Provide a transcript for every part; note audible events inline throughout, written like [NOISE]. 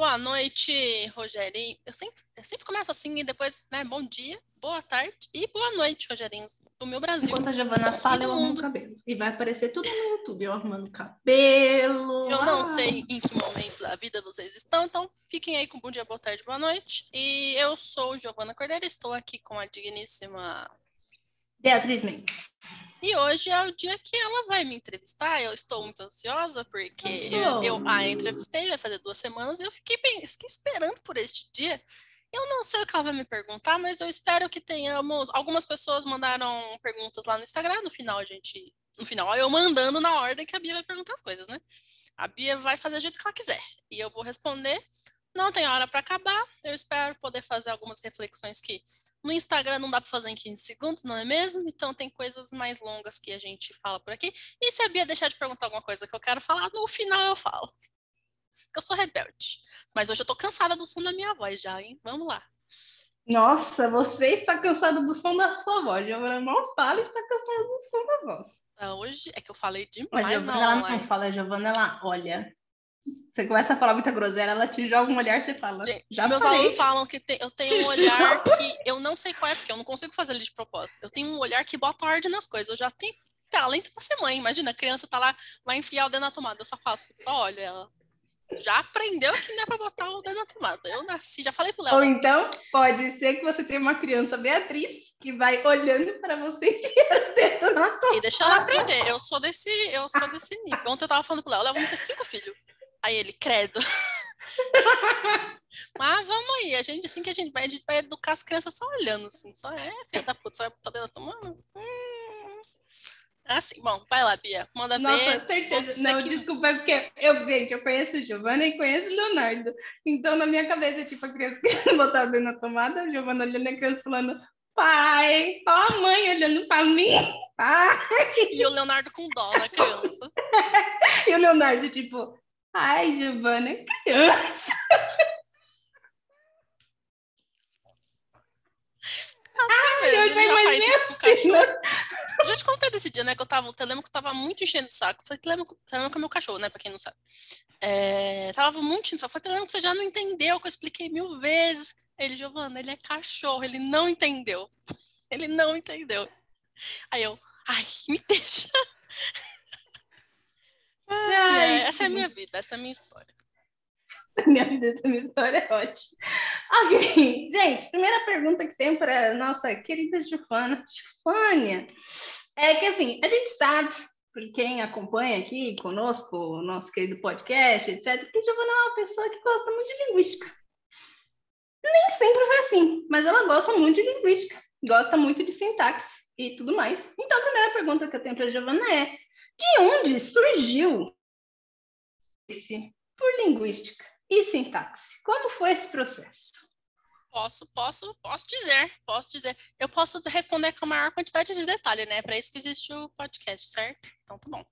Boa noite, Rogerinho. Eu sempre, eu sempre começo assim e depois, né? Bom dia, boa tarde e boa noite, Rogerinho, do meu Brasil. Enquanto a Giovana fala, eu arrumo o cabelo. E vai aparecer tudo no YouTube, eu arrumando cabelo. Eu não ah. sei em que momento da vida vocês estão, então fiquem aí com bom dia, boa tarde, boa noite. E eu sou Giovana Cordeiro, estou aqui com a digníssima Beatriz Mendes. E hoje é o dia que ela vai me entrevistar. Eu estou muito ansiosa, porque eu, eu, a entrevistei, vai fazer duas semanas, e eu fiquei, bem, fiquei esperando por este dia. Eu não sei o que ela vai me perguntar, mas eu espero que tenhamos. Algumas pessoas mandaram perguntas lá no Instagram. No final, a gente. No final, eu mandando na ordem que a Bia vai perguntar as coisas, né? A Bia vai fazer do jeito que ela quiser. E eu vou responder não tem hora para acabar. Eu espero poder fazer algumas reflexões que no Instagram não dá para fazer em 15 segundos, não é mesmo? Então tem coisas mais longas que a gente fala por aqui. E se a Bia deixar de perguntar alguma coisa que eu quero falar, no final eu falo. Eu sou rebelde. Mas hoje eu tô cansada do som da minha voz já, hein? Vamos lá. Nossa, você está cansada do som da sua voz. Giovana não fala está cansada do som da voz. Ah, hoje é que eu falei demais. Mas Giovana, ela não fala, Giovana, ela olha. Você começa a falar muita groselha, ela te joga um olhar, você fala. Gente, já meus falei. alunos falam que tem, eu tenho um olhar que eu não sei qual é, porque eu não consigo fazer ele de propósito. Eu tenho um olhar que bota ordem nas coisas. Eu já tenho talento para ser mãe. Imagina, a criança tá lá, vai enfiar o dedo na tomada. Eu só faço, só olho ela. Já aprendeu que não é pra botar o dedo na tomada. Eu nasci, já falei pro Léo. Ou então, pode ser que você tenha uma criança Beatriz que vai olhando para você [LAUGHS] e o dedo na tomada. E deixa ela aprender. Eu sou desse, eu sou desse nível. Ontem eu tava falando pro Léo, Léo, vamos ter cinco filhos. Aí ele, credo. [LAUGHS] Mas vamos aí, a gente, assim que a gente vai, a gente vai educar as crianças só olhando, assim, só é, filha da puta, só vai botar dentro mano. Hum. É assim, bom, vai lá, Bia, manda Nossa, ver. Nossa, certeza. Não, que... desculpa, é porque eu, gente, eu conheço o Giovanna e conheço o Leonardo. Então, na minha cabeça, tipo, a criança querendo [LAUGHS] botar o dedo na tomada, a Giovanna olhando a criança falando, pai, ó a mãe olhando pra mim, pai. E o Leonardo com dó na criança. [LAUGHS] e o Leonardo, tipo, Ai, Giovana, é [LAUGHS] criança. Assim Ai, mesmo, eu já, já faz isso com o cachorro. Eu já te contei desse dia, né? Que eu tava. Eu que eu tava muito enchendo o saco. Falei, lembra, você lembra que é meu cachorro, né? Pra quem não sabe. É, tava muito enchendo o saco. Falei, lembra que você já não entendeu, que eu expliquei mil vezes. Ele, Giovana, ele é cachorro, ele não entendeu. [LAUGHS] Ele não entendeu. Aí eu, ai, me deixa. Ai, essa é a minha vida, essa é a minha história. Essa é minha vida, essa é a minha história é ótima. Ok, gente, primeira pergunta que tem para nossa querida Stefana, Stefânia, é que assim, a gente sabe, por quem acompanha aqui conosco, o nosso querido podcast, etc., que Giovana é uma pessoa que gosta muito de linguística. Nem sempre foi assim, mas ela gosta muito de linguística, gosta muito de sintaxe e tudo mais. Então, a primeira pergunta que eu tenho para a Giovana é: de onde surgiu esse por linguística e sintaxe? Como foi esse processo? Posso, posso, posso dizer, posso dizer. Eu posso responder com a maior quantidade de detalhe, né? Para isso que existe o podcast, certo? Então tá bom.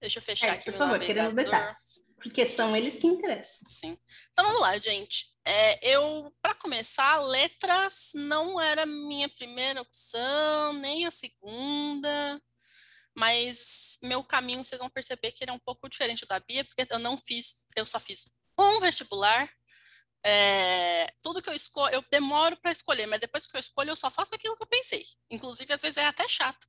Deixa eu fechar é, aqui por meu favor, navegador. queremos detalhes, porque são eles que interessam. Sim. Então vamos lá, gente. É, eu, para começar, letras não era minha primeira opção, nem a segunda mas meu caminho vocês vão perceber que ele é um pouco diferente da Bia, porque eu não fiz, eu só fiz um vestibular. É, tudo que eu escolho, eu demoro para escolher, mas depois que eu escolho, eu só faço aquilo que eu pensei. Inclusive, às vezes é até chato.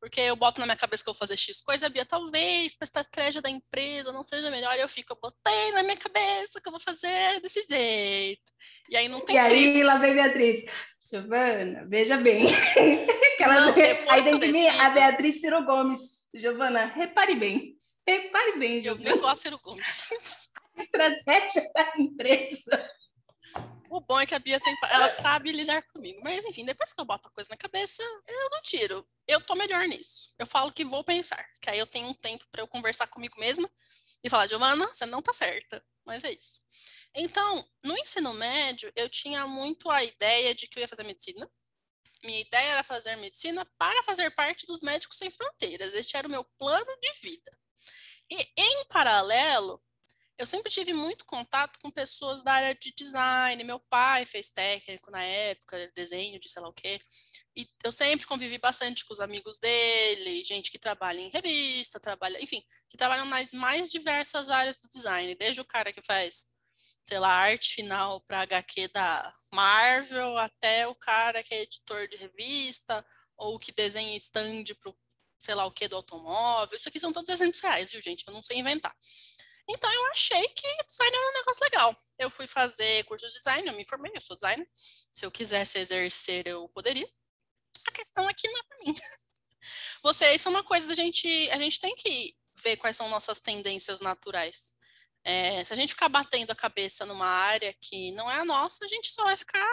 Porque eu boto na minha cabeça que eu vou fazer X coisa, Bia, talvez para estratégia da empresa não seja melhor. Eu fico, eu botei na minha cabeça que eu vou fazer desse jeito. E aí não tem E aí lá vem Beatriz. Giovana, veja bem. [LAUGHS] Aquela... Não, aí tem que vir a Beatriz Ciro Gomes. Giovana, repare bem. Repare bem, Giovana. Eu nem gosto Ciro Gomes. [LAUGHS] estratégia da empresa. O bom é que a Bia tem, ela sabe lidar comigo. Mas enfim, depois que eu boto a coisa na cabeça, eu não tiro. Eu tô melhor nisso. Eu falo que vou pensar. Que aí eu tenho um tempo para eu conversar comigo mesma e falar, Giovana, você não tá certa. Mas é isso. Então, no ensino médio, eu tinha muito a ideia de que eu ia fazer medicina. Minha ideia era fazer medicina para fazer parte dos Médicos Sem Fronteiras. Este era o meu plano de vida. E, em paralelo, eu sempre tive muito contato com pessoas da área de design. Meu pai fez técnico na época, desenho de sei lá o quê. E eu sempre convivi bastante com os amigos dele, gente que trabalha em revista, trabalha, enfim, que trabalham nas mais diversas áreas do design, desde o cara que faz sei lá, arte final para HQ da Marvel, até o cara que é editor de revista, ou que desenha stand para sei lá o que do automóvel. Isso aqui são todos 300 reais, viu, gente? Eu não sei inventar. Então eu achei que design era um negócio legal. Eu fui fazer curso de design, eu me formei, eu sou designer. Se eu quisesse exercer, eu poderia. A questão é que não é para mim. [LAUGHS] Você, isso é uma coisa da gente, a gente tem que ver quais são nossas tendências naturais. É, se a gente ficar batendo a cabeça numa área que não é a nossa, a gente só vai ficar,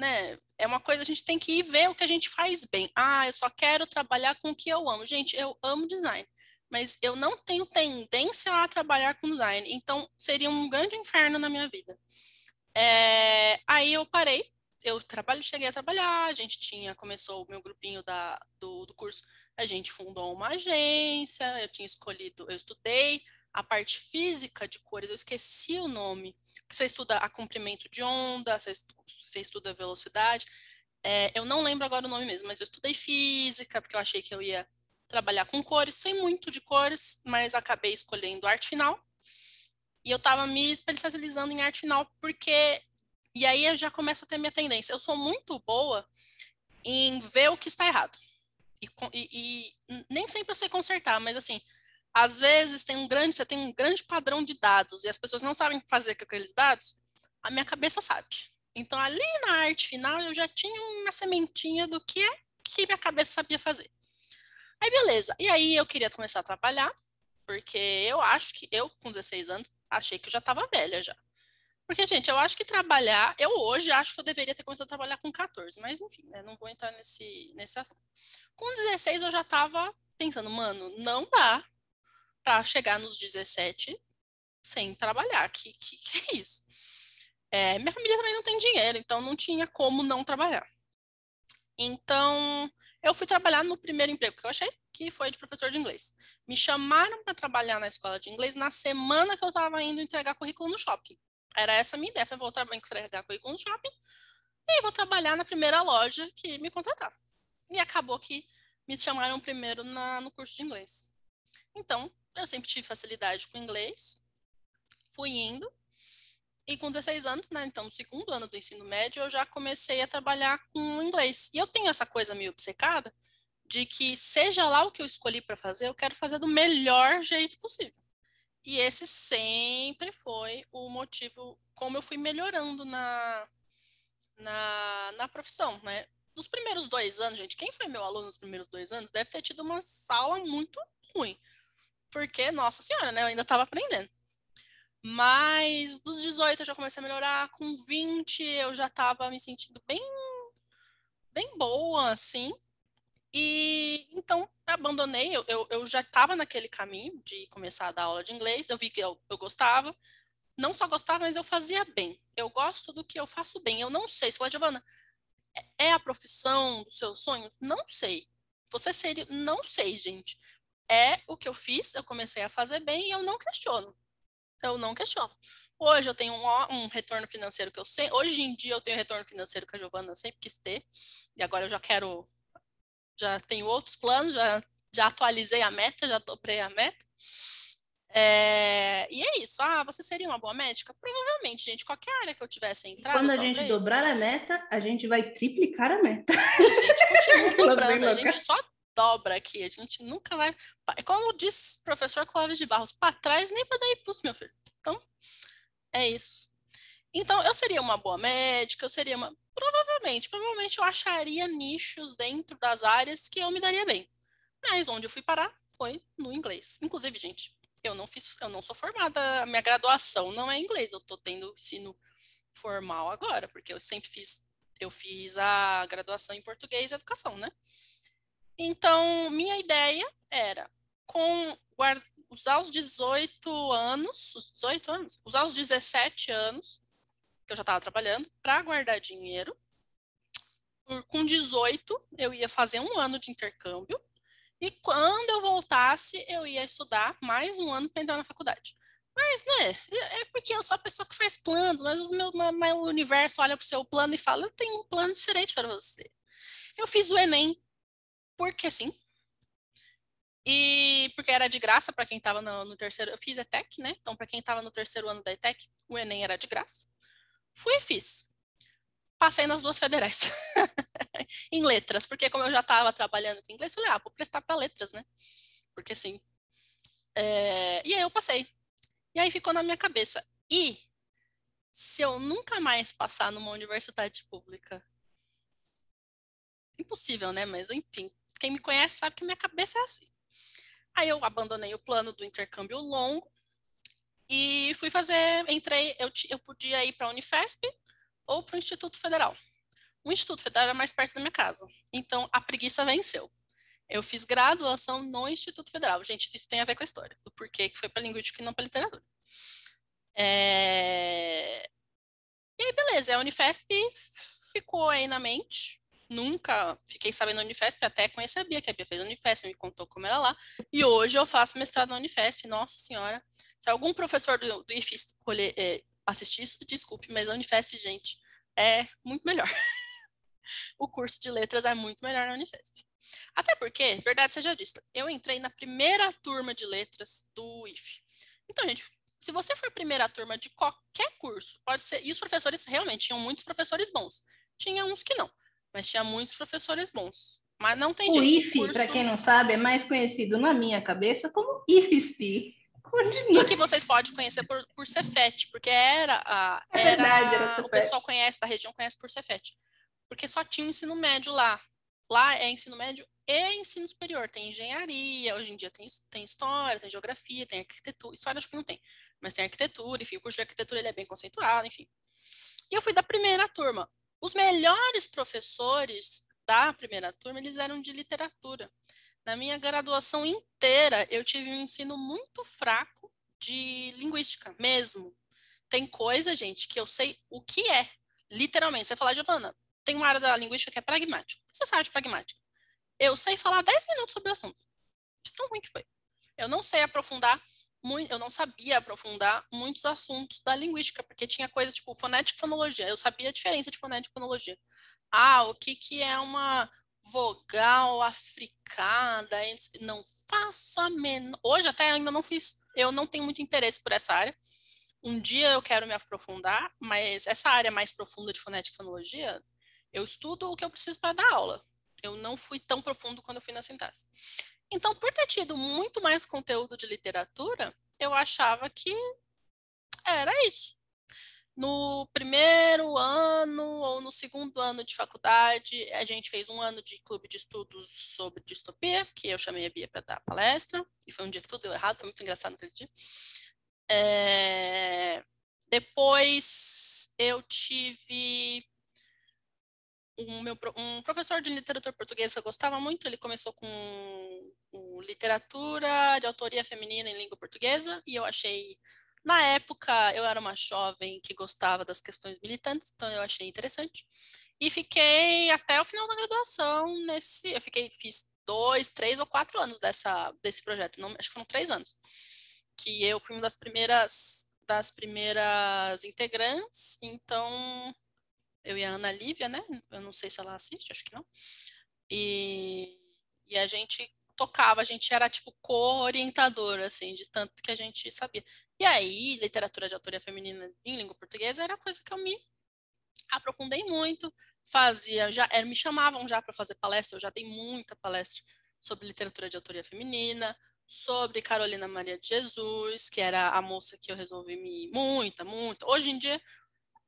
né? É uma coisa, a gente tem que ir ver o que a gente faz bem. Ah, eu só quero trabalhar com o que eu amo. Gente, eu amo design mas eu não tenho tendência a trabalhar com design, então seria um grande inferno na minha vida. É, aí eu parei, eu trabalho, cheguei a trabalhar, a gente tinha, começou o meu grupinho da, do, do curso, a gente fundou uma agência, eu tinha escolhido, eu estudei a parte física de cores, eu esqueci o nome, você estuda a comprimento de onda, você estuda, você estuda velocidade, é, eu não lembro agora o nome mesmo, mas eu estudei física, porque eu achei que eu ia trabalhar com cores, sem muito de cores, mas acabei escolhendo arte final. E eu estava me especializando em arte final porque e aí eu já começo a ter minha tendência. Eu sou muito boa em ver o que está errado. E, e, e, nem sempre eu sei consertar, mas assim, às vezes tem um grande, você tem um grande padrão de dados e as pessoas não sabem fazer com aqueles dados, a minha cabeça sabe. Então ali na arte final eu já tinha uma sementinha do que é que minha cabeça sabia fazer. Aí, beleza. E aí eu queria começar a trabalhar, porque eu acho que eu, com 16 anos, achei que eu já estava velha já. Porque, gente, eu acho que trabalhar, eu hoje acho que eu deveria ter começado a trabalhar com 14, mas enfim, né, não vou entrar nesse, nesse assunto. Com 16 eu já estava pensando, mano, não dá para chegar nos 17 sem trabalhar, que, que, que é isso? É, minha família também não tem dinheiro, então não tinha como não trabalhar. Então, eu fui trabalhar no primeiro emprego que eu achei, que foi de professor de inglês. Me chamaram para trabalhar na escola de inglês na semana que eu estava indo entregar currículo no shopping. Era essa a minha ideia, vou entregar currículo no shopping e vou trabalhar na primeira loja que me contratar. E acabou que me chamaram primeiro na, no curso de inglês. Então, eu sempre tive facilidade com inglês, fui indo, e com 16 anos, né, então no segundo ano do ensino médio, eu já comecei a trabalhar com inglês. E eu tenho essa coisa meio obcecada de que seja lá o que eu escolhi para fazer, eu quero fazer do melhor jeito possível. E esse sempre foi o motivo como eu fui melhorando na, na, na profissão, né? Nos primeiros dois anos, gente, quem foi meu aluno nos primeiros dois anos deve ter tido uma sala muito ruim. Porque, nossa senhora, né? Eu ainda estava aprendendo. Mas dos 18 eu já comecei a melhorar, com 20 eu já estava me sentindo bem bem boa, assim. E então abandonei, eu, eu, eu já estava naquele caminho de começar a dar aula de inglês, eu vi que eu, eu gostava, não só gostava, mas eu fazia bem. Eu gosto do que eu faço bem. Eu não sei, se lá, Giovana, é, é a profissão dos seus sonhos? Não sei. Você seria, não sei, gente. É o que eu fiz, eu comecei a fazer bem e eu não questiono eu não questiono. Hoje eu tenho um, um, retorno financeiro que eu sei. Hoje em dia eu tenho retorno financeiro que a Giovana sempre quis ter. E agora eu já quero. Já tenho outros planos, já, já atualizei a meta, já dobrei a meta. É, e é isso. Ah, você seria uma boa médica? Provavelmente, gente. Qualquer área que eu tivesse entrado. Quando a talvez, gente dobrar a meta, a gente vai triplicar a meta. A gente continua [LAUGHS] dobrando, a gente só dobra aqui, a gente nunca vai. É como diz o professor Clóvis de Barros, para trás nem para dar impulso, meu filho. Então, é isso. Então, eu seria uma boa médica, eu seria uma. Provavelmente, provavelmente eu acharia nichos dentro das áreas que eu me daria bem. Mas onde eu fui parar foi no inglês. Inclusive, gente, eu não fiz, eu não sou formada, minha graduação não é inglês, eu tô tendo ensino formal agora, porque eu sempre fiz, eu fiz a graduação em português e educação, né? Então, minha ideia era com usar os 18 anos, os 18 anos, usar os 17 anos que eu já estava trabalhando para guardar dinheiro. Com 18, eu ia fazer um ano de intercâmbio e quando eu voltasse, eu ia estudar mais um ano para entrar na faculdade. Mas, né, é, é porque eu sou a pessoa que faz planos, mas o meu, meu universo olha para o seu plano e fala: eu tenho um plano diferente para você. Eu fiz o Enem porque sim. E porque era de graça para quem estava no, no, terceiro, eu fiz ETEC, né? Então, para quem estava no terceiro ano da ETEC, o Enem era de graça. Fui e fiz. Passei nas duas federais. [LAUGHS] em letras, porque como eu já estava trabalhando com inglês, falei, ah, vou prestar para letras, né? Porque sim. É... E aí eu passei. E aí ficou na minha cabeça. E se eu nunca mais passar numa universidade pública? Impossível, né? Mas enfim, quem me conhece sabe que minha cabeça é assim. Aí eu abandonei o plano do intercâmbio longo e fui fazer, entrei, eu, eu podia ir para a Unifesp ou para o Instituto Federal. O Instituto Federal era mais perto da minha casa, então a preguiça venceu. Eu fiz graduação no Instituto Federal. Gente, isso tem a ver com a história, do porquê que foi para linguística e não para literatura. É... E aí, beleza, a Unifesp ficou aí na mente, nunca fiquei sabendo da Unifesp, até conheci a Bia, que a Bia fez a Unifesp, me contou como era lá. E hoje eu faço mestrado na Unifesp, nossa senhora. Se algum professor do, do IFI escolher, é, assistir isso, desculpe, mas a Unifesp, gente, é muito melhor. [LAUGHS] o curso de letras é muito melhor na Unifesp. Até porque, verdade seja dita, eu entrei na primeira turma de letras do IFE. Então, gente, se você for primeira turma de qualquer curso, pode ser. E os professores realmente tinham muitos professores bons. Tinha uns que não mas tinha muitos professores bons. Mas não tem o jeito. O IFE, curso... para quem não sabe, é mais conhecido na minha cabeça como IFSP. E que vocês podem conhecer por, por Cefet, porque era a. É era, verdade, era O pessoal conhece, da região conhece por Cefet. Porque só tinha o ensino médio lá. Lá é ensino médio e ensino superior. Tem engenharia, hoje em dia tem, tem história, tem geografia, tem arquitetura. História acho que não tem, mas tem arquitetura, enfim, o curso de arquitetura ele é bem conceituado, enfim. E eu fui da primeira turma. Os melhores professores da primeira turma, eles eram de literatura. Na minha graduação inteira, eu tive um ensino muito fraco de linguística, mesmo. Tem coisa, gente, que eu sei o que é, literalmente. Você fala, Giovana, tem uma área da linguística que é pragmática. Você sabe de pragmática? Eu sei falar 10 minutos sobre o assunto. De tão ruim que foi. Eu não sei aprofundar muito, eu não sabia aprofundar muitos assuntos da linguística, porque tinha coisas tipo fonética e fonologia. Eu sabia a diferença de fonética e fonologia. Ah, o que, que é uma vogal africada? Não faço a menor. Hoje até ainda não fiz. Eu não tenho muito interesse por essa área. Um dia eu quero me aprofundar, mas essa área mais profunda de fonética e fonologia, eu estudo o que eu preciso para dar aula. Eu não fui tão profundo quando eu fui na sintaxe. Então, por ter tido muito mais conteúdo de literatura, eu achava que era isso. No primeiro ano ou no segundo ano de faculdade, a gente fez um ano de clube de estudos sobre distopia, que eu chamei a Bia para dar palestra, e foi um dia que tudo deu errado, foi muito engraçado aquele dia. É... Depois eu tive um, meu, um professor de literatura portuguesa que eu gostava muito, ele começou com um, literatura de autoria feminina em língua portuguesa, e eu achei, na época, eu era uma jovem que gostava das questões militantes, então eu achei interessante. E fiquei até o final da graduação nesse, eu fiquei, fiz dois, três ou quatro anos dessa, desse projeto, não, acho que foram três anos, que eu fui uma das primeiras das primeiras integrantes, então eu e a Ana Lívia, né? Eu não sei se ela assiste, acho que não. E, e a gente tocava, a gente era tipo co-orientador, assim, de tanto que a gente sabia. E aí, literatura de autoria feminina em língua portuguesa era coisa que eu me aprofundei muito, fazia, já era, me chamavam já para fazer palestra, eu já dei muita palestra sobre literatura de autoria feminina, sobre Carolina Maria de Jesus, que era a moça que eu resolvi me muita, muita. Hoje em dia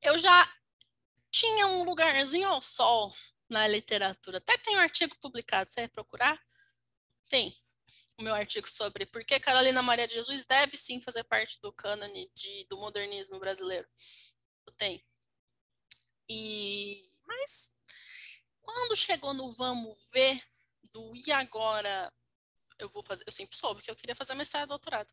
eu já tinha um lugarzinho ao sol na literatura. Até tem um artigo publicado, você vai procurar? Tem o meu artigo sobre por que Carolina Maria de Jesus deve sim fazer parte do cânone de, do modernismo brasileiro. Tem. E mas quando chegou no vamos ver do e agora eu vou fazer, eu sempre soube que eu queria fazer mestrado e doutorado.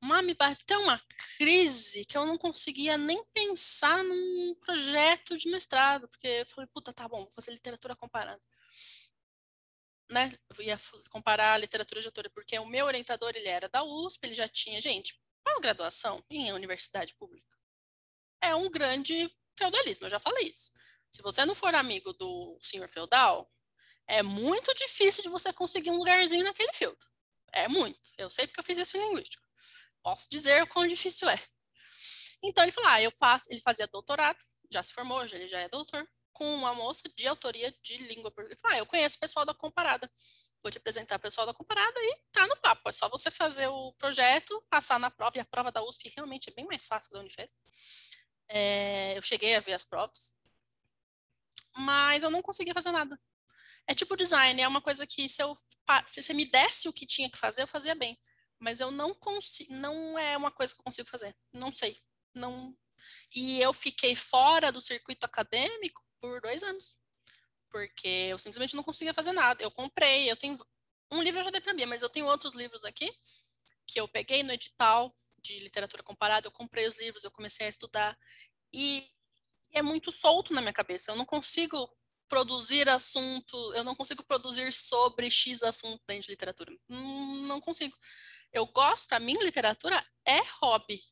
Mas me bateu uma crise que eu não conseguia nem pensar num projeto de mestrado, porque eu falei, puta, tá bom, vou fazer literatura comparada. Né? Ia comparar a literatura de autora, porque o meu orientador, ele era da USP, ele já tinha, gente, pós-graduação em universidade pública é um grande feudalismo, eu já falei isso. Se você não for amigo do senhor feudal, é muito difícil de você conseguir um lugarzinho naquele filtro. É muito. Eu sei porque eu fiz isso em linguística. Posso dizer o quão difícil é. Então ele falou: ah, eu faço. Ele fazia doutorado, já se formou, ele já é doutor, com uma moça de autoria de língua portuguesa. Ah, eu conheço o pessoal da comparada. Vou te apresentar o pessoal da comparada e tá no papo. É só você fazer o projeto, passar na prova, e a prova da USP realmente é bem mais fácil que da Unifesp. É, eu cheguei a ver as provas, mas eu não conseguia fazer nada. É tipo design, é uma coisa que se, eu, se você me desse o que tinha que fazer, eu fazia bem. Mas eu não consigo, não é uma coisa que eu consigo fazer. Não sei. Não. E eu fiquei fora do circuito acadêmico por dois anos. Porque eu simplesmente não conseguia fazer nada. Eu comprei, eu tenho. Um livro eu já dei pra mim, mas eu tenho outros livros aqui que eu peguei no edital de literatura comparada, eu comprei os livros, eu comecei a estudar. E é muito solto na minha cabeça. Eu não consigo produzir assunto, eu não consigo produzir sobre X assunto dentro de literatura. Não consigo. Eu gosto, para mim, literatura é hobby.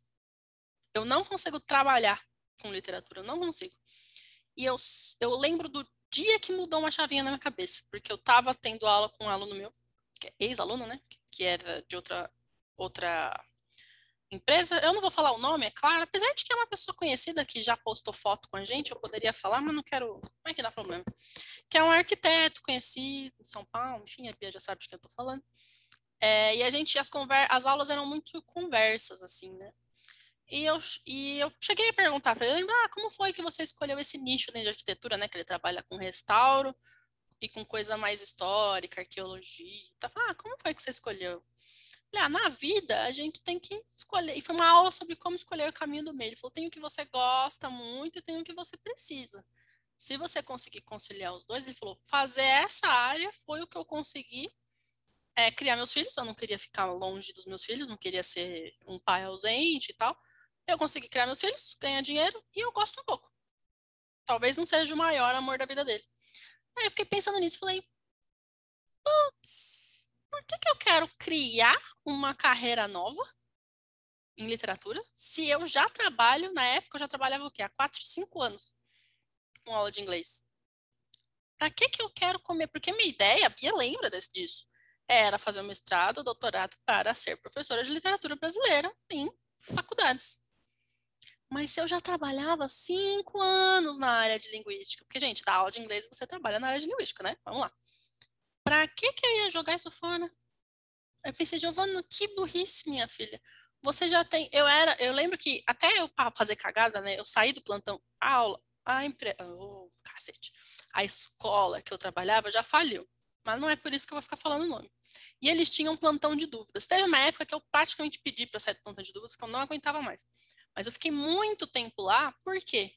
Eu não consigo trabalhar com literatura, eu não consigo. E eu, eu lembro do dia que mudou uma chavinha na minha cabeça, porque eu estava tendo aula com um aluno meu, é ex-aluno, né, que era de outra, outra empresa, eu não vou falar o nome, é claro, apesar de que é uma pessoa conhecida que já postou foto com a gente, eu poderia falar, mas não quero, não é que dá problema. Que é um arquiteto conhecido em São Paulo, enfim, a Bia já sabe de que eu tô falando. É, e a gente, as, conver as aulas eram muito conversas, assim, né? E eu, e eu cheguei a perguntar para ele, ah, como foi que você escolheu esse nicho dentro de arquitetura, né? Que ele trabalha com restauro e com coisa mais histórica, arqueologia. Tá? Ah, como foi que você escolheu? Falei, ah, na vida a gente tem que escolher. E foi uma aula sobre como escolher o caminho do meio. Ele falou: tem o que você gosta muito e tem o que você precisa. Se você conseguir conciliar os dois, ele falou: fazer essa área foi o que eu consegui é, criar meus filhos. Eu não queria ficar longe dos meus filhos, não queria ser um pai ausente e tal. Eu consegui criar meus filhos, ganhar dinheiro e eu gosto um pouco. Talvez não seja o maior amor da vida dele. Aí eu fiquei pensando nisso, falei: putz por que, que eu quero criar uma carreira nova em literatura se eu já trabalho, na época eu já trabalhava o quê? Há 4, 5 anos com aula de inglês. Para que, que eu quero comer? Porque minha ideia, a Bia lembra desse, disso, era fazer um mestrado, doutorado para ser professora de literatura brasileira em faculdades. Mas se eu já trabalhava cinco anos na área de linguística, porque, gente, da aula de inglês você trabalha na área de linguística, né? Vamos lá. Pra que que eu ia jogar isso fora? Eu pensei, Giovana, que burrice, minha filha. Você já tem. Eu era. Eu lembro que até eu fazer cagada, né? Eu saí do plantão, a aula, a empre... oh, cacete. A escola que eu trabalhava já faliu. Mas não é por isso que eu vou ficar falando o nome. E eles tinham um plantão de dúvidas. Teve uma época que eu praticamente pedi para sair do plantão de dúvidas, que eu não aguentava mais. Mas eu fiquei muito tempo lá, por quê?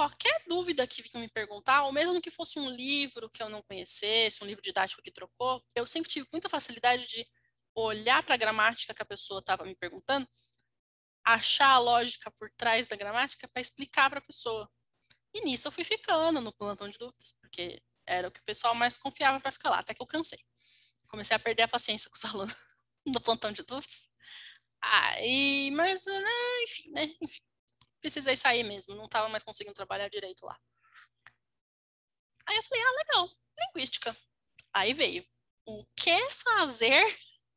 qualquer dúvida que vinham me perguntar, ou mesmo que fosse um livro que eu não conhecesse, um livro didático que trocou, eu sempre tive muita facilidade de olhar para a gramática que a pessoa estava me perguntando, achar a lógica por trás da gramática para explicar para a pessoa. E nisso eu fui ficando no plantão de dúvidas, porque era o que o pessoal mais confiava para ficar lá, até que eu cansei. Comecei a perder a paciência com os alunos [LAUGHS] no plantão de dúvidas. Ah, e, mas, né, enfim, né, enfim precisei sair mesmo, não estava mais conseguindo trabalhar direito lá. Aí eu falei, ah, legal, linguística. Aí veio, o que fazer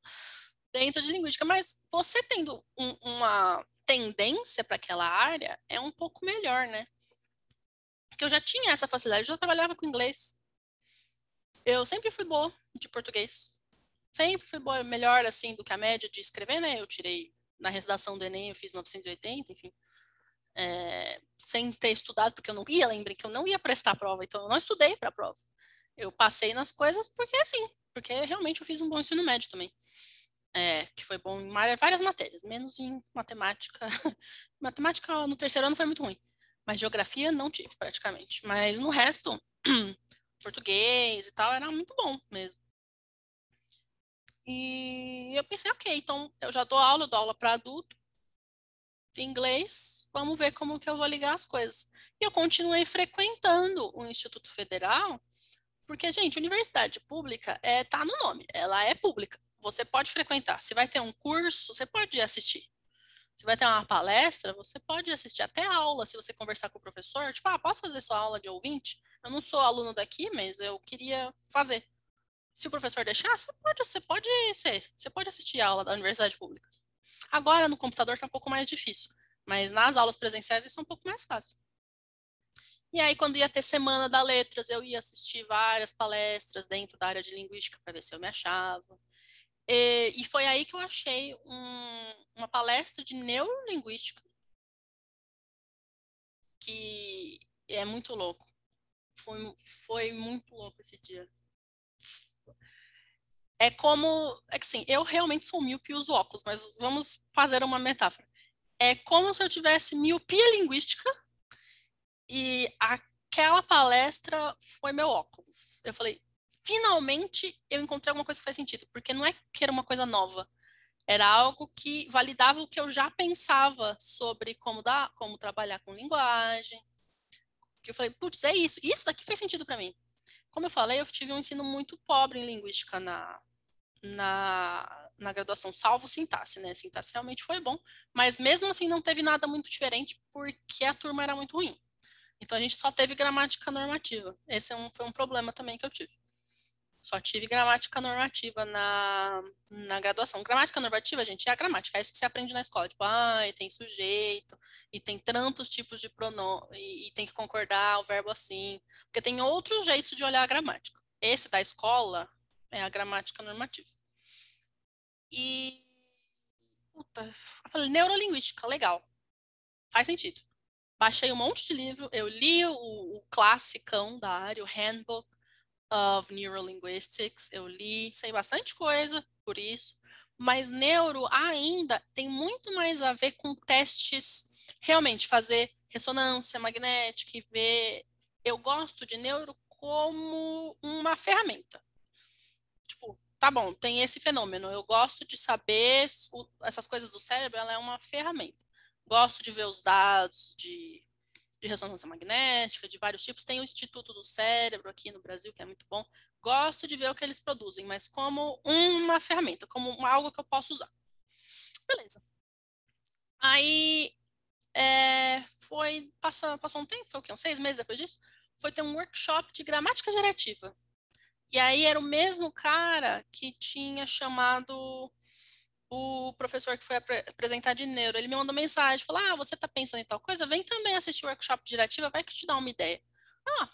[LAUGHS] dentro de linguística? Mas você tendo um, uma tendência para aquela área, é um pouco melhor, né? Porque eu já tinha essa facilidade, eu já trabalhava com inglês. Eu sempre fui boa de português. Sempre fui boa, melhor assim do que a média de escrever, né? Eu tirei na redação do Enem, eu fiz 980, enfim é, sem ter estudado, porque eu não ia, lembrei que eu não ia prestar prova, então eu não estudei para a prova. Eu passei nas coisas porque assim, porque realmente eu fiz um bom ensino médio também. É, que foi bom em várias matérias, menos em matemática. [LAUGHS] matemática no terceiro ano foi muito ruim, mas geografia não tive praticamente. Mas no resto, [CLEARS THROAT] português e tal, era muito bom mesmo. E eu pensei, ok, então eu já dou aula, dou aula para adulto, inglês, vamos ver como que eu vou ligar as coisas. E eu continuei frequentando o Instituto Federal, porque, gente, universidade pública é, tá no nome, ela é pública. Você pode frequentar. Se vai ter um curso, você pode assistir. Se vai ter uma palestra, você pode assistir até aula, se você conversar com o professor, tipo, ah, posso fazer sua aula de ouvinte? Eu não sou aluno daqui, mas eu queria fazer. Se o professor deixar, você pode, você pode ser, você pode assistir a aula da universidade pública. Agora, no computador está um pouco mais difícil, mas nas aulas presenciais isso é um pouco mais fácil. E aí, quando ia ter semana da letras, eu ia assistir várias palestras dentro da área de linguística para ver se eu me achava. E, e foi aí que eu achei um, uma palestra de neurolinguística que é muito louco. Foi, foi muito louco esse dia. É como, é que assim, eu realmente sou míope e uso óculos, mas vamos fazer uma metáfora. É como se eu tivesse miopia linguística e aquela palestra foi meu óculos. Eu falei, finalmente eu encontrei alguma coisa que faz sentido, porque não é que era uma coisa nova, era algo que validava o que eu já pensava sobre como dar, como trabalhar com linguagem. Que eu falei, putz, é isso, isso daqui faz sentido para mim. Como eu falei, eu tive um ensino muito pobre em linguística na, na, na graduação, salvo sintaxe, né? Sintaxe realmente foi bom, mas mesmo assim não teve nada muito diferente porque a turma era muito ruim. Então a gente só teve gramática normativa. Esse é um, foi um problema também que eu tive. Só tive gramática normativa na, na graduação. Gramática normativa, gente, é a gramática. É isso que você aprende na escola. Tipo, ah, tem sujeito, e tem tantos tipos de pronome, e, e tem que concordar o verbo assim. Porque tem outros jeitos de olhar a gramática. Esse da escola é a gramática normativa. E. Puta, eu falei, neurolinguística, legal. Faz sentido. Baixei um monte de livro, eu li o, o classicão da área, o Handbook of Neurolinguistics, eu li, sei bastante coisa por isso, mas neuro ainda tem muito mais a ver com testes, realmente fazer ressonância magnética e ver. Eu gosto de neuro como uma ferramenta. Tá bom, tem esse fenômeno, eu gosto de saber essas coisas do cérebro, ela é uma ferramenta. Gosto de ver os dados, de de ressonância magnética, de vários tipos. Tem o Instituto do Cérebro aqui no Brasil, que é muito bom. Gosto de ver o que eles produzem, mas como uma ferramenta, como algo que eu posso usar. Beleza. Aí é, foi, passa, passou um tempo, foi o quê? Uns seis meses depois disso? Foi ter um workshop de gramática gerativa. E aí era o mesmo cara que tinha chamado o professor que foi apresentar de neuro, ele me mandou mensagem, falou, ah, você está pensando em tal coisa? Vem também assistir o workshop de gerativa, vai que te dá uma ideia. Ah,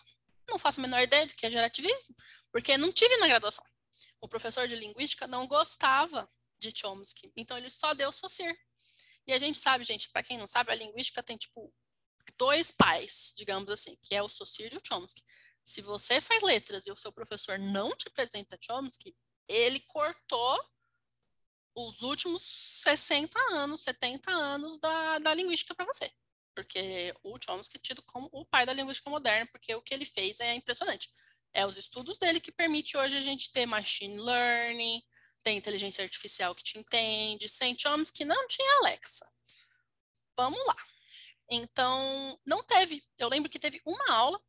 não faço a menor ideia do que é gerativismo, porque não tive na graduação. O professor de linguística não gostava de Chomsky, então ele só deu Saussure. E a gente sabe, gente, para quem não sabe, a linguística tem, tipo, dois pais, digamos assim, que é o Saussure e o Chomsky. Se você faz letras e o seu professor não te apresenta Chomsky, ele cortou os últimos 60 anos, 70 anos da, da linguística para você. Porque o Chomsky é tido como o pai da linguística moderna, porque o que ele fez é impressionante. É os estudos dele que permite hoje a gente ter machine learning, ter inteligência artificial que te entende. Sem Chomsky não tinha Alexa. Vamos lá. Então, não teve. Eu lembro que teve uma aula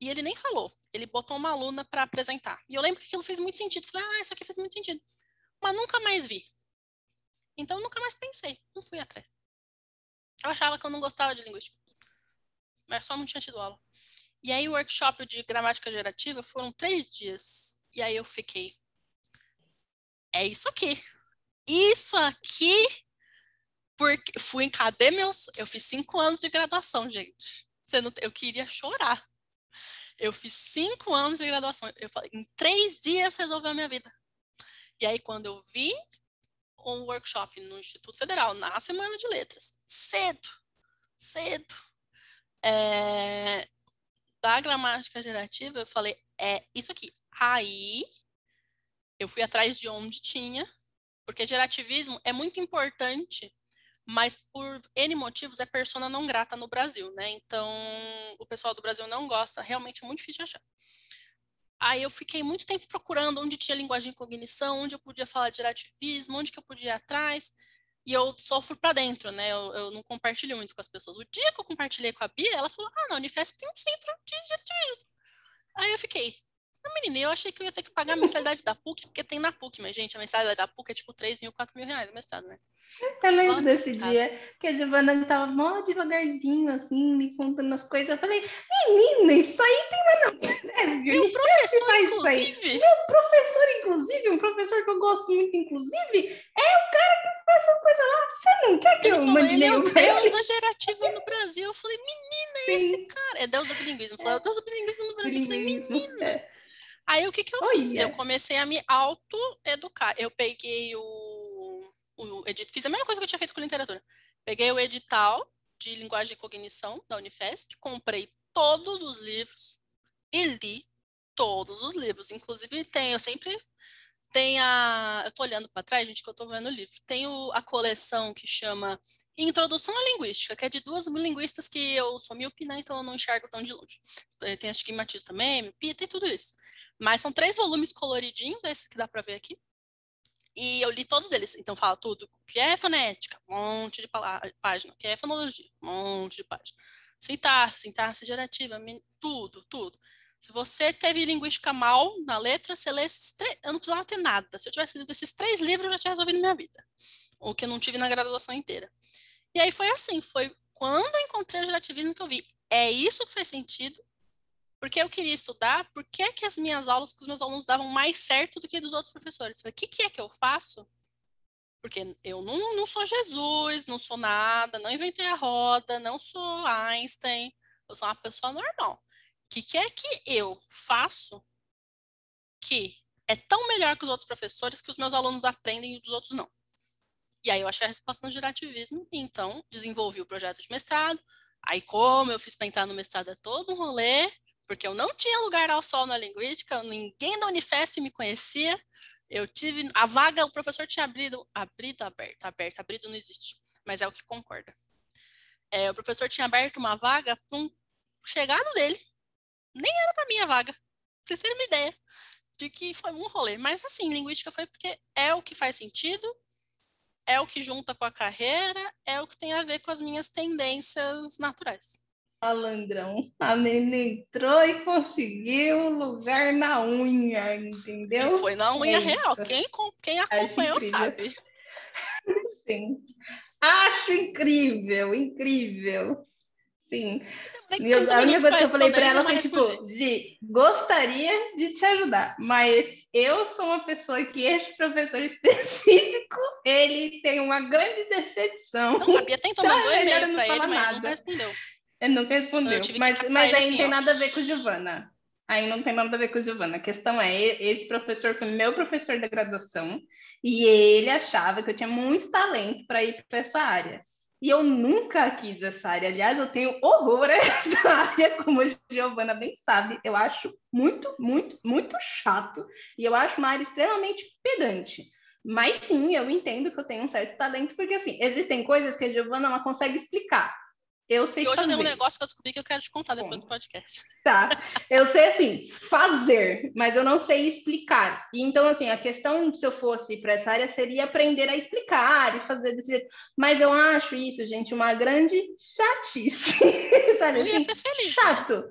e ele nem falou. Ele botou uma aluna para apresentar. E eu lembro que aquilo fez muito sentido. Falei, ah, isso aqui fez muito sentido. Mas nunca mais vi. Então, nunca mais pensei, não fui atrás. Eu achava que eu não gostava de linguística, mas só não tinha tido aula. E aí, o workshop de gramática gerativa foram três dias. E aí, eu fiquei. É isso aqui. Isso aqui. Porque fui em cadê meus. Eu fiz cinco anos de graduação, gente. Eu queria chorar. Eu fiz cinco anos de graduação. Eu falei, em três dias resolveu a minha vida. E aí, quando eu vi um workshop no Instituto Federal, na Semana de Letras, cedo, cedo, é, da gramática gerativa, eu falei, é isso aqui. Aí, eu fui atrás de onde tinha, porque gerativismo é muito importante, mas por N motivos é persona não grata no Brasil, né? Então, o pessoal do Brasil não gosta, realmente é muito difícil de achar. Aí eu fiquei muito tempo procurando onde tinha linguagem de cognição, onde eu podia falar de ativismo, onde que eu podia ir atrás. E eu sofro para dentro, né? Eu, eu, não compartilho muito com as pessoas. O dia que eu compartilhei com a Bia, ela falou: Ah, na Unifesp tem um centro de ativismo. Aí eu fiquei: Não, menina, eu achei que eu ia ter que pagar a mensalidade da PUC, porque tem na PUC, mas, gente, a mensalidade da PUC é tipo 3 mil, 4 mil reais o mestrado, né? Eu lembro desse dia que a Giovana tava mó devagarzinho, assim, me contando as coisas. Eu falei, menina, isso aí tem lá na Meu professor, inclusive. Meu professor, inclusive, um professor que eu gosto muito, inclusive, é o cara que faz essas coisas lá. Você não quer que ele eu falou, mande ele é o deus da gerativa no Brasil. Eu falei, menina, Sim. esse cara. É deus do bilinguismo. Eu falei, é o deus do bilinguismo no Brasil. Eu falei, menina. É. Aí o que que eu Olha. fiz? Eu comecei a me auto-educar. Eu peguei o, o edit, fiz a mesma coisa que eu tinha feito com literatura. Peguei o edital de linguagem e cognição da Unifesp, comprei todos os livros e li todos os livros. Inclusive tem, eu sempre tem a, eu tô olhando para trás, gente, que eu tô vendo o livro. Tem o- a coleção que chama Introdução à Linguística, que é de duas linguistas que eu sou míope, né? Então eu não enxergo tão de longe. Tem astigmatismo também, miopia, tem tudo isso. Mas são três volumes coloridinhos, esses que dá para ver aqui. E eu li todos eles. Então fala tudo. Que é fonética? Um monte de página. O que é fonologia? Um monte de página. Sintaxe, sintaxe gerativa, tudo, tudo. Se você teve linguística mal na letra, você lê esses três. Eu não precisava ter nada. Se eu tivesse lido esses três livros, eu já tinha resolvido minha vida. O que eu não tive na graduação inteira. E aí foi assim, foi quando eu encontrei o gerativismo que eu vi. É isso que faz sentido, porque eu queria estudar, por que, que as minhas aulas com os meus alunos davam mais certo do que dos outros professores? O que, que é que eu faço? Porque eu não, não sou Jesus, não sou nada, não inventei a roda, não sou Einstein, eu sou uma pessoa normal. O que, que é que eu faço que é tão melhor que os outros professores que os meus alunos aprendem e os outros não? E aí eu achei a resposta no gerativismo, e então desenvolvi o projeto de mestrado. Aí, como eu fiz para entrar no mestrado, é todo um rolê, porque eu não tinha lugar ao sol na linguística, ninguém da Unifesp me conhecia. Eu tive a vaga, o professor tinha abrido, abrido, aberto, aberto, abrido não existe, mas é o que concorda. É, o professor tinha aberto uma vaga para um chegado dele, nem era para minha vaga, pra vocês terem uma ideia de que foi um rolê. Mas assim, linguística foi porque é o que faz sentido, é o que junta com a carreira, é o que tem a ver com as minhas tendências naturais. Malandrão. A menina entrou e conseguiu lugar na unha, entendeu? E foi na unha É real. isso. Quem, quem acompanhou sabe. [LAUGHS] Sim. Acho incrível, incrível. Sim. E eu- tanto a única coisa que eu falei pra ela foi tipo, Gi, gostaria de te ajudar, mas eu sou uma pessoa que este professor específico, ele tem uma grande decepção. Não, a Bia tentou, Então, mandou é melhor e-mail pra ele, mas nada. Ele não respondeu, Eu tive que mas, mas ele aí assim, não tem ó. nada a ver com Giovana. Aí não tem nada a ver com Giovana. A questão é, esse professor foi meu professor da graduação e ele achava que eu tinha muito talento para ir para essa área. E eu nunca quis essa área. Aliás, eu tenho horror a [LAUGHS] essa área, como a Giovana bem sabe. Eu acho muito, muito, muito chato. E eu acho uma área extremamente pedante. Mas sim, eu entendo que eu tenho um certo talento, porque assim, existem coisas que a Giovana ela consegue explicar. Eu sei E hoje eu fazer. tenho um negócio que eu descobri que eu quero te contar depois do podcast. [LAUGHS] Tá, eu sei assim, fazer, mas eu não sei explicar. E então, assim, a questão, se eu fosse para essa área, seria aprender a explicar e fazer desse jeito. Mas eu acho isso, gente, uma grande chatice. [LAUGHS] Sabe Eu ia assim? ser feliz. né? Chato,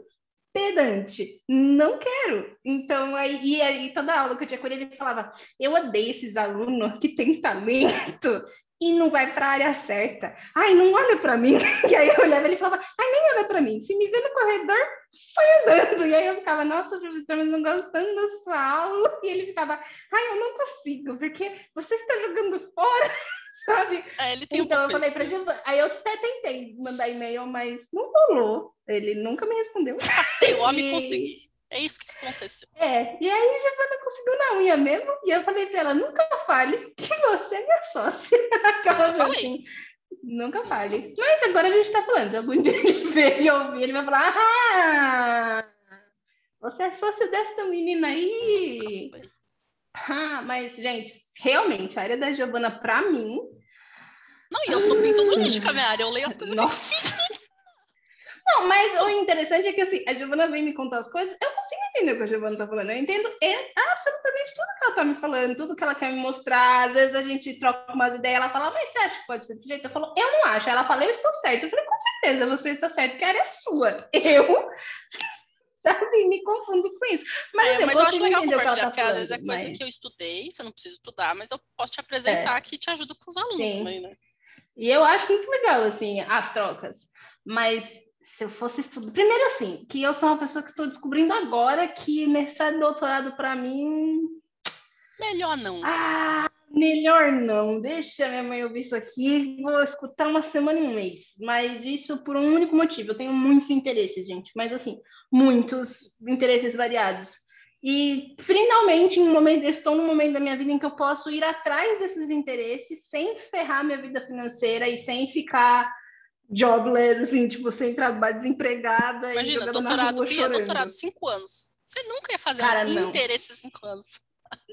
pedante, não quero. Então, aí, e aí, toda aula que eu tinha com ele, ele falava: Eu odeio esses alunos que têm talento e não vai para a área certa. Ai, não olha para mim. [LAUGHS] E aí eu olhava e ele falava: Ai, nem olha para mim. Se me vê no corredor, sai andando. E aí eu ficava: Nossa, professor, mas não gostando da sua aula. E ele ficava: Ai, eu não consigo, porque você está jogando fora, [LAUGHS] sabe? É, ele tem um Então eu pouco falei para Giovana, aí eu até tentei mandar e-mail, mas não rolou. Ele nunca me respondeu. [LAUGHS] Passei o homem E- consegui. É isso que aconteceu. É, e aí Giovana conseguiu na unha mesmo, e eu falei para ela, nunca fale que você é minha sócia. [LAUGHS] Aquela Nunca assim, nunca fale. Mas agora a gente tá falando, se algum [LAUGHS] dia ele ver e ouvir, ele vai falar, ah, você é sócia desta menina aí. Ah, mas, gente, realmente, a área da Giovana, para mim, Não, e eu sou pinto lixo minha área. Eu leio as coisas Nossa! Não, mas o interessante é que assim, a Giovana vem me contar as coisas, eu consigo entender o que a Giovana tá falando. Eu entendo é, absolutamente tudo que ela tá me falando, tudo que ela quer me mostrar. Às vezes a gente troca umas ideias, ela fala, mas você acha que pode ser desse jeito? Eu falo, eu não acho. Ela fala, eu estou certo. Eu falei, com certeza, você está certo, porque a área é sua. [LAUGHS] Eu, [LAUGHS] sabe? Me confundo com isso. Mas, é, mas eu, acho legal compartilhar, tá porque às vezes é coisa mas... que eu estudei, você não precisa estudar, mas eu posso te apresentar é. que te ajuda com os alunos Sim. também, né? E eu acho muito legal, assim, as trocas. Mas se eu fosse estudar. Primeiro, assim, que eu sou uma pessoa que estou descobrindo agora que mestrado e doutorado, para mim. Melhor não. Ah, melhor não. Deixa minha mãe ouvir isso aqui. Vou escutar uma semana e um mês. Mas isso por um único motivo. Eu tenho muitos interesses, gente. Mas, assim, muitos interesses variados. E finalmente, em um momento, estou num momento da minha vida em que eu posso ir atrás desses interesses sem ferrar minha vida financeira e sem ficar jobless, assim, tipo, sem trabalho, desempregada. Imagina, doutorado, Bia, doutorado, cinco anos. Você nunca ia fazer Cara, um interesse cinco anos.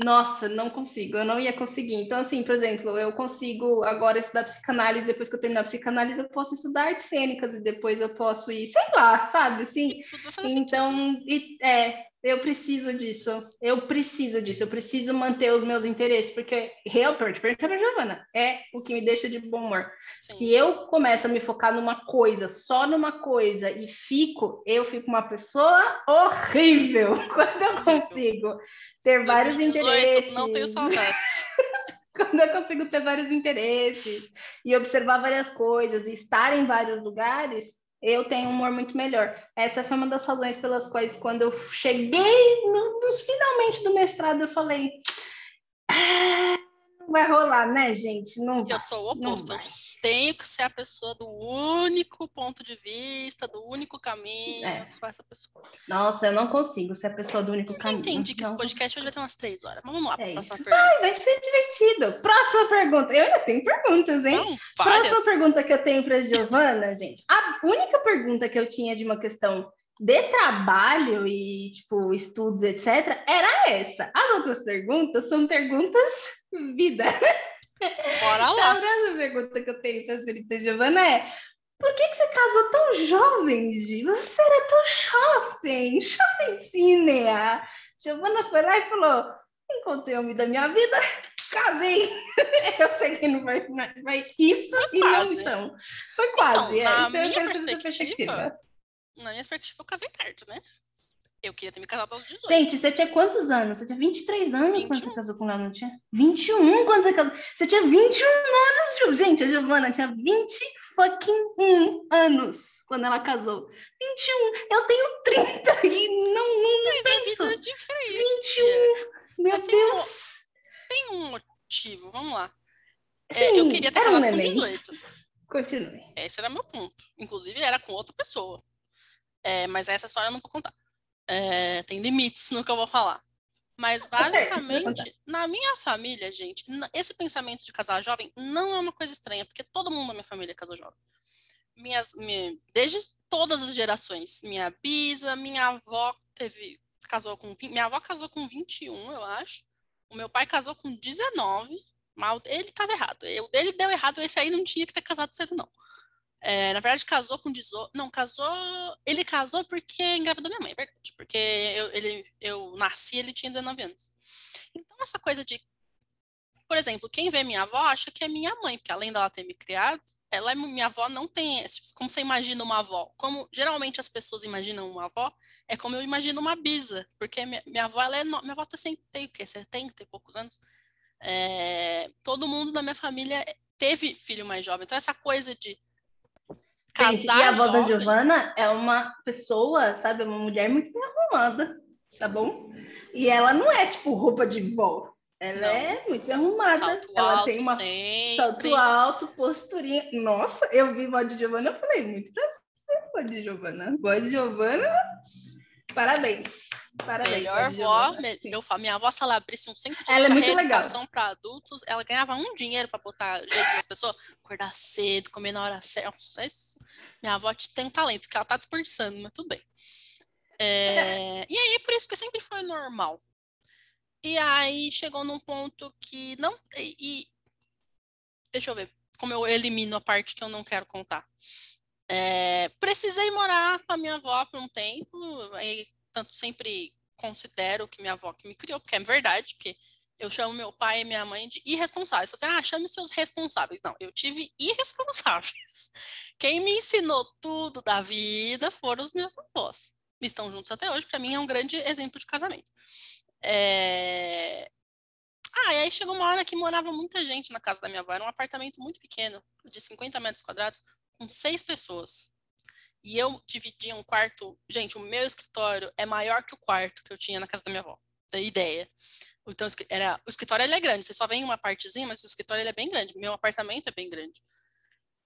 Nossa, não consigo, eu não ia conseguir. Então, assim, por exemplo, eu consigo agora estudar psicanálise, depois que eu terminar a psicanálise, eu posso estudar artes cênicas e depois eu posso ir, sei lá, sabe, assim. Então, e, é, eu preciso disso, eu preciso disso, eu preciso manter os meus interesses, porque realmente, pergunta Giovana, é o que me deixa de bom humor. Sim. Se eu começo a me focar numa coisa, só numa coisa, e fico, eu fico uma pessoa horrível [LAUGHS] quando eu consigo ter 2018, vários interesses. Não tenho saudades. [LAUGHS] quando eu consigo ter vários interesses e observar várias coisas e estar em vários lugares, eu tenho um humor muito melhor. Essa foi uma das razões pelas quais, quando eu cheguei no, nos finalmente do mestrado, eu falei. Ah, vai rolar, né, gente? Não eu sou o oposto. Eu tenho que ser a pessoa do único ponto de vista, do único caminho. É. Eu sou essa pessoa. Nossa, eu não consigo ser a pessoa do único eu caminho. entendi que não esse podcast hoje vai ter umas três horas. Vamos lá, é próxima isso. pergunta. Vai, vai ser divertido. Próxima pergunta. Eu ainda tenho perguntas, hein? Não, próxima pergunta que eu tenho para Giovana, [LAUGHS] gente. A única pergunta que eu tinha de uma questão de trabalho e, tipo, estudos, etc., era essa. As outras perguntas são perguntas vida. Bora lá. A próxima pergunta que eu tenho para a senhorita Giovana é por que, que você casou tão jovem, Gi? Você era tão jovem, jovenzinha. Giovana foi lá e falou, encontrei o homem da minha vida, casei. [LAUGHS] eu sei que não vai, vai isso foi e quase. não então. Foi quase. Então, é. na então, minha perspectiva, perspectiva, na minha perspectiva, eu casei tarde, né? Eu queria ter me casado aos 18. Gente, você tinha quantos anos? Você tinha 23 anos 21. quando você casou com ela, não tinha? 21 quando você casou. Você tinha 21 anos, Ju. Gente, a Giovana tinha 20 fucking 1 anos quando ela casou. 21. Eu tenho 30 [LAUGHS] e não, não, Mas penso. vida é diferente. 21. Meu Mas Deus. Tem um, tem um motivo, vamos lá. É, eu queria ter casado um com 18. Continue. Esse era meu ponto. Inclusive, era com outra pessoa. É, mas essa história eu não vou contar. É, tem limites no que eu vou falar. Mas tá basicamente, na minha família, gente, esse pensamento de casar jovem não é uma coisa estranha, porque todo mundo da minha família casou jovem. Minhas, minha, desde todas as gerações. Minha bisa, minha avó teve, casou com. Minha avó casou com 21, eu acho. O meu pai casou com 19. Mas ele estava errado. O dele deu errado, esse aí não tinha que ter casado cedo, não. É, na verdade, casou com 18. Não, casou. Ele casou porque engravidou minha mãe, é verdade. Porque eu, ele, eu nasci ele tinha 19 anos. Então, essa coisa de. Por exemplo, quem vê minha avó acha que é minha mãe, porque além dela ter me criado, ela é minha avó não tem. Como você imagina uma avó? Como geralmente as pessoas imaginam uma avó, é como eu imagino uma bisa. Porque minha, minha avó, ela é. Minha avó tá sem, tem o quê? 70 e poucos anos. É, todo mundo da minha família teve filho mais jovem. Então, essa coisa de Casar e a avó jovem. da Giovana é uma pessoa, sabe, uma mulher muito bem arrumada, tá bom? E ela não é tipo roupa de vó. Ela não. é muito bem arrumada. Salto ela alto, tem uma sempre. salto alto, posturinha. Nossa, eu vi vó de Giovana, eu falei, muito prazer, vó de Giovana. Vó de Giovana, parabéns. Parabéns. Melhor vó, eu falo, minha avó, se ela abrisse um centro de ela é para adultos, ela ganhava um dinheiro para botar jeito nas pessoas, acordar cedo, comer na hora certa. Minha avó tem um talento que ela tá desperdiçando, mas tudo bem. É, [LAUGHS] e aí, por isso que sempre foi normal. E aí chegou num ponto que não. E, e, deixa eu ver como eu elimino a parte que eu não quero contar. É, precisei morar com a minha avó por um tempo, aí tanto sempre considero que minha avó que me criou, porque é verdade, porque eu chamo meu pai e minha mãe de irresponsáveis. Você, ah, chame seus responsáveis. Não, eu tive irresponsáveis. [LAUGHS] Quem me ensinou tudo da vida foram os meus avós. estão juntos até hoje, para mim é um grande exemplo de casamento. É... Ah, e aí chegou uma hora que morava muita gente na casa da minha avó. Era um apartamento muito pequeno, de 50 metros quadrados, com seis pessoas. E eu dividia um quarto. Gente, o meu escritório é maior que o quarto que eu tinha na casa da minha avó. Da ideia. Então, era, o escritório ele é grande. Você só vem uma partezinha, mas o escritório ele é bem grande. Meu apartamento é bem grande.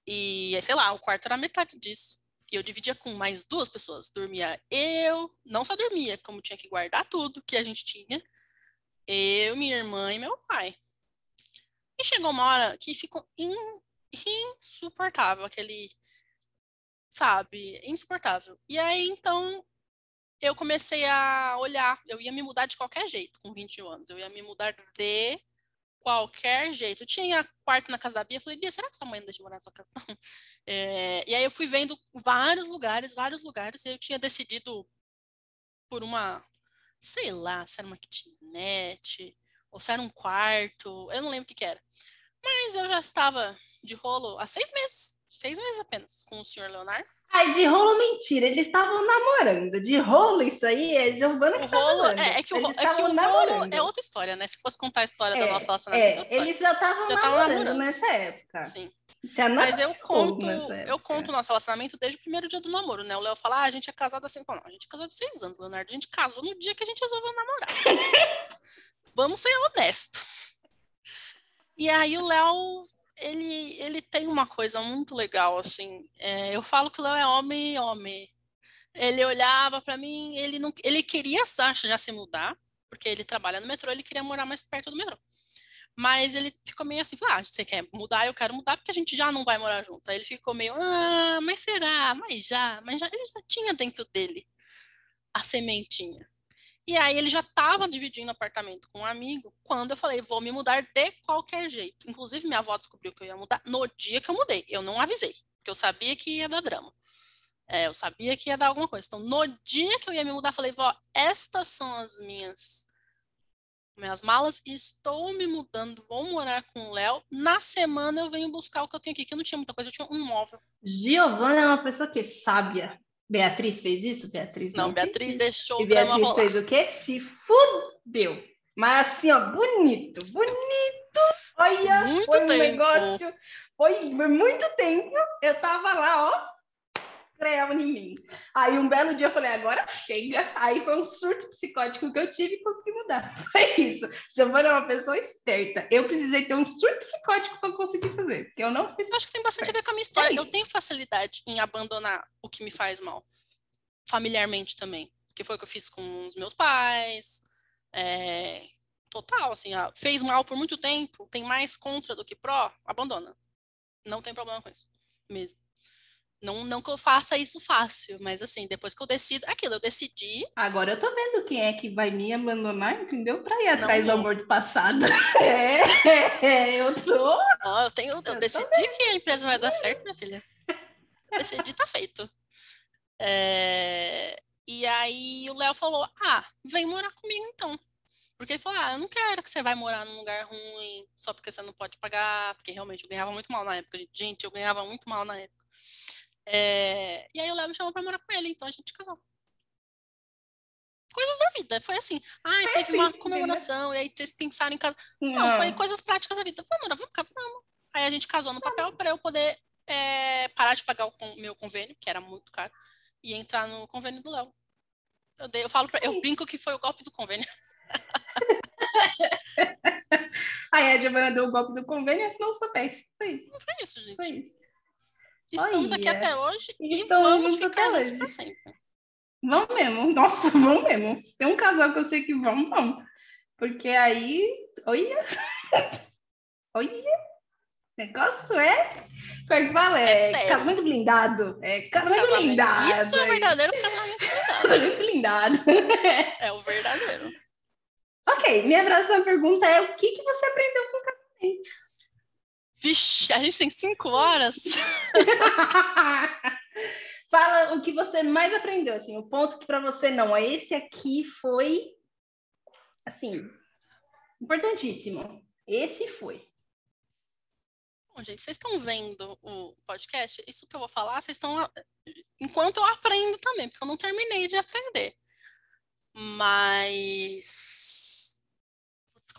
E, sei lá, o quarto era metade disso. E eu dividia com mais duas pessoas. Dormia eu, não só dormia, como tinha que guardar tudo que a gente tinha eu, minha irmã e meu pai. E chegou uma hora que ficou insuportável aquele, sabe, insuportável. E aí então eu comecei a olhar, eu ia me mudar de qualquer jeito com 21 anos, eu ia me mudar de qualquer jeito. Eu tinha quarto na casa da Bia, falei, Bia, será que sua mãe não deixa morar na sua casa? [LAUGHS] É, e aí eu fui vendo vários lugares, vários lugares, e eu tinha decidido por uma sei lá, se era uma kitnet, ou se era um quarto, eu não lembro o que, que era. Mas eu já estava de rolo há seis meses, seis meses apenas, com o senhor Leonardo. Ai, de rolo mentira, eles estavam namorando. De rolo, isso aí é Giovana que o tá rolo, é, é, que o, é que o rolo é outra história, né? Se fosse contar a história é, do nosso relacionamento, é, é eles já estavam namorando, namorando nessa época. Sim. Mas eu conto, eu conto o nosso relacionamento desde o primeiro dia do namoro, né? O Léo fala, ah, a gente é casado assim. Não, a gente é casado há seis anos, Leonardo. A gente casou no dia que a gente resolveu namorar. [LAUGHS] Vamos ser honestos. E aí o Léo, ele, ele tem uma coisa muito legal, assim. É, eu falo que o Léo é homem homem. Ele olhava para mim, ele não, ele queria já se mudar, porque ele trabalha no metrô, ele queria morar mais perto do metrô. Mas ele ficou meio assim, ah, você quer mudar? Eu quero mudar porque a gente já não vai morar junto. Aí ele ficou meio, ah, mas será? Mas já, mas já, ele já tinha dentro dele a sementinha. E aí ele já estava dividindo apartamento com um amigo quando eu falei, vou me mudar de qualquer jeito. Inclusive, minha avó descobriu que eu ia mudar no dia que eu mudei. Eu não avisei, porque eu sabia que ia dar drama. É, eu sabia que ia dar alguma coisa. Então, no dia que eu ia me mudar, falei, vó, estas são as minhas minhas malas e estou me mudando, vou morar com o Léo. Na semana eu venho buscar o que eu tenho aqui, que eu não tinha muita coisa, eu tinha um móvel. Giovana é uma pessoa que é sábia. Beatriz fez isso? Beatriz não, não Beatriz deixou e o Beatriz rolar. fez o quê? Se fudeu. Mas assim, ó, bonito, bonito. Olha, muito foi tempo. um negócio. Foi muito tempo. Eu tava lá, ó, freava em mim. Aí um belo dia eu falei, agora chega. Aí foi um surto psicótico que eu tive e consegui mudar. [LAUGHS] Foi isso. Giovana é uma pessoa esperta. Eu precisei ter um surto psicótico para conseguir fazer, porque eu não fiz. Eu acho que tem bastante a ver com a minha história. É eu tenho facilidade em abandonar o que me faz mal, familiarmente também. Que foi o que eu fiz com os meus pais. É... Total, assim, ó, fez mal por muito tempo, tem mais contra do que pró, abandona. Não tem problema com isso, mesmo. Não, não que eu faça isso fácil, mas assim, depois que eu decido, aquilo, eu decidi. Agora eu tô vendo quem é que vai me abandonar, entendeu? Pra ir atrás não, do amor do passado. [LAUGHS] [LAUGHS] É, é, eu tô. Não, eu tenho, eu, eu decidi que a empresa vai dar certo, minha filha. Eu decidi, tá feito. É, e aí o Léo falou: Ah, vem morar comigo então. Porque ele falou: Ah, eu não quero que você vai morar num lugar ruim só porque você não pode pagar, porque realmente eu ganhava muito mal na época. Gente, eu ganhava muito mal na época. É... E aí o Léo me chamou pra morar com ele, então a gente casou. Coisas da vida, foi assim. Ah, teve assim, uma comemoração, né? e aí vocês pensaram em casa. Não. não, foi coisas práticas da vida. Vamos, vamos, vamos. Aí a gente casou no papel para eu poder é, parar de pagar o meu convênio, que era muito caro, e entrar no convênio do Léo. Eu, eu falo pra, eu brinco que foi o golpe do convênio. [LAUGHS] Aí a Giovana deu o golpe do convênio e assinou os papéis. Foi isso. Não foi isso, gente. Foi isso. Estamos Olha, aqui até hoje e vamos ficar juntos para sempre. Vamos mesmo. [LAUGHS] Nossa, vamos mesmo. Se tem um casal que eu sei que vamos, vamos. Porque aí, olha, [LAUGHS] olha, negócio é, como é que fala? É, é casamento blindado. É casamento, casamento blindado. Isso é verdadeiro casamento blindado. casamento blindado. [LAUGHS] é o verdadeiro. Ok, minha próxima pergunta é o que, que você aprendeu com o casamento? Vixe, a gente tem cinco horas. [LAUGHS] Fala o que você mais aprendeu, assim, o ponto que para você não, esse aqui foi, assim, importantíssimo. Esse foi. Bom, gente, vocês estão vendo o podcast? Isso que eu vou falar, vocês estão enquanto eu aprendo também, porque eu não terminei de aprender. Mas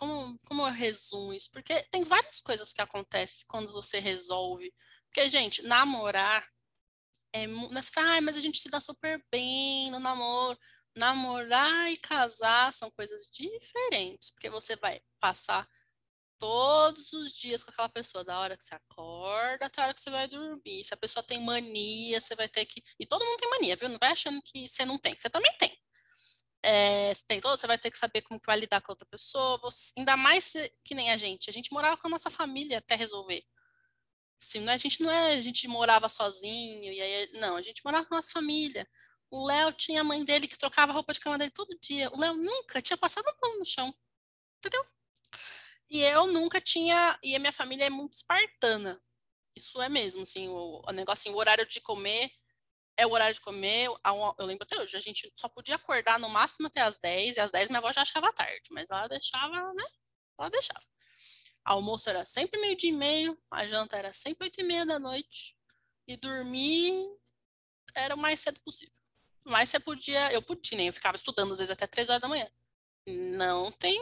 como, como eu resumo isso? Porque tem várias coisas que acontecem quando você resolve. Porque, gente, namorar é Ai, mas a gente se dá super bem no namoro. Namorar e casar são coisas diferentes, porque você vai passar todos os dias com aquela pessoa, da hora que você acorda até a hora que você vai dormir. Se a pessoa tem mania, você vai ter que. E todo mundo tem mania, viu? Não vai achando que você não tem. Você também tem. É, você tem todo, você vai ter que saber como que vai lidar com a outra pessoa. Você... ainda mais que nem a gente. A gente morava com a nossa família até resolver. Assim, a gente não é, a gente morava sozinho, e aí, não, a gente morava com a nossa família. O Léo tinha a mãe dele que trocava a roupa de cama dele todo dia. O Léo nunca tinha passado um pão no chão. Entendeu? E eu nunca tinha. E a minha família é muito espartana. Isso é mesmo, assim, o, o assim, o horário de comer é o horário de comer. Eu lembro até hoje, a gente só podia acordar no máximo até as 10, e às 10 minha avó já achava tarde, mas ela deixava, né? Ela deixava. Almoço era sempre meio-dia e meio, a janta era sempre oito e meia da noite, e dormir era o mais cedo possível. Mas você podia, eu podia, nem eu ficava estudando às vezes até três horas da manhã. Não tem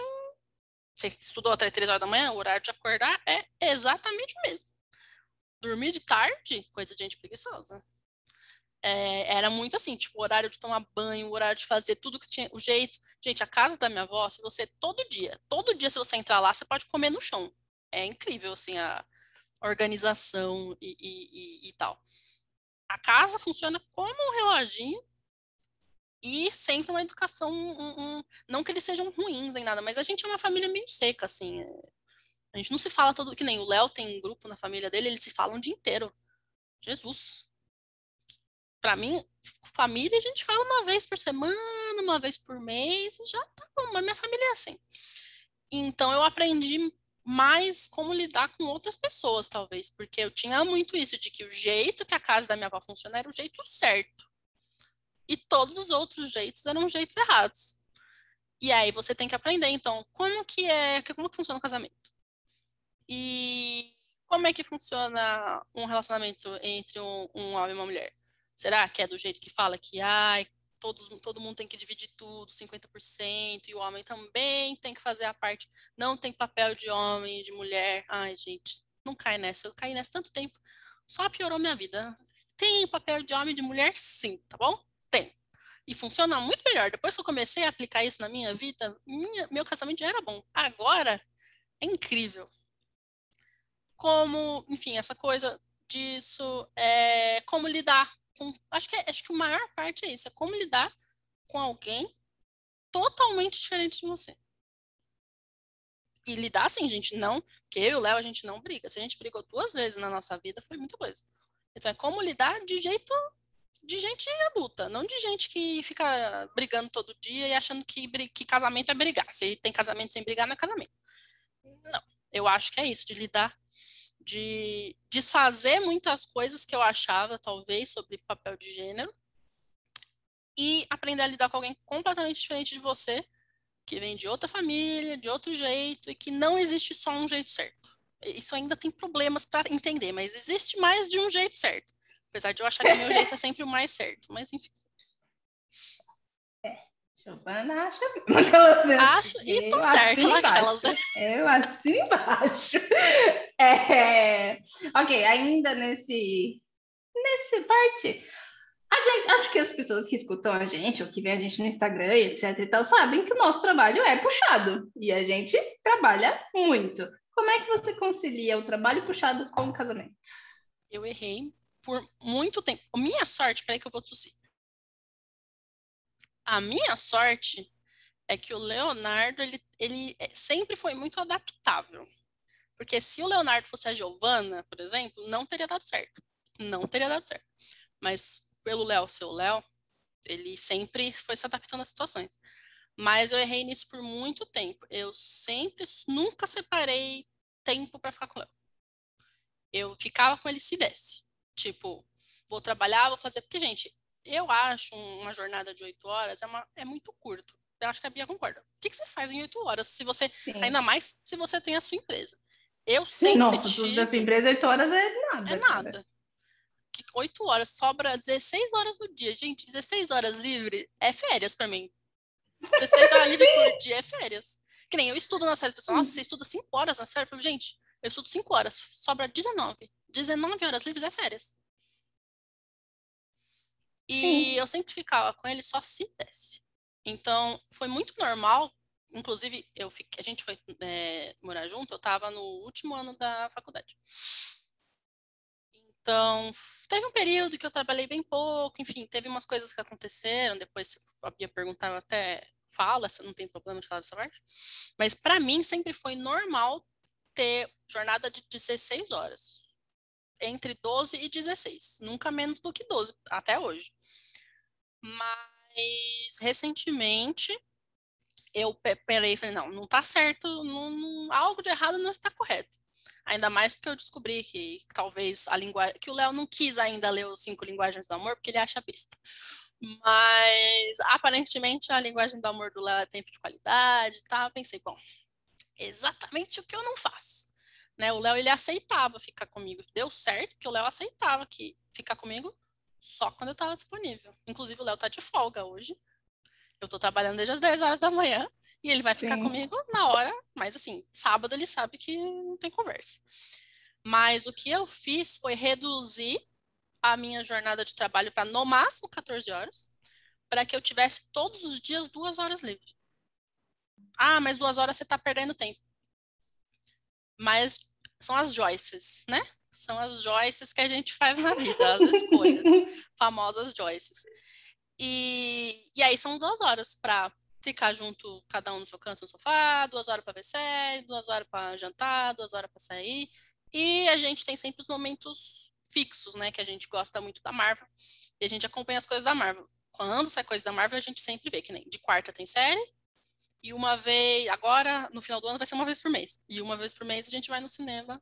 você estudou até três horas da manhã, o horário de acordar é exatamente o mesmo. Dormir de tarde, coisa de gente preguiçosa. É, era muito assim, tipo, o horário de tomar banho, o horário de fazer tudo que tinha, o jeito. Gente, a casa da minha avó, se você, todo dia, todo dia, se você entrar lá, você pode comer no chão. É incrível, assim, a organização e, e, e, e tal. A casa funciona como um reloginho e sempre uma educação, um, um, não que eles sejam ruins nem nada, mas a gente é uma família meio seca, assim. É, a gente não se fala todo, que nem o Léo tem um grupo na família dele, eles se falam o dia inteiro. Jesus. Para mim, família a gente fala uma vez por semana, uma vez por mês, já tá bom, mas minha família é assim. Então eu aprendi mais como lidar com outras pessoas, talvez, porque eu tinha muito isso de que o jeito que a casa da minha avó funciona era o jeito certo e todos os outros jeitos eram jeitos errados. E aí você tem que aprender, então, como que é, como que funciona o casamento? E como é que funciona um relacionamento entre um, um homem e uma mulher? Será que é do jeito que fala que ai, todos, todo mundo tem que dividir tudo, 50%, e o homem também tem que fazer a parte. Não tem papel de homem de mulher. Ai, gente, não cai nessa. Eu caí nessa tanto tempo. Só piorou minha vida. Tem papel de homem e de mulher, sim, tá bom? Tem. E funciona muito melhor. Depois que eu comecei a aplicar isso na minha vida, minha, meu casamento já era bom. Agora é incrível. Como, enfim, essa coisa disso, é, como lidar com. Acho que, é, acho que a maior parte é isso: é como lidar com alguém totalmente diferente de você. E lidar assim, gente, não. Porque eu e o Léo, a gente não briga. Se a gente brigou duas vezes na nossa vida, foi muita coisa. Então, é como lidar de jeito de gente adulta, não de gente que fica brigando todo dia e achando que, que casamento é brigar. Se tem casamento sem brigar, não é casamento. Não, eu acho que é isso, de lidar, de desfazer muitas coisas que eu achava, talvez, sobre papel de gênero, e aprender a lidar com alguém completamente diferente de você, que vem de outra família, de outro jeito, e que não existe só um jeito certo. Isso ainda tem problemas para entender, mas existe mais de um jeito certo. Apesar de eu achar que o meu jeito é sempre o mais certo, mas enfim. Giovana acha. Acho e tô certo naquelas, né? Eu assim embaixo. [LAUGHS] É, ok, ainda nesse, nesse parte. A gente, acho que as pessoas que escutam a gente, ou que vêem a gente no Instagram, etc e tal, sabem que o nosso trabalho é puxado. E a gente trabalha muito. Como é que você concilia o trabalho puxado com o casamento? Eu errei por muito tempo. Minha sorte, peraí que eu vou tossir. A minha sorte é que o Leonardo, ele, ele sempre foi muito adaptável. Porque se o Leonardo fosse a Giovana, por exemplo, não teria dado certo. Não teria dado certo. Mas pelo Léo ser o Léo, ele sempre foi se adaptando às situações. Mas eu errei nisso por muito tempo. Eu sempre, nunca separei tempo para ficar com o Léo. Eu ficava com ele se desse. Tipo, vou trabalhar, vou fazer. Porque, gente, eu acho uma jornada de oito horas é, uma, é muito curto. Eu acho que a Bia concorda. O que, que você faz em oito horas? Se você, Sim. ainda mais se você tem a sua empresa. Eu sempre Nossa, tive... da sua empresa, oito horas é nada. É nada. 8 horas sobra 16 horas no dia. Gente, 16 horas livre é férias para mim. 16 horas livre por dia é férias. Que nem eu estudo na série, pessoal, nossa, você estuda 5 horas na série? Gente, eu estudo 5 horas, sobra 19. 19 horas livres é férias. E Sim. eu sempre ficava com ele só se desse. Então, foi muito normal. Inclusive, eu fiquei, a gente foi é, morar junto, eu estava no último ano da faculdade. Então, teve um período que eu trabalhei bem pouco, enfim, teve umas coisas que aconteceram, depois a Bia perguntava até, fala, não tem problema de falar dessa parte. Mas para mim sempre foi normal ter jornada de 16 horas. Entre 12 e 16, nunca menos do que 12, até hoje. Mas recentemente eu perei e falei, não, não tá certo, não, não, algo de errado não está correto. Ainda mais porque eu descobri que talvez a linguagem. que o Léo não quis ainda ler os cinco linguagens do amor, porque ele acha besta. Mas aparentemente a linguagem do amor do Léo é tempo de qualidade, tá? Pensei, bom, exatamente o que eu não faço. Né? O Léo ele aceitava ficar comigo. Deu certo que o Léo aceitava que ficar comigo só quando eu estava disponível. Inclusive o Léo tá de folga hoje. Eu tô trabalhando desde as 10 horas da manhã e ele vai ficar Sim. comigo na hora, mas assim, sábado ele sabe que não tem conversa. Mas o que eu fiz foi reduzir a minha jornada de trabalho para no máximo 14 horas, para que eu tivesse todos os dias duas horas livres. Ah, mas duas horas você está perdendo tempo. Mas são as Joyces, né? São as Joyces que a gente faz na vida, as escolhas, [LAUGHS] famosas Joyces. E, e aí são duas horas para ficar junto, cada um no seu canto no sofá, duas horas para ver série, duas horas para jantar, duas horas para sair. E a gente tem sempre os momentos fixos, né? Que a gente gosta muito da Marvel. E a gente acompanha as coisas da Marvel. Quando sai coisa da Marvel, a gente sempre vê que nem de quarta tem série. E uma vez, agora, no final do ano, vai ser uma vez por mês. E uma vez por mês a gente vai no cinema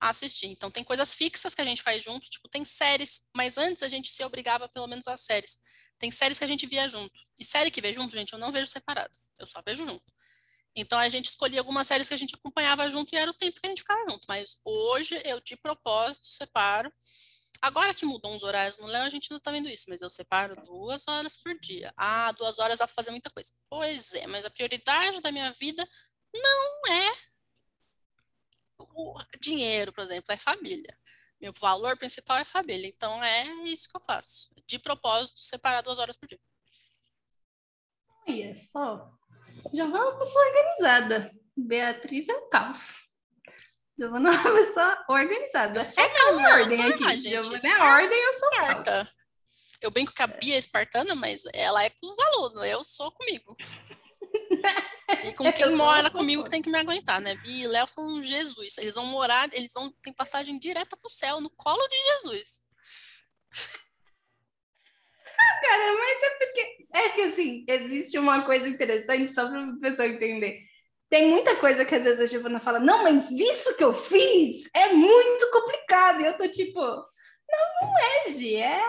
assistir. Então tem coisas fixas que a gente faz junto, tipo, tem séries, mas antes a gente se obrigava pelo menos às séries. Tem séries que a gente via junto. E série que vê junto, gente, eu não vejo separado. Eu só vejo junto. Então a gente escolhia algumas séries que a gente acompanhava junto e era o tempo que a gente ficava junto. Mas hoje eu de propósito separo. Agora que mudou os horários no Léo, a gente não tá vendo isso, mas eu separo duas horas por dia. Ah, duas horas pra fazer muita coisa. Pois é, mas a prioridade da minha vida não é o dinheiro, por exemplo, é família. Meu valor principal é família. Então é isso que eu faço. De propósito, separar duas horas por dia. Olha só. É uma pessoa organizada. Beatriz é um caos. Giovana é uma pessoa organizada. Eu sou é caos mesmo, ordem aqui. Gente, Giovana é ordem, eu sou caos. Eu brinco que a Bia é espartana, mas ela é com os alunos. Eu sou comigo. E com [LAUGHS] quem mora comigo que tem que me aguentar, né? Bia e Léo são Jesus. Eles vão morar, eles vão ter passagem direta pro céu, no colo de Jesus. Ah, cara, mas é porque. É que assim, existe uma coisa interessante, só para o pessoal entender. Tem muita coisa que às vezes a Giovana fala, não, mas isso que eu fiz é muito complicado. E eu tô tipo, não, não é, Gi, é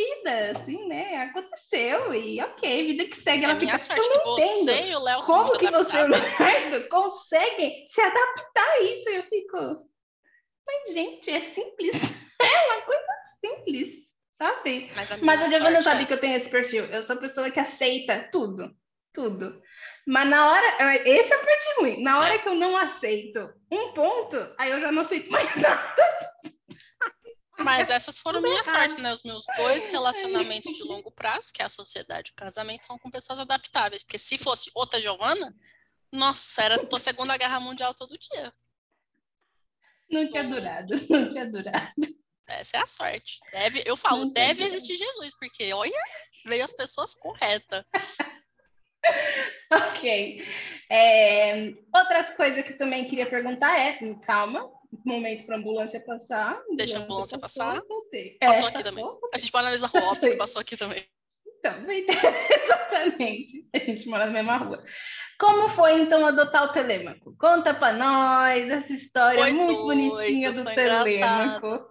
vida, assim, né? Aconteceu e ok, vida que segue. Ela é minha sorte que você e o Léo Como que você e o Leonardo conseguem se adaptar a isso? Eu fico, mas gente, é simples. [LAUGHS] É uma coisa simples, sabe? Mas a, mas a Giovana sabe é... que eu tenho esse perfil. Eu sou a pessoa que aceita tudo, tudo. Mas na hora, esse é o parte ruim. Na hora que eu não aceito um ponto, aí eu já não aceito mais nada. Mas essas foram minhas sortes, né? Os meus dois relacionamentos de longo prazo, que é a sociedade e o casamento, são com pessoas adaptáveis. Porque se fosse outra Giovana, nossa, era a Segunda Guerra Mundial todo dia. Não tinha durado, [LAUGHS] não tinha durado. Essa é a sorte. Deve, eu falo, deve existir Jesus, porque olha, veio as pessoas corretas. [LAUGHS] ok. É, outras coisas que eu também queria perguntar é, calma, momento para a ambulância passar. Deixa a ambulância passar. Passou é, aqui passou, também. A gente mora na mesma rua, óbvio passou aqui também. Então, [LAUGHS] exatamente. A gente mora na mesma rua. Como foi, então, adotar o Telêmaco? Conta para nós essa história foi muito doido, bonitinha do Telêmaco. Engraçado.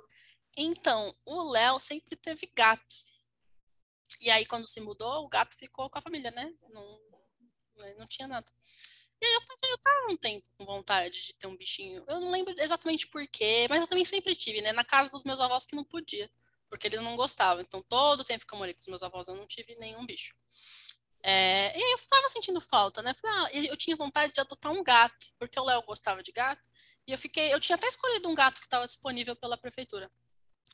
Então, o Léo sempre teve gato. E aí, quando se mudou, o gato ficou com a família, né? Não, não tinha nada. E aí eu tava, eu tava um tempo com vontade de ter um bichinho. Eu não lembro exatamente porquê, mas eu também sempre tive, né? Na casa dos meus avós que não podia. porque eles não gostavam. Então, todo o tempo que eu morei com os meus avós, eu não tive nenhum bicho. É, e aí eu estava sentindo falta, né? Falei, ah, eu tinha vontade de adotar um gato, porque o Léo gostava de gato. E eu fiquei, eu tinha até escolhido um gato que estava disponível pela prefeitura.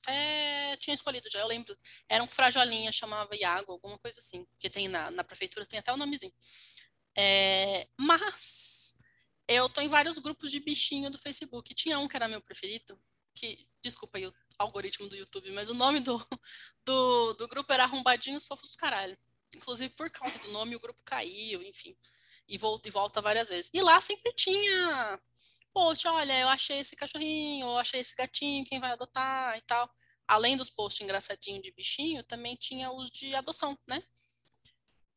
É, tinha escolhido já, eu lembro. Era um frajolinha, chamava Iago, alguma coisa assim. Que tem na, na prefeitura, tem até o nomezinho. É, mas eu tô em vários grupos de bichinho do Facebook. Tinha um que era meu preferido, que, desculpa aí o algoritmo do YouTube, mas o nome do, do, do grupo era Arrombadinhos Fofos do Caralho. Inclusive, por causa do nome, o grupo caiu, enfim. E volta, e volta várias vezes. E lá sempre tinha post, olha, eu achei esse cachorrinho, eu achei esse gatinho, quem vai adotar e tal. Além dos posts engraçadinhos de bichinho, também tinha os de adoção, né?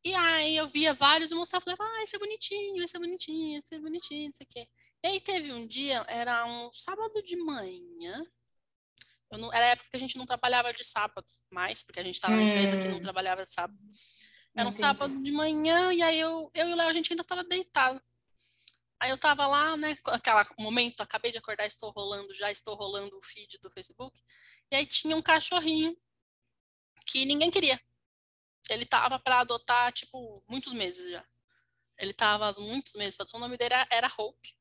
E aí eu via vários e mostrava, falava, ah, esse é bonitinho, esse é bonitinho, esse é bonitinho, não sei o quê. E aí teve um dia, era um sábado de manhã, não, era a época que a gente não trabalhava de sábado mais, porque a gente estava hum. na empresa que não hum. trabalhava de sábado. Era um Entendi. sábado de manhã, e aí eu, eu e o Léo, a gente ainda estava deitado. Aí eu tava lá, né, aquele momento, acabei de acordar, estou rolando, já estou rolando o feed do Facebook. E aí tinha um cachorrinho que ninguém queria. Ele tava para adotar, tipo, muitos meses já. Ele tava há muitos meses, o nome dele era, era Hope.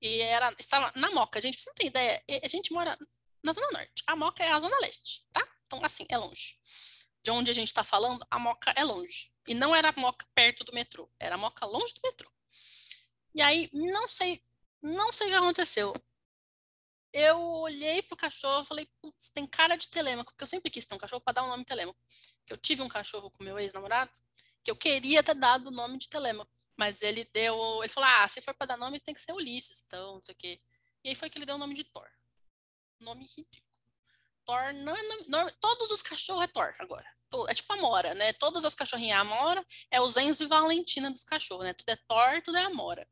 E era, estava na Moca, gente, pra você não ter ideia, a gente mora na Zona Norte. A Moca é a Zona Leste, tá? Então, assim, é longe. De onde a gente está falando, a Moca é longe. E não era a Moca perto do metrô, era a Moca longe do metrô. E aí, não sei, não sei o que aconteceu. Eu olhei pro cachorro e falei, putz, tem cara de telêmaco, porque eu sempre quis ter um cachorro para dar um nome telêmaco. Eu tive um cachorro com meu ex-namorado, que eu queria ter dado o nome de telêmaco. Mas ele deu, ele falou, ah, se for para dar nome tem que ser Ulisses, então, não sei o quê. E aí foi que ele deu o nome de Thor. Nome ridículo. Thor não é não, todos os cachorros é Thor agora. É tipo Amora, né? Todas as cachorrinhas é Amora, é o Zenzo e Valentina dos cachorros, né? Tudo é Thor, tudo é Amora.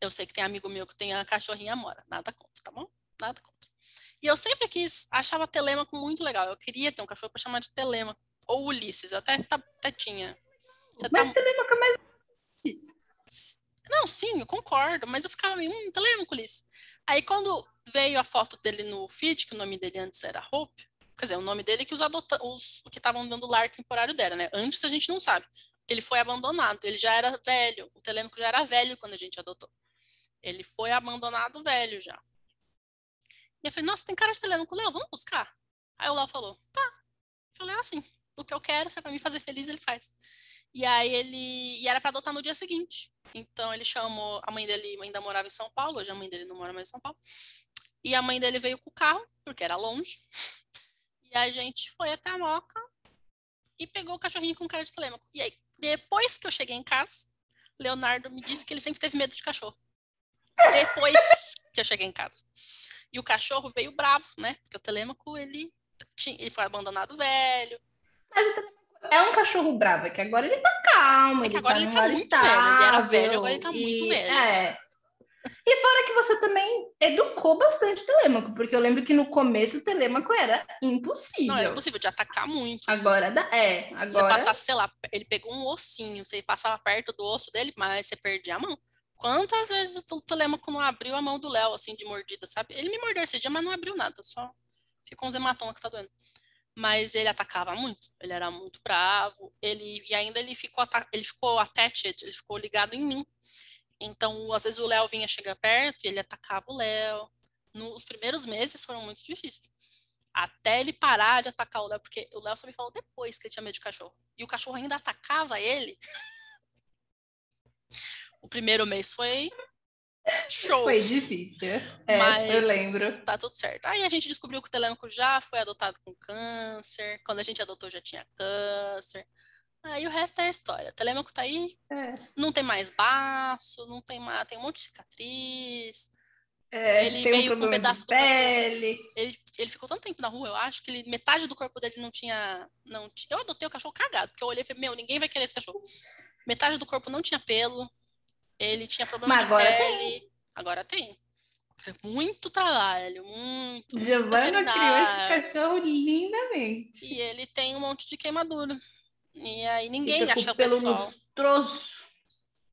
Eu sei que tem amigo meu que tem a cachorrinha Amora, nada contra, tá bom? Nada contra. E eu sempre quis, achava Telêmaco muito legal. Eu queria ter um cachorro para chamar de Telêmaco. Ou Ulisses, eu até, até tinha. Você mas tá... Telêmaco é mais. Não, sim, eu concordo, mas eu ficava meio, hum, Telêmaco, Ulisses. Aí quando veio a foto dele no feed, que o nome dele antes era Hope, quer dizer, o nome dele que os, adota os que estavam dando lar temporário dela, né? Antes a gente não sabe. Ele foi abandonado, ele já era velho, o Telêmaco já era velho quando a gente adotou. Ele foi abandonado velho já. E eu falei, nossa, tem cara de Telêmaco, Léo, vamos buscar? Aí o Léo falou, tá. Eu falei, assim, o que eu quero, se é pra me fazer feliz, ele faz. E aí ele. E era para adotar no dia seguinte. Então ele chamou. A mãe dele ainda morava em São Paulo, hoje a mãe dele não mora mais em São Paulo. E a mãe dele veio com o carro, porque era longe. E a gente foi até a Moca e pegou o cachorrinho com cara de telêmaco. E aí, depois que eu cheguei em casa, Leonardo me disse que ele sempre teve medo de cachorro. Depois que eu cheguei em casa. E o cachorro veio bravo, né? Porque o telêmaco, ele, tinha, ele foi abandonado velho. Mas o telêmaco é um cachorro bravo, é que agora ele tá calmo. É que agora tá ele tá muito estável, velho. Ele era velho, agora ele tá e... muito velho. É. E fora que você também educou bastante o Telêmaco, porque eu lembro que no começo o Telêmaco era impossível. Não, era impossível de atacar muito. Assim. Agora dá, é, agora... Você passasse, sei lá, ele pegou um ossinho, você passava perto do osso dele, mas você perdia a mão. Quantas vezes o Telêmaco não abriu a mão do Léo, assim, de mordida, sabe? Ele me mordeu esse dia, mas não abriu nada, só ficou uns hematomas que tá doendo. Mas ele atacava muito, ele era muito bravo, ele, e ainda ele ficou, ele ficou attached, ele ficou ligado em mim. Então, às vezes o Léo vinha chegar perto e ele atacava o Léo. Nos primeiros meses foram muito difíceis. Até ele parar de atacar o Léo, porque o Léo só me falou depois que ele tinha medo de cachorro. E o cachorro ainda atacava ele. [LAUGHS] O primeiro mês foi show. Foi difícil. É, Mas eu lembro. Tá tudo certo. Aí a gente descobriu que o Telêmaco já foi adotado com câncer. Quando a gente adotou já tinha câncer. Aí o resto é história. O Telêmaco tá aí, é. não tem mais baço, não tem mais, tem um monte de cicatriz. É, ele veio um com um pedaço de pele. Ele, ele ficou tanto tempo na rua, eu acho que ele, metade do corpo dele não tinha, não Eu adotei o cachorro cagado, porque eu olhei e falei, meu, ninguém vai querer esse cachorro. Metade do corpo não tinha pelo. Ele tinha problema Mas de agora pele. Tem. Agora tem. Muito trabalho, muito. Giovanna criou esse cachorro lindamente. E ele tem um monte de queimadura. E aí ninguém Fica acha que o pessoal. Lustroso.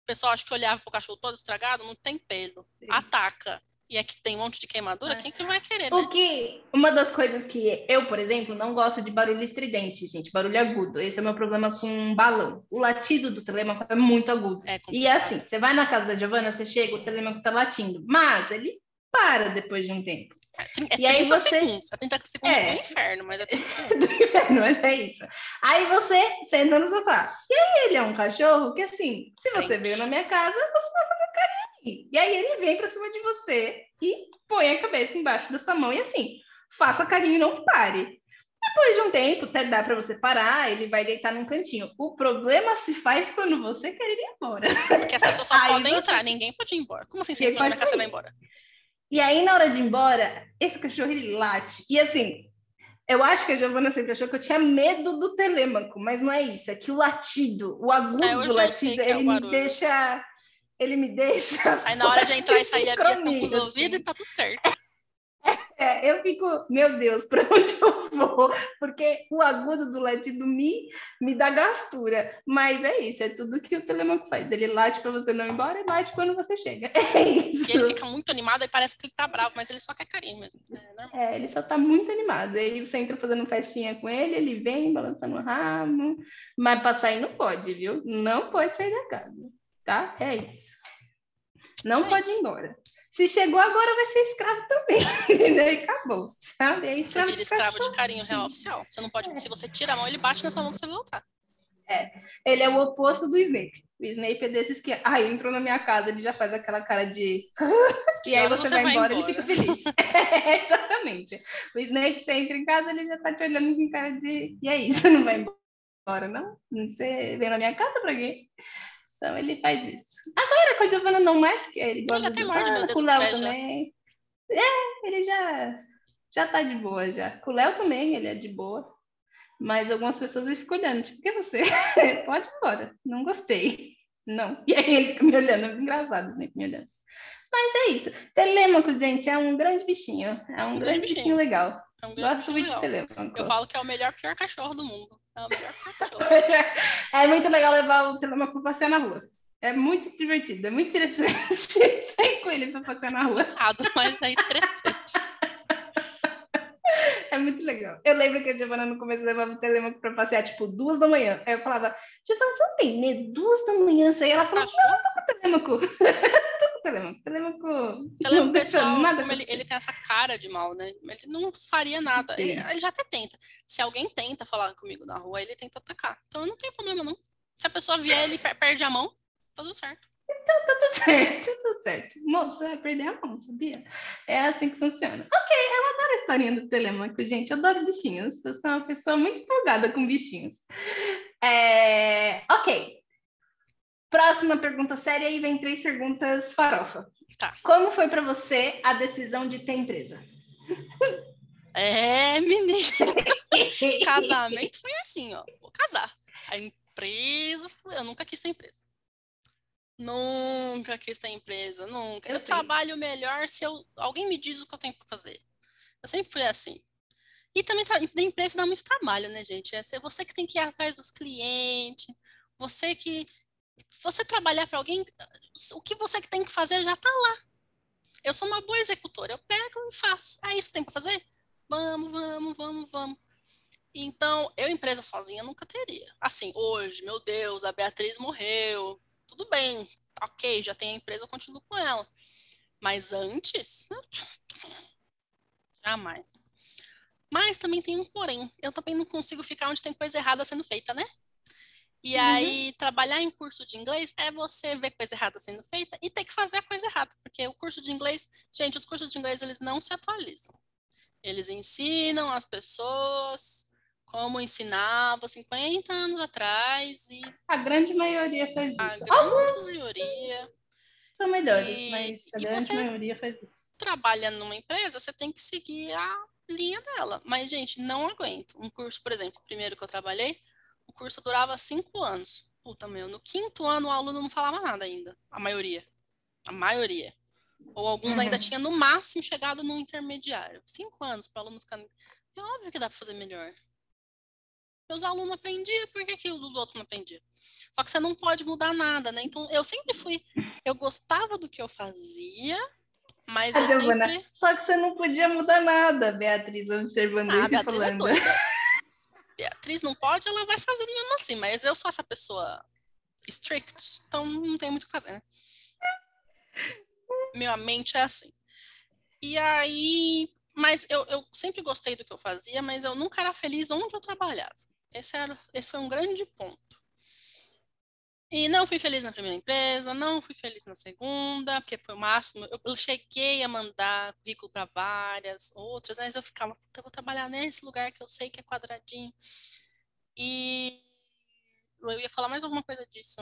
O pessoal acha que olhava pro cachorro todo estragado, não tem pelo. Sim. Ataca. E aqui tem um monte de queimadura, É. quem que vai querer, O né? que, uma das coisas que eu, por exemplo, não gosto de barulho estridente, gente, barulho agudo. Esse é o meu problema com balão. O latido do telêmaco é muito agudo. É E assim, você vai na casa da Giovana, você chega, o telêmaco tá latindo, mas ele para depois de um tempo. É, é E aí 30 você- segundos. É 30 segundos É. do inferno, mas é 30 [LAUGHS] segundos. Mas é isso. Aí você senta no sofá. E aí ele é um cachorro que, assim, se você Crente. veio na minha casa, você vai fazer E aí ele vem pra cima de você e põe a cabeça embaixo da sua mão e assim, faça carinho e não pare. Depois de um tempo, até dá pra você parar, ele vai deitar num cantinho. O problema se faz quando você quer ir embora. Porque as pessoas só [LAUGHS] Aí podem você- entrar, ninguém pode ir embora. Como assim você entrou na casa e vai embora? E aí, na hora de ir embora, esse cachorro ele late. E assim, eu acho que a Giovana sempre achou que eu tinha medo do telêmaco, mas não é isso. É que o latido, o agudo É, hoje do eu sei latido, é ele me barulho. deixa. Ele me deixa. [LAUGHS] Aí na hora de entrar e sair, a Bia tampa os ouvidos assim. e tá tudo certo. É, eu fico, meu Deus, [LAUGHS] para onde eu vou? Porque o agudo do latido me, me dá gastura. Mas é isso, é tudo que o telêmaco faz. Ele late para você não ir embora e late quando você chega. [LAUGHS] É isso. E ele fica muito animado e parece que ele tá bravo, mas ele só quer carinho mesmo. É normal. É, ele só tá muito animado. Aí você entra fazendo festinha com ele, ele vem balançando o rabo. Mas pra sair não pode, viu? Não pode sair da casa, tá? É isso. Não É pode ir embora. Se chegou agora, vai ser escravo também. [LAUGHS] Entendeu? E acabou, sabe? É Você escravo vira de escravo de carinho real oficial. Você não pode, se você tira a mão, ele bate na sua mão pra você voltar. Ele é o oposto do Snape. O Snape é desses que, ah, entrou na minha casa, ele já faz aquela cara de. [LAUGHS] e aí você, você vai vai embora, embora? ele fica feliz. [LAUGHS] É, exatamente. O Snape, você entra em casa, ele já tá te olhando com cara de. E aí, você não vai embora, não? Você vem na minha casa pra quê? Então ele faz isso. Agora com a Giovana não mais, porque ele gosta até de morde meu com o Léo já. também. É, ele já, já tá de boa já. Com o Léo também, ele é de boa. Mas algumas pessoas ele ficam olhando, tipo, que você? [LAUGHS] Pode ir embora. Não gostei. Não. E aí ele fica me olhando, é engraçado, assim, me olhando. Mas é isso. Telêmaco, gente, é um grande bichinho. É um, Um grande grande bichinho, bichinho. legal. É um grande Gosto muito de telêmaco. Eu falo que é o melhor, pior cachorro do mundo. É o melhor pior cachorro. [LAUGHS] É muito legal levar o telêmaco pra passear na rua. É muito divertido, é muito interessante sair com ele pra passear na rua. Errado, mas é interessante. [LAUGHS] É muito legal. Eu lembro que a Giovana no começo levava o telêmaco pra passear, tipo, duas da manhã. Aí eu falava, Giovana, você não tem medo? Duas da manhã, você... ela falou, não, telêmaco. tô com telêmaco. Telêmaco... [LAUGHS] Você não lembra o deixa [LAUGHS] pessoal, nada ele, ele tem essa cara de mal, né? Ele não faria nada. Ele, ele já até tenta. Se alguém tenta falar comigo na rua, ele tenta atacar. Então não tem problema, não. Se a pessoa vier, ele per- perde a mão, tá tudo certo. Tá tudo [LAUGHS] certo, tá tudo certo. Moça, vai perder a mão, sabia? É assim que funciona. Ok, eu adoro a historinha do telêmaco, gente. Eu adoro bichinhos. Eu sou uma pessoa muito empolgada com bichinhos. É, Ok. Próxima pergunta séria e vem três perguntas farofa. Tá. Como foi para você a decisão de ter empresa? É, menino. [LAUGHS] Casamento foi assim, ó. Vou casar. A empresa, eu nunca quis ter empresa. Nunca quis ter empresa, nunca. Eu Eu, trabalho melhor se eu, alguém me diz o que eu tenho para fazer. Eu sempre fui assim. E também da empresa dá muito trabalho, né, gente? É você que tem que ir atrás dos clientes, você que você trabalhar para alguém, o que você que tem que fazer já tá lá. Eu sou uma boa executora, eu pego e faço. É isso que tem para fazer? Vamos, vamos, vamos, vamos. Então, eu empresa sozinha nunca teria. Assim, hoje, meu Deus, a Beatriz morreu. Tudo bem, ok, já tem a empresa, eu continuo com ela. Mas antes, [LAUGHS] jamais. Mas também tem um porém. Eu também não consigo ficar onde tem coisa errada sendo feita, né? E Uhum. aí, trabalhar em curso de inglês é você ver coisa errada sendo feita e ter que fazer a coisa errada. Porque o curso de inglês, gente, os cursos de inglês, eles não se atualizam. Eles ensinam as pessoas como ensinavam 50 anos atrás e A grande maioria faz a isso. grande maioria São melhores, E- mas a grande maioria faz isso. trabalha numa empresa, você tem que seguir a linha dela. Mas, gente, não aguento. Um curso, por exemplo, o primeiro que eu trabalhei, o curso durava cinco anos. Puta, meu, no quinto ano o aluno não falava nada ainda. A maioria. A maioria. Ou alguns ainda Uhum. tinham no máximo chegado no intermediário. Cinco anos para o aluno ficar. É óbvio que dá para fazer melhor. Meus alunos aprendiam, por que, que os outros não aprendiam? Só que você não pode mudar nada, né? Então, eu sempre fui. Eu gostava do que eu fazia, Mas eu Giovana, sempre... Só que você não podia mudar nada, Beatriz, observando ah, isso Beatriz é falando. É [LAUGHS] Beatriz não pode, ela vai fazendo mesmo assim, mas eu sou essa pessoa strict, então não tem muito o que fazer, né? Minha mente é assim. E aí, mas eu, eu sempre gostei do que eu fazia, mas eu nunca era feliz onde eu trabalhava. Esse, era, esse foi um grande ponto. E não fui feliz na primeira empresa, não fui feliz na segunda, porque foi o máximo. Eu, cheguei a mandar currículo para várias outras, mas eu ficava, puta, eu vou trabalhar nesse lugar que eu sei que é quadradinho. E eu ia falar mais alguma coisa disso.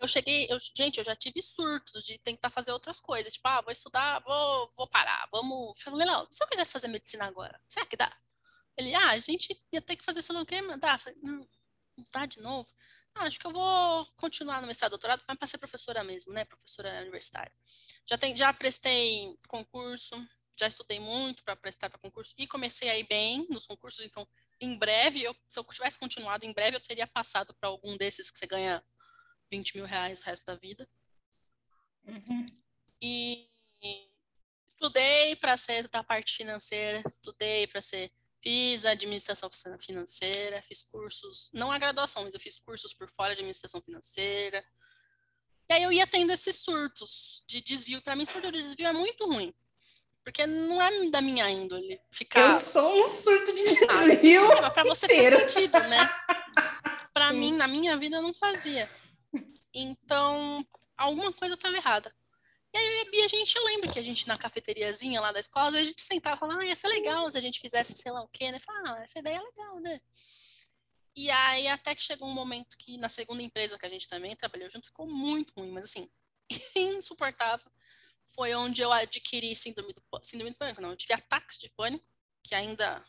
Eu cheguei, eu, gente, eu já tive surtos de tentar fazer outras coisas. Tipo, ah, vou estudar, vou, vou parar, vamos. Eu falei, não, se eu quisesse fazer medicina agora, será que dá? Ele, ah, a gente ia ter que fazer sei lá o quê, mas dá. Falei, não, não dá de novo. Ah, acho que eu vou continuar no mestrado doutorado, mas para ser professora mesmo, né? Professora universitária. Já, tem, já prestei concurso, já estudei muito para prestar para concurso e comecei a ir bem nos concursos, então em breve, eu, se eu tivesse continuado, em breve eu teria passado para algum desses que você ganha 20 mil reais o resto da vida. Uhum. E estudei para ser da parte financeira, estudei para ser Fiz administração financeira, fiz cursos, não a graduação, mas eu fiz cursos por fora de administração financeira. E aí eu ia tendo esses surtos de desvio. Para mim, surto de desvio é muito ruim. Porque não é da minha índole ficar. Eu sou um surto de desvio. Ah, para você faz sentido, né? [LAUGHS] Para mim, na minha vida, não fazia. Então, alguma coisa estava errada. E aí a gente lembra que a gente na cafeteriazinha lá da escola, a gente sentava e falava, ah, ia ser legal se a gente fizesse sei lá o quê, né? Falava, ah, essa ideia é legal, né? E aí até que chegou um momento que na segunda empresa que a gente também trabalhou junto, ficou muito ruim, mas assim, [LAUGHS] insuportável. Foi onde eu adquiri síndrome do, síndrome do pânico, não, eu tive ataques de pânico, que ainda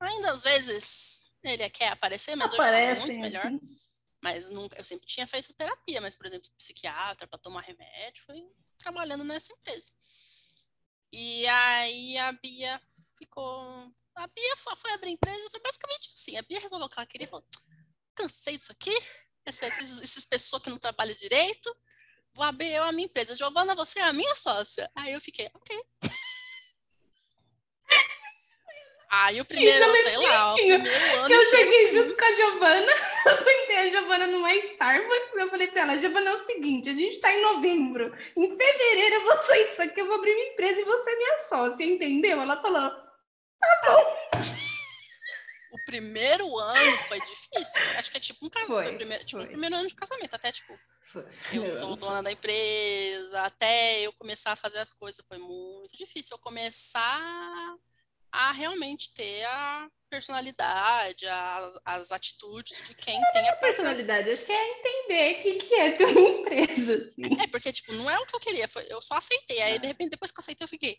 ainda às vezes ele quer aparecer, mas Aparece, hoje tá muito melhor. Assim. Mas nunca, eu sempre tinha feito terapia, mas, por exemplo, psiquiatra para tomar remédio, foi trabalhando nessa empresa. E aí a Bia ficou. A Bia foi abrir a empresa, foi basicamente assim. A Bia resolveu o que ela queria falou: cansei disso aqui, esses, esses pessoas que não trabalham direito, vou abrir eu a minha empresa. Giovana, você é a minha sócia. Aí eu fiquei, ok. Aí o primeiro, sei lá, o primeiro ano. Eu cheguei junto com a Giovana, [LAUGHS] eu sentei a Giovana numa Starbucks, eu falei pra ela, Giovana, é o seguinte, a gente tá em novembro, em fevereiro eu vou sair disso aqui, eu vou abrir minha empresa e você é minha sócia, entendeu? Ela falou, tá bom. O primeiro ano foi difícil, acho que é tipo um casamento, foi, foi, primeiro, tipo, foi. primeiro ano de casamento, até tipo, eu sou dona da empresa, até eu começar a fazer as coisas, foi muito difícil eu começar a realmente ter a personalidade, as, as atitudes de quem não tem a personalidade. Acho que é entender o que, que é ter uma [LAUGHS] empresa. Assim. É, porque, tipo, não é o que eu queria, foi, eu só aceitei. Aí, de repente, depois que eu aceitei, eu fiquei.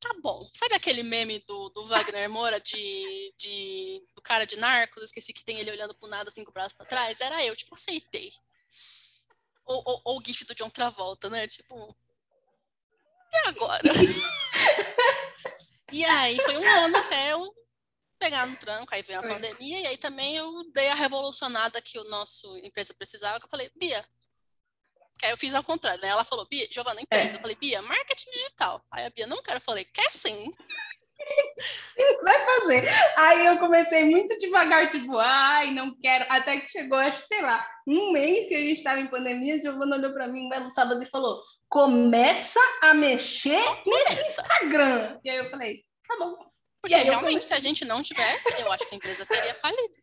Tá bom. Sabe aquele meme do, do Wagner Moura de, de, do cara de narcos? esqueci que tem ele olhando pro nada, assim, com o braço pra trás. Era eu, tipo, aceitei. Ou, ou, ou o gif do John Travolta, né? Tipo. E agora? [LAUGHS] E aí foi um ano até eu pegar no tranco, aí veio a foi. pandemia, e aí também eu dei a revolucionada que o nosso empresa precisava, que eu falei, Bia, que aí eu fiz ao contrário, né? Ela falou, Bia, Giovana, empresa. É. Eu falei, Bia, marketing digital. Aí a Bia, não quero. Eu falei, quer sim. [LAUGHS] Vai fazer. Aí eu comecei muito devagar, tipo, ai, não quero. Até que chegou, acho que, sei lá, um mês que a gente estava em pandemia, a Giovana olhou para mim um belo sábado e falou: começa a mexer no Instagram. E aí eu falei, tá bom. Porque realmente, se a gente não tivesse, eu acho que a empresa teria falido.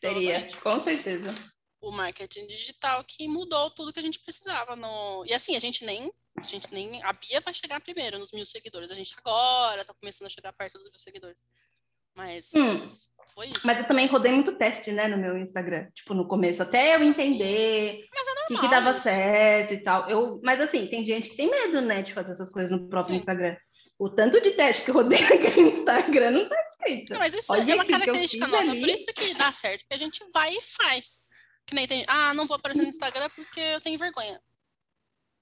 Teria, com certeza. O marketing digital que mudou tudo que a gente precisava. No... E assim, a gente nem. A gente nem. A Bia vai chegar primeiro nos mil seguidores. A gente agora tá começando a chegar perto dos mil seguidores. Mas. Hum. Foi isso. Mas eu também rodei muito teste, né, no meu Instagram. Tipo, no começo, até eu entender o que, que, dava isso. certo e tal. Eu, mas assim, tem gente que tem medo, né, de fazer essas coisas no próprio Sim. Instagram. O tanto de teste que eu rodei [LAUGHS] naquele Instagram não tá escrito. Não, mas isso Olha é uma característica nossa, ali. por isso que dá certo, porque a gente vai e faz. Que nem tem, ah, não vou aparecer no Instagram porque eu tenho vergonha.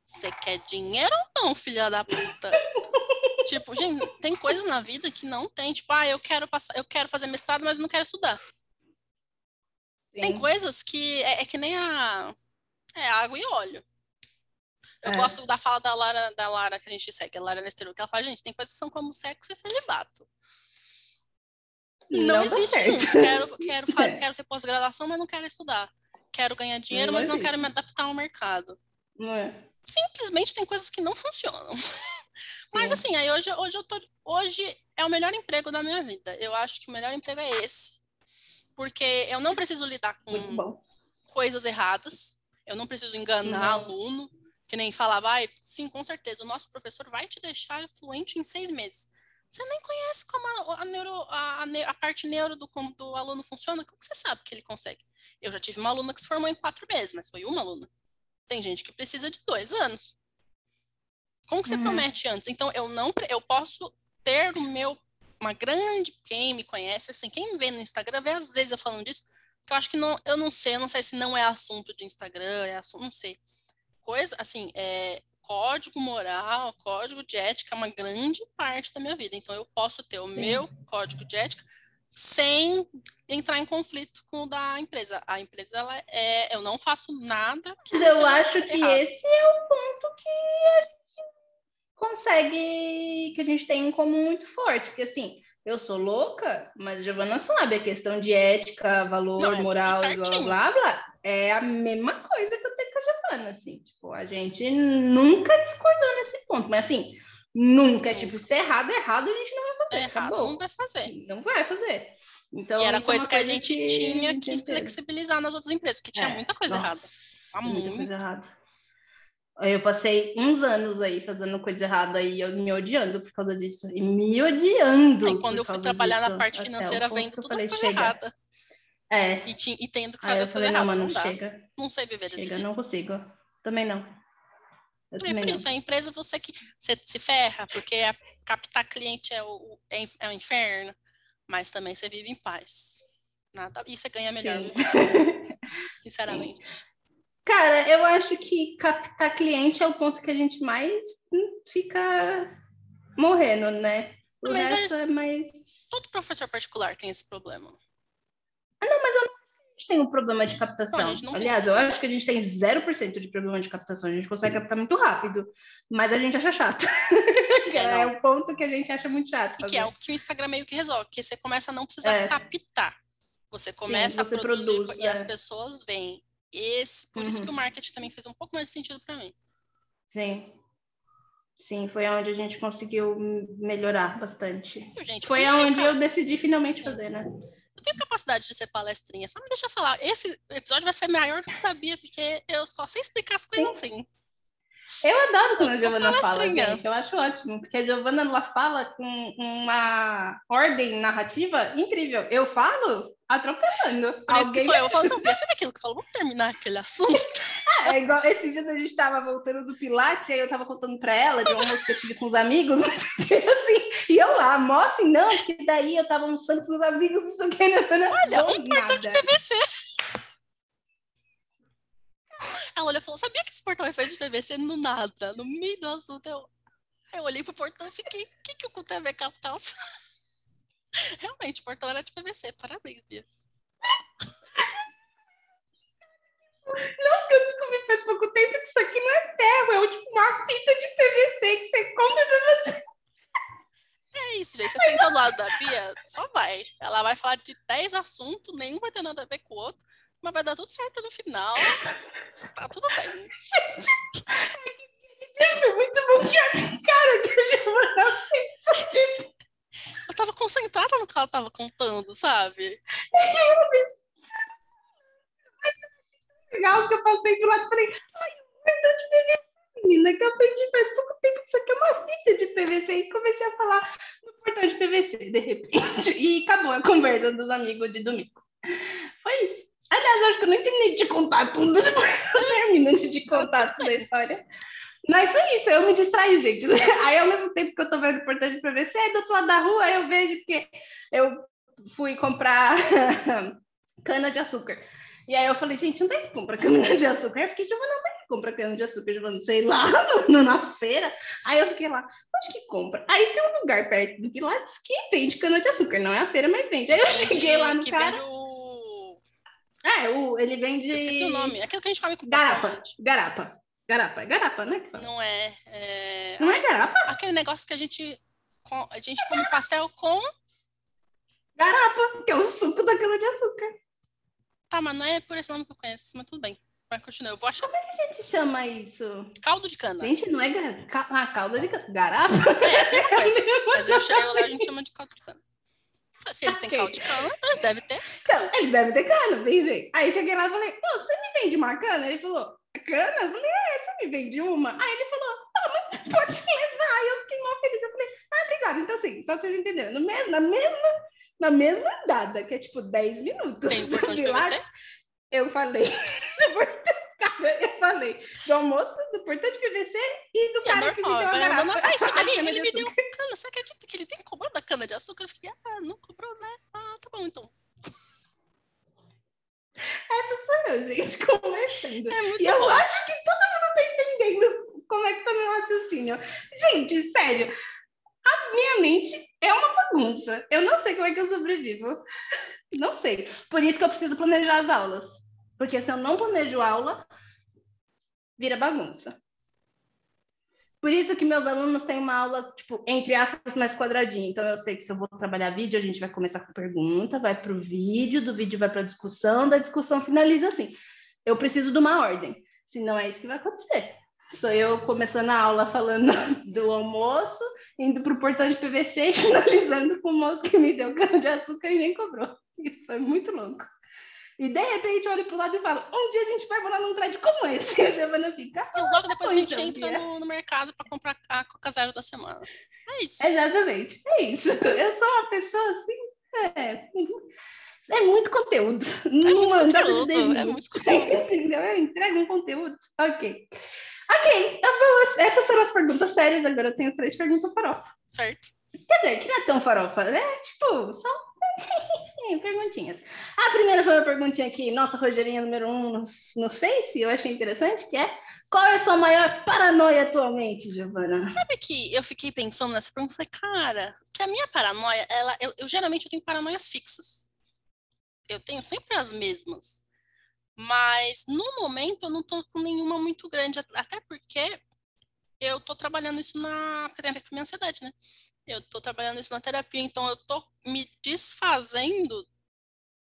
Você quer dinheiro ou não, filha da puta? [LAUGHS] tipo, gente, tem coisas na vida que não tem. Tipo, ah, eu quero passar, eu quero fazer mestrado, mas não quero estudar. Sim. Tem coisas que é, é, que nem a é água e óleo. Eu é. gosto da fala da Lara, da Lara que a gente segue, a Lara Nesteru, que ela fala, gente, tem coisas que são como sexo e celibato. Não, não existe um. Quero, quero, fazer, [LAUGHS] é. quero ter pós-graduação, mas não quero estudar. Quero ganhar dinheiro, não mas não quero me adaptar ao mercado. Não é. Simplesmente tem coisas que não funcionam. [LAUGHS] Mas Sim. assim, aí hoje, hoje eu tô. Hoje é o melhor emprego da minha vida. Eu acho que o melhor emprego é esse. Porque eu não preciso lidar com coisas erradas. Eu não preciso enganar uhum. aluno, que nem falava, ah, sim, com certeza, o nosso professor vai te deixar fluente em seis meses. Você nem conhece como a, a, neuro, a, a parte neuro do, do aluno funciona, como você sabe que ele consegue? Eu já tive uma aluna que se formou em quatro meses, mas foi uma aluna. Tem gente que precisa de dois anos. Como que você uhum. promete antes? Então, eu não eu posso ter o meu uma grande quem me conhece, assim, quem me vê no Instagram vê às vezes eu falando disso, que eu acho que não, eu não sei, eu não sei se não é assunto de Instagram, é assunto, não sei. Coisa, assim, é, código moral, código de ética é uma grande parte da minha vida. Então, eu posso ter o Sim. meu código de ética sem entrar em conflito com o da empresa. A empresa, ela é, eu não faço nada. eu acho que errado. esse é o ponto que consegue, que a gente tem em comum muito forte, porque assim, eu sou louca, mas a Giovana sabe, a questão de ética, valor, não, é moral, blá, blá, blá, é a mesma coisa que eu tenho com a Giovana, assim, tipo, a gente nunca discordou nesse ponto, mas assim, Nunca, tipo, se é errado, é errado, a gente não vai fazer. É errado, não vai fazer. Não vai fazer. Então, e era coisa é que a gente que tinha que flexibilizar nas outras empresas, porque tinha é. muita coisa Nossa, errada. Há muita muito. coisa errada. Eu passei uns anos aí fazendo coisa errada e eu me odiando por causa disso. E me odiando. E quando eu fui trabalhar disso, na parte financeira, vendo tudo falei, coisa chega. errada. É. E, e tendo que fazer as coisas erradas. Não, não, chega. Não sei viver chega, desse jeito. não consigo. Também não. Eu é por isso, a empresa você que você se ferra, porque a, captar cliente é o, é, é o inferno, mas também você vive em paz. Nada, e você ganha melhor, [LAUGHS] sinceramente. Sim. Cara, eu acho que captar cliente é o ponto que a gente mais fica morrendo, né? O mas resto é, mais. Todo professor particular tem esse problema. Ah, não, mas eu não gente tem um problema de captação. Não, Aliás, tem. eu acho que a gente tem 0% de problema de captação. A gente consegue captar muito rápido, mas a gente acha chato. [LAUGHS] É, é o ponto que a gente acha muito chato. E que é o que o Instagram meio que resolve, porque você começa a não precisar é. captar. Você começa Sim, você a produzir produz, e é. as pessoas veem. Esse, por uhum. isso que o marketing também fez um pouco mais de sentido para mim. Sim. Sim, foi onde a gente conseguiu melhorar bastante. Gente, foi onde eu decidi finalmente Sim. fazer, né? eu tenho capacidade de ser palestrinha, só me deixa falar. Esse episódio vai ser maior do que a Bia, porque eu só sei explicar as coisas Sim. assim. Eu adoro quando eu a Giovana fala, gente. Eu acho ótimo, porque a Giovana ela fala com uma ordem narrativa incrível. Eu falo atropelando. Por isso que sou eu. Eu falo, não, sabe aquilo que falou? Vamos terminar aquele assunto? [LAUGHS] é igual esses dias a gente estava voltando do Pilates, e aí eu estava contando para ela de um almoço que eu tive com os amigos, [LAUGHS] assim, e eu lá, mó assim, não, porque daí eu estava almoçando com os amigos, não sei o que, não, não, Olha, um portão de PVC. Ela olhou e falou, sabia que esse portão é feito de PVC? No nada, no meio do assunto, eu... Eu olhei pro portão e fiquei, o que, que o cu tem a ver com as calças? [LAUGHS] Realmente, o portão era de PVC. Parabéns, Bia. Não, que eu descobri faz pouco tempo que isso aqui não é ferro, é tipo uma fita de PVC que você compra pra você. [LAUGHS] É isso, gente. Você senta ao lado da Bia, só vai. Ela vai falar de 10 assuntos, nenhum vai ter nada a ver com o outro, mas vai dar tudo certo no final. Tá tudo bem. Foi [LAUGHS] muito bom que a cara que a Giovana fez. Eu tava concentrada no que ela tava contando, sabe? legal que eu passei do lado e falei, ai, perdão de PVC, menina, que eu aprendi faz pouco tempo que isso aqui é uma fita de PVC e comecei a falar no portão de PVC, de repente, [LAUGHS] e acabou a conversa dos amigos de domingo. Foi isso. Aliás, acho que eu nem terminei de contar tudo, [LAUGHS] depois eu termino de contar toda a história. Mas foi isso, eu me distraí, gente. [LAUGHS] Aí, ao mesmo tempo que eu tô vendo o portão de PVC, aí do outro lado da rua eu vejo que eu fui comprar [LAUGHS] cana de açúcar. E aí eu falei, gente, onde é que compra cana de açúcar? Eu fiquei, Giovana, onde é que compra cana de açúcar? Giovana, sei lá, [LAUGHS] no, na feira. Aí eu fiquei lá, onde que compra? Aí tem um lugar perto do Pilates que vende cana de açúcar, não é a feira, mas vende. Aí eu cheguei lá no que cara... Vende o... É, o, ele vende... Eu esqueci o nome, aquilo que a gente come com Garapa, garapa. Garapa, é garapa, né? Não é, é... Não é garapa? Aquele negócio que a gente, a gente come pastel com... Garapa, que é o suco da cana-de-açúcar. Tá, mas não é por esse nome que eu conheço, mas tudo bem. Vai continuar, eu vou achar. Como é que a gente chama isso? Caldo de cana. Gente, não é gar... ah, caldo de cana. Garapa? É, é coisa. [LAUGHS] mas eu, eu, a gente chama de caldo de cana. Se eles têm okay. caldo de cana, então eles devem ter. Então, eles devem ter cana, pensei. Aí cheguei lá e falei, pô, você me vende uma cana? Ele falou, cana? Eu falei, é, você me vende uma? Aí ele falou, ah, mas pode levar. Aí eu fiquei mal feliz. Eu falei, ah, obrigada. Então, assim, só pra vocês entenderem, no mesmo, na mesma, na mesma andada, que é tipo 10 minutos. Tem importante pra você? Eu falei, [LAUGHS] eu falei do almoço, do portante PVC e do é cara normal, que [LAUGHS] me deu a garrafa. Ah, isso, ele, ele me deu cana, você acredita que ele tem cobrado a cana de açúcar? Eu fiquei, ah, não cobrou, né? Ah, tá bom então. Essa sou eu, gente, [LAUGHS] conversando. É e eu acho que todo mundo tá entendendo como é que tá meu raciocínio. Gente, sério, a minha mente é uma bagunça. Eu não sei como é que eu sobrevivo. [LAUGHS] Não sei. Por isso que eu preciso planejar as aulas. Porque se eu não planejo aula, vira bagunça. Por isso que meus alunos têm uma aula, tipo, entre aspas, mais quadradinha. Então, eu sei que se eu vou trabalhar vídeo, a gente vai começar com pergunta, vai para o vídeo, do vídeo vai para a discussão, da discussão finaliza assim. Eu preciso de uma ordem, senão é isso que vai acontecer. Sou eu começando a aula falando [LAUGHS] do almoço, indo para o portão de PVC e [LAUGHS] finalizando com o moço que me deu cana de açúcar e nem cobrou. [LAUGHS] Foi muito louco. E de repente eu olho pro lado e falo: um dia a gente vai morar num prédio como esse. E [LAUGHS] a Giovana fica. E logo depois a gente entra no, no, mercado para comprar a Coca Zero da semana. É isso. Exatamente. É isso. Eu sou uma pessoa assim. É, é muito conteúdo. É muito conteúdo. É muito conteúdo. [LAUGHS] Entendeu? Eu entrego um conteúdo. Ok. Ok, essas foram as perguntas sérias. Agora eu tenho três perguntas farofa. Certo. Quer dizer, que não é tão farofa, é tipo, são [LAUGHS] perguntinhas. A primeira foi uma perguntinha aqui, nossa Rogerinha número um no, no Face, eu achei interessante, que é qual é a sua maior paranoia atualmente, Giovana? Sabe que eu fiquei pensando nessa pergunta, falei, cara, que a minha paranoia, ela, eu, eu geralmente eu tenho paranoias fixas. Eu tenho sempre as mesmas. Mas no momento eu não tô com nenhuma muito grande, até porque eu tô trabalhando isso na. Porque tem a ver com a minha ansiedade, né? Eu tô trabalhando isso na terapia, então eu tô me desfazendo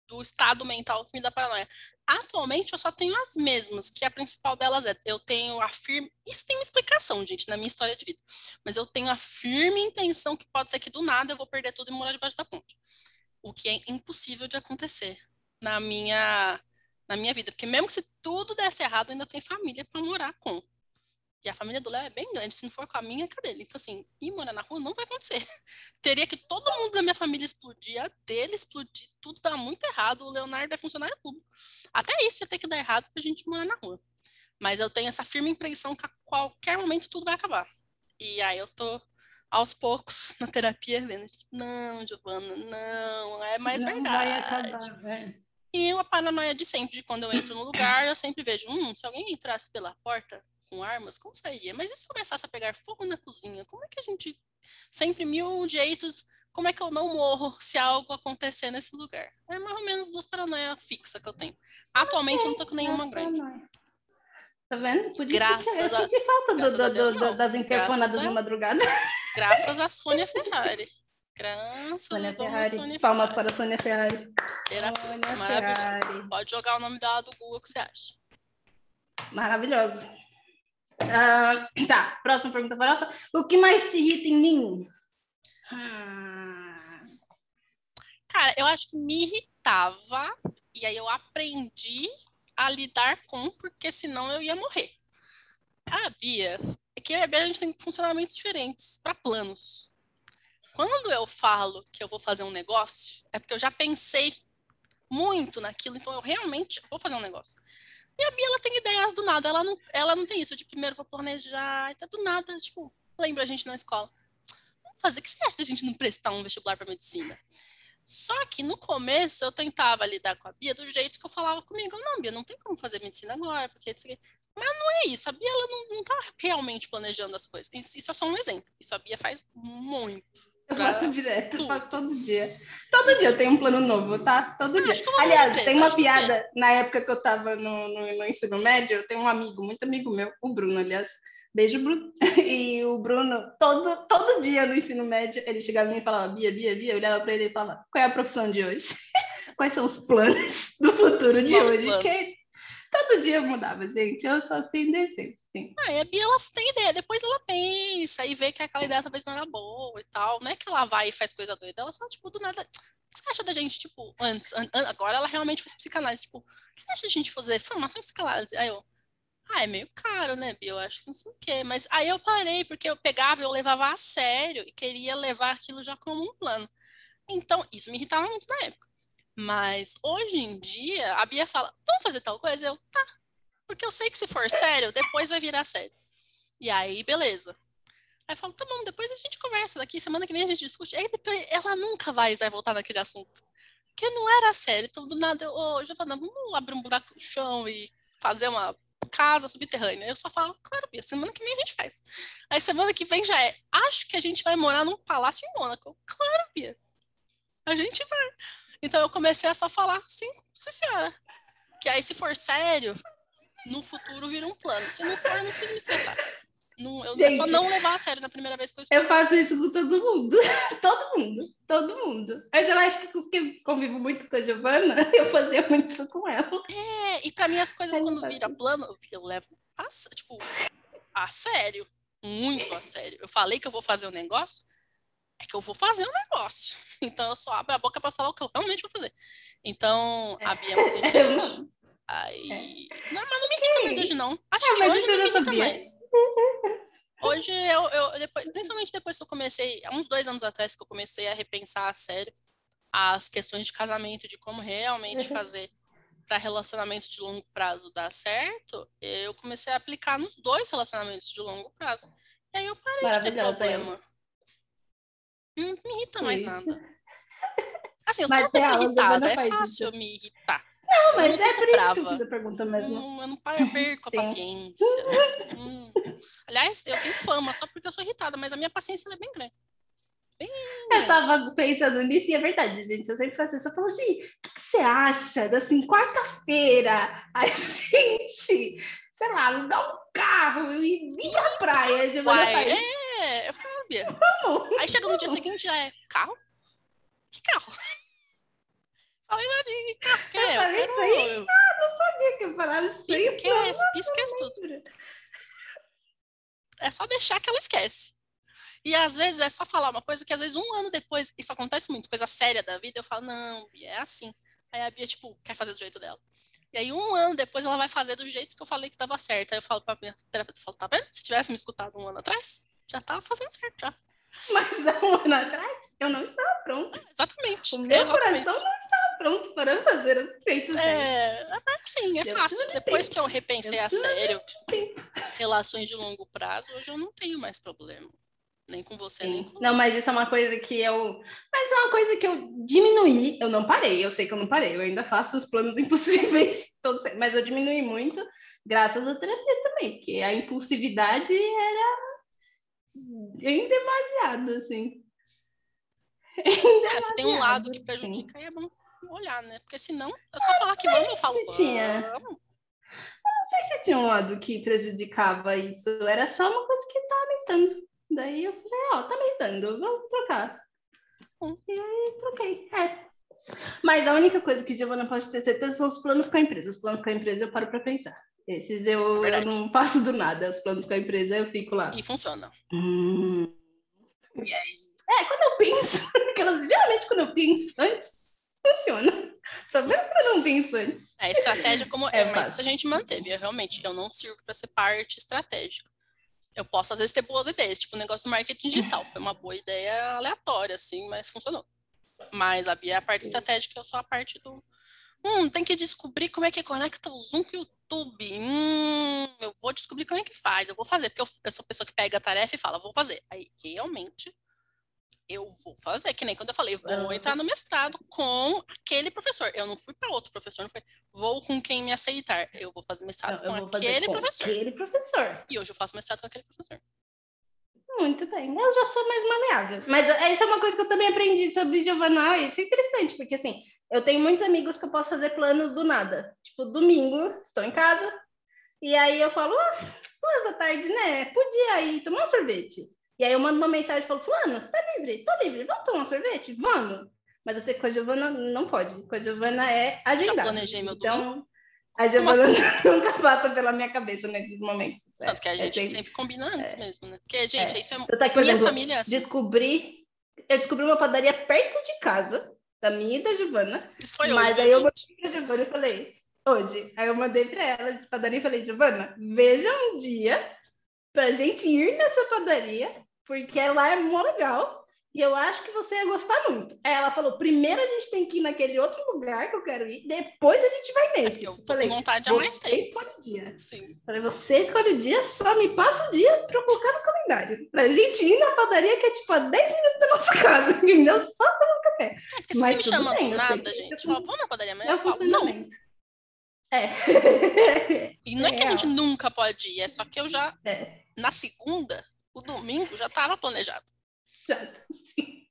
do estado mental que me dá paranoia. Atualmente eu só tenho as mesmas, que a principal delas é eu tenho a firme. Isso tem uma explicação, gente, na minha história de vida. Mas eu tenho a firme intenção que pode ser que do nada eu vou perder tudo e morar debaixo da ponte. O que é impossível de acontecer na minha na minha vida, porque mesmo que se tudo desse errado, ainda tem família para morar com. E a família do Léo é bem grande, se não for com a minha, cadê ele? Então, assim, ir morar na rua não vai acontecer. [LAUGHS] Teria que todo mundo da minha família explodir, a dele explodir, tudo dá muito errado. O Leonardo é funcionário público. Até isso ia ter que dar errado pra gente morar na rua. Mas eu tenho essa firme impressão que a qualquer momento tudo vai acabar. E aí eu tô aos poucos [LAUGHS] na terapia vendo, tipo, não, Giovana, não, é mais não verdade. Vai acabar, E a paranoia de sempre, de quando eu entro no lugar, eu sempre vejo, hum, se alguém entrasse pela porta, com armas, como sairia? Mas e se começasse a pegar fogo na cozinha? Como é que a gente. Sempre mil jeitos. Como é que eu não morro se algo acontecer nesse lugar? É mais ou menos duas paranoias fixas que eu tenho. Atualmente eu não tô com nenhuma grande. Tá vendo? Podia graças eu senti falta do, do, Deus, do, das interfonadas de madrugada. [LAUGHS] Graças a Sônia Ferrari. Graças Sônia a Ferrari. Sônia Palmas Ferrari. para Sônia Ferrari. Terapeuta, maravilhosa. Pode jogar o nome dela do Google que você acha. Maravilhoso. Uh, tá, próxima pergunta farofa. O que mais te irrita em mim? Hum... Cara, eu acho que me irritava e aí eu aprendi a lidar com, porque senão eu ia morrer. A Bia, é que eu e a Bia a gente tem funcionamentos diferentes para planos. Quando eu falo que eu vou fazer um negócio, é porque eu já pensei muito naquilo, então eu realmente vou fazer um negócio. E a Bia, ela tem ideias do nada. Ela não, ela não tem isso de primeiro vou planejar, tá do nada, tipo, lembra a gente na escola. Vamos fazer, o que você acha da gente não prestar um vestibular para medicina? Só que no começo eu tentava lidar com a Bia do jeito que eu falava comigo. Não, Bia, não tem como fazer medicina agora, porque. Mas não é isso. A Bia ela não, não tá realmente planejando as coisas. Isso é só um exemplo. Isso a Bia faz muito. Eu faço direto, eu faço todo dia. Todo dia eu tenho um plano novo, tá? Todo dia. Aliás, tem uma piada, na época que eu tava no, no, no ensino médio, eu tenho um amigo, muito amigo meu, o Bruno, aliás. Beijo, Bruno. [LAUGHS] E o Bruno, todo, todo dia no ensino médio, ele chegava em mim e falava, Bia, Bia, Bia, eu olhava para ele e falava, qual é a profissão de hoje? [LAUGHS] Quais são os planos do futuro os de hoje? Que [LAUGHS] todo dia mudava, gente. Eu sou assim, decente, sim. Ah, e a Bia, ela tem ideia, depois ela pensa e vê que aquela ideia talvez não era boa e tal. Não é que ela vai e faz coisa doida, ela só, tipo, do nada... O que você acha da gente, tipo, antes, an agora ela realmente faz psicanálise, tipo, o que você acha da gente fazer formação em psicanálise? Aí eu, ah, é meio caro, né, Bia? Eu acho que não sei o quê. Mas aí eu parei, porque eu pegava e eu levava a sério e queria levar aquilo já como um plano. Então, isso me irritava muito na época. Mas hoje em dia, a Bia fala, vamos fazer tal coisa? Eu, tá. Porque eu sei que se for sério, depois vai virar sério. E aí, beleza. Aí eu falo, tá bom, depois a gente conversa daqui, semana que vem a gente discute. Aí depois ela nunca vai, vai voltar naquele assunto. Porque não era sério. Então, do nada, eu, eu já falando, vamos abrir um buraco no chão e fazer uma casa subterrânea. Eu só falo, claro, Bia, semana que vem a gente faz. Aí semana que vem já é, acho que a gente vai morar num palácio em Mônaco. Claro, Bia. A gente vai. Então eu comecei a só falar, sim, sim senhora. Que aí se for sério, no futuro vira um plano. Se não for, eu não preciso me estressar. Não, eu Gente, é só não levar a sério na primeira vez que eu estou. Eu faço isso com todo mundo. [LAUGHS] todo mundo. Todo mundo. Mas eu acho que porque convivo muito com a Giovana, [LAUGHS] eu fazia muito isso com ela. É, e para mim as coisas, quando vira plano, eu, eu levo a, tipo, a sério. Muito a sério. Eu falei que eu vou fazer um negócio, é que eu vou fazer um negócio. [LAUGHS] Então eu só abro a boca para falar o que eu realmente vou fazer. Então, a Bia é muito [LAUGHS] diferente. Aí. É. Não, mas não me irrita mais hoje, não. Acho é, que hoje não me irrita mais. Hoje eu, eu depois, principalmente depois que eu comecei, há uns dois anos atrás que eu comecei a repensar a sério as questões de casamento, de como realmente uhum. fazer para relacionamentos de longo prazo dar certo, eu comecei a aplicar nos dois relacionamentos de longo prazo. E aí eu parei de ter problema. Não me irrita mais nada. Assim, eu sou uma pessoa irritada, é fácil isso. me irritar. Não, mas, mas é por brava. isso que eu fiz a pergunta mesmo. Hum, eu não perco a paciência. hum. Aliás, eu tenho fama só porque eu sou irritada, mas a minha paciência é bem grande. Bem eu tava pensando nisso e é verdade, gente. Eu sempre faço isso. Eu falo, gente, o que, você acha da assim, quarta-feira? A [LAUGHS] gente, sei lá, alugar um carro e ir à praia. Já Uai, é, eu [LAUGHS] Aí chega no dia seguinte, já é carro? Que carro? [LAUGHS] Falei lá de carro, que eu é? Falei isso aí? Eu... Ah, não sabia que eu falava isso aí. Esquece, esquece tudo. É só deixar que ela esquece. E às vezes é só falar uma coisa que às vezes um ano depois, isso acontece muito, coisa séria da vida, eu falo, não, Bia, é assim. Aí a Bia, tipo, quer fazer do jeito dela. E aí um ano depois ela vai fazer do jeito que eu falei que dava certo. Aí eu falo pra minha terapeuta, eu falo, tá vendo? Se tivesse me escutado um ano atrás, já tava fazendo certo já. [LAUGHS] Mas há um ano atrás, eu não estava pronta. exatamente. O meu exatamente. coração não estava pronto para fazer o feito é, é sim, é eu fácil. Depois que eu repensei eu a sério relações de longo prazo, hoje eu não tenho mais problema. Nem com você, sim. nem com Não, mas isso é uma coisa que eu. Mas é uma coisa que eu diminuí. Eu não parei, eu sei que eu não parei. Eu ainda faço os planos [LAUGHS] impossíveis todos, mas eu diminui muito graças à terapia também, porque a impulsividade era em demasiado, assim. É, você tem um lado que prejudica e é bom olhar, né? Porque senão, é só falar que vamos, eu falo vamos. Tinha. Eu não sei se tinha um lado que prejudicava isso. Era só uma coisa que tá aumentando. Daí eu falei, ó, oh, tá aumentando, vamos trocar. Hum. E aí troquei. É. Mas a única coisa que Giovana pode ter certeza são os planos com a empresa. Os planos com a empresa eu paro para pensar. Esses eu, eu, não passo do nada, os planos com a empresa eu fico lá. E funciona. Hum. E aí? É, quando eu penso, [LAUGHS] geralmente quando eu penso antes, funciona. Só mesmo quando eu não penso antes. É, estratégia como é, é mas isso a gente manteve. Eu, realmente, eu não sirvo para ser parte estratégica. Eu posso, às vezes, ter boas ideias, tipo o negócio do marketing digital. Foi uma boa ideia aleatória, assim, mas funcionou. Mas a Bia é a parte estratégica, eu sou a parte do. Hum, tem que descobrir como é que conecta o Zoom com o YouTube. Hum, eu vou descobrir como é que faz, eu vou fazer, porque eu, eu sou a pessoa que pega a tarefa e fala, vou fazer. Aí, realmente, eu vou fazer, que nem quando eu falei, vou entrar no mestrado com aquele professor. Eu não fui para outro professor, não foi, vou com quem me aceitar. Eu vou fazer mestrado não, com aquele com professor. Aquele professor. E hoje eu faço mestrado com aquele professor. Muito bem. Eu já sou mais maleável. Mas essa é uma coisa que eu também aprendi sobre Giovanna. Isso é interessante, porque assim, eu tenho muitos amigos que eu posso fazer planos do nada. Tipo, domingo, estou em casa, e aí eu falo, ah, duas da tarde, né? Podia ir tomar um sorvete. E aí eu mando uma mensagem e falo, fulano, você tá livre? Tô livre, vamos tomar um sorvete? Vamos. Mas eu sei que com a Giovana não pode. Com a Giovana é agendado. Já planejei meu então, domingo. A Giovana assim? [LAUGHS] nunca passa pela minha cabeça nesses momentos. É. Tanto que a é gente é sempre combina antes é. mesmo, né? Porque, gente, é. isso é eu tá aqui, minha exemplo, família assim. Descobri, eu descobri uma padaria perto de casa, da minha e da Giovana. Isso foi mas hoje, aí eu mandei pra Giovana e falei, hoje. Aí eu mandei para ela de padaria e falei, Giovana, veja um dia pra gente ir nessa padaria, porque lá é mó legal. E eu acho que você ia gostar muito. Aí ela falou: primeiro a gente tem que ir naquele outro lugar que eu quero ir, depois a gente vai nesse. É eu tô falei, com vontade há mais tempo. Você escolhe o dia. Sim. Falei, você escolhe o dia, só me passa o dia para eu colocar no calendário. Pra gente ir na padaria que é tipo a 10 minutos da nossa [LAUGHS] casa, entendeu? Só tomar um café. É, porque Mas se você me chama bem, nada, gente, fala, vamos na padaria amanhã? É eu falo, não. É. E não é, é que a gente nunca pode ir, é só que eu já, é. na segunda, o domingo, já estava planejado. [LAUGHS]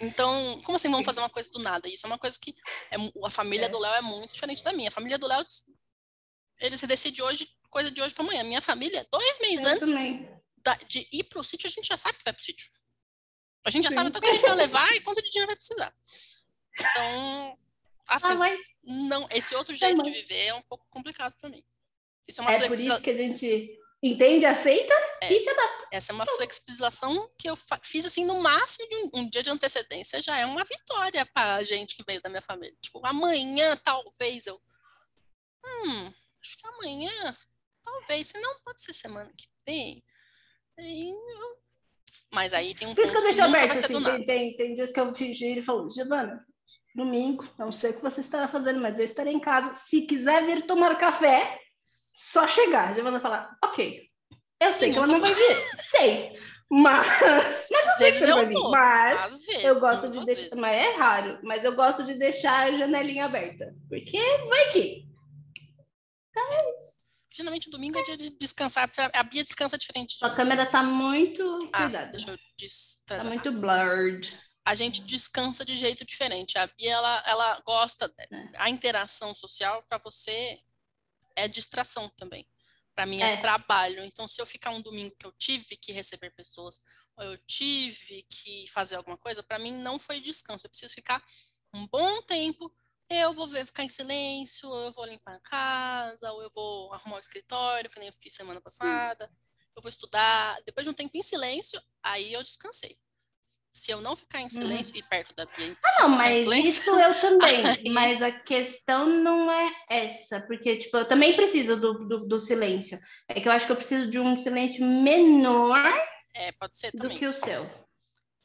Então, como assim vamos fazer uma coisa do nada? Isso é uma coisa que é, a família é. do Léo é muito diferente da minha. A família do Léo, ele se decide hoje, coisa de hoje para amanhã. Minha família, dois meses Eu antes da, de ir para o sítio, a gente já sabe que vai para o sítio. A gente já Sim. sabe até o que a gente vai [LAUGHS] levar e quanto de dinheiro vai precisar. Então, assim, ah, não, esse outro jeito de viver é um pouco complicado para mim. Isso é uma é por isso que a gente entende, aceita é, e se adapta. Essa é uma flexibilização que eu fiz assim no máximo de um, um, dia de antecedência já é uma vitória para a gente que veio da minha família. Tipo, amanhã talvez eu. Hum, acho que amanhã, talvez, se não pode ser semana que vem. Aí eu... Mas aí tem um. Por isso que eu deixo aberto. Assim, tem, tem, tem dias que eu fingi e ele falou, Giovana, domingo, não sei o que você estará fazendo, mas eu estarei em casa. Se quiser vir tomar café, só chegar. Já vão falar, ok, eu sei Sim, que ela não vai vir, sei. Mas, mas às vezes eu vou. Mas vezes, eu gosto de deixar, vezes. mas é raro, mas eu gosto de deixar a janelinha aberta, porque vai que. Então é isso. Geralmente o domingo é dia de descansar, a Bia descansa diferente. A câmera tá muito ah, cuidada. Deixa eu. Tá muito blurred. A gente descansa de jeito diferente. A Bia ela, ela gosta é. a interação social para você é distração também. Para mim é. é. trabalho. Então, se eu ficar um domingo que eu tive que receber pessoas, ou eu tive que fazer alguma coisa, para mim não foi descanso. Eu preciso ficar um bom tempo. Eu vou ver, ficar em silêncio, ou eu vou limpar a casa, ou eu vou arrumar o escritório, que nem eu fiz semana passada. Hum. Eu vou estudar. Depois de um tempo em silêncio, aí eu descansei. Se eu não ficar em silêncio uhum. e perto da Bia. Ah, não, mas isso eu também. [LAUGHS] Aí... Mas a questão não é essa, porque, tipo, eu também preciso do, do, do, silêncio. É que eu acho que eu preciso de um silêncio menor é, pode ser do que o seu.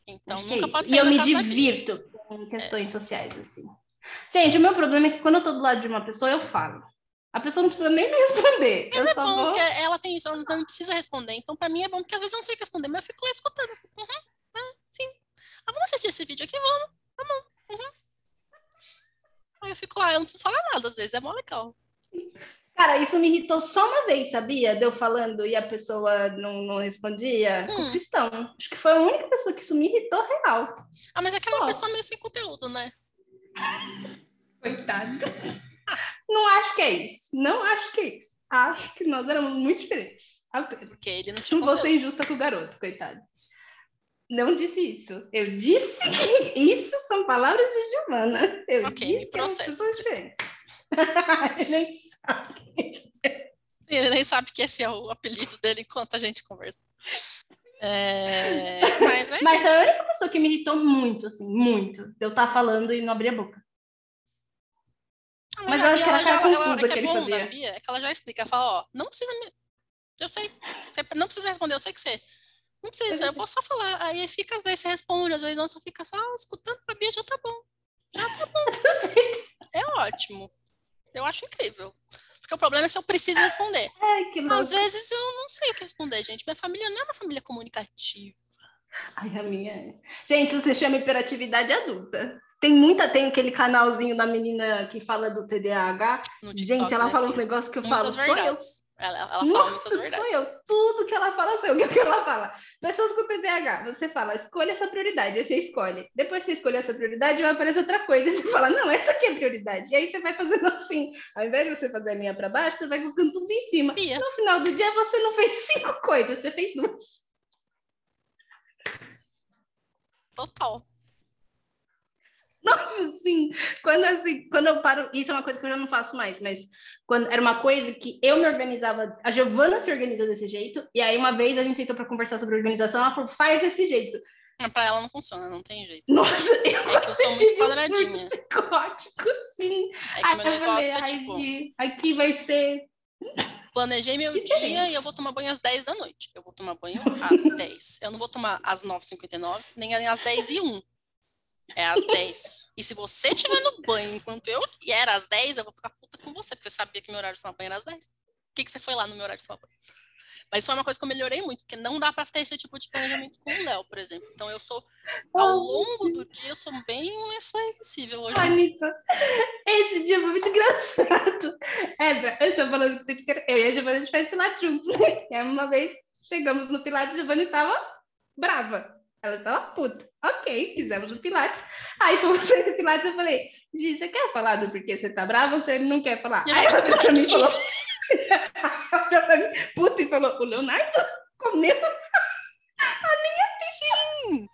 Então, acho é nunca é pode ser. E eu me divirto com questões é. sociais, assim. Gente, o meu problema é que quando eu tô do lado de uma pessoa, eu falo. A pessoa não precisa nem me [LAUGHS] responder. Mas eu é bom, vou... porque ela tem isso, ela não precisa responder. Então, para mim é bom, porque às vezes eu não sei o que responder, mas eu fico lá escutando. Uhum, ah, sim. Ah, vamos assistir esse vídeo aqui? Vamos. Tá bom. Uhum. Aí eu fico lá, eu não preciso falar nada, às vezes é mó legal. Cara, isso me irritou só uma vez, sabia? Deu falando e a pessoa não, não respondia. Hum. Com o cristão. Acho que foi a única pessoa que isso me irritou real. Ah, mas é aquela só. pessoa meio sem conteúdo, né? Coitado. Não acho que é isso. Não acho que é isso. Acho que nós éramos muito diferentes. Porque ele não tinha. Não vou ser injusta com o garoto, coitado. Não disse isso. Eu disse que isso são palavras de Giovana. Eu okay, disse me processo. que diferentes. [LAUGHS] Ele nem sabe. Ele nem sabe que esse é o apelido dele enquanto a gente conversa. É... Mas, é Mas a única pessoa que me irritou muito, assim, muito, de eu estar tá falando e não abrir a boca. Mas, mas eu acho que ela já, confusa que, que ele fazia. Bia, é que ela já explica, fala, ó, não precisa me... Eu sei, você não precisa responder, eu sei que você não precisa, eu vou só falar. Aí fica, às vezes você responde, às vezes não, só fica só escutando a Bia, já tá bom. Já tá bom. [LAUGHS] é ótimo. Eu acho incrível. Porque o problema é se eu preciso responder. Ai, Às vezes eu não sei o que responder, gente. Minha família não é uma família comunicativa. Ai, a minha é. Gente, você chama hiperatividade adulta. Tem muita, tem aquele canalzinho da menina que fala do TDAH. Gente, ela fala uns negócios que eu falo, sou eu. Ela, ela Nossa, sou eu. Tudo que ela fala sou eu. [LAUGHS] O que, que ela fala? Pessoas com TDAH, você fala, escolha essa prioridade, aí você escolhe. Depois você escolhe essa prioridade, vai aparecer outra coisa. E [LAUGHS] você fala, não, essa aqui é a prioridade. E aí você vai fazendo assim. Ao invés de você fazer a linha para baixo, você vai colocando tudo em cima. Pia. No final do dia, você não fez [LAUGHS] cinco coisas, você fez duas. Total. [LAUGHS] Nossa, sim. Quando assim, quando eu paro, isso é uma coisa que eu já não faço mais, mas quando era uma coisa que eu me organizava, a Giovana se organiza desse jeito, e aí uma vez a gente sentou para conversar sobre organização, ela falou: "Faz desse jeito". Pra ela não funciona, não tem jeito. Nossa, eu, É que eu sou muito quadradinha. Psicótico, sim. É que Aí meu eu negócio falei, é tipo, aqui vai ser planejei meu Diferente. dia e eu vou tomar banho às 10 da noite. Eu vou tomar banho às 10. Eu não vou tomar às 9h59, nem às 10 e 1. É às 10. E se você estiver no banho enquanto eu e era às 10, eu vou ficar puta com você, porque você sabia que meu horário de tomar banho era às 10. Por que, que você foi lá no meu horário de tomar banho? Mas isso foi uma coisa que eu melhorei muito, porque não dá pra ter esse tipo de planejamento com o Léo, por exemplo. Então eu sou, ao longo do dia, eu sou bem mais flexível hoje. Ai, Nissa, esse dia foi muito engraçado. É, eu tô falando eu e a Giovana a gente faz Pilates juntos, né? E aí uma vez chegamos no Pilates, a Giovana estava brava. Ela estava puta. Ok, fizemos o Pilates. Aí fomos [LAUGHS] sair do Pilates, eu falei, Gi, você quer falar do porquê você tá brava ou você não quer falar? A Aí ela pra mim e falou... [LAUGHS] ela olhou pra mim, puta, e falou, o Leonardo comeu Sim!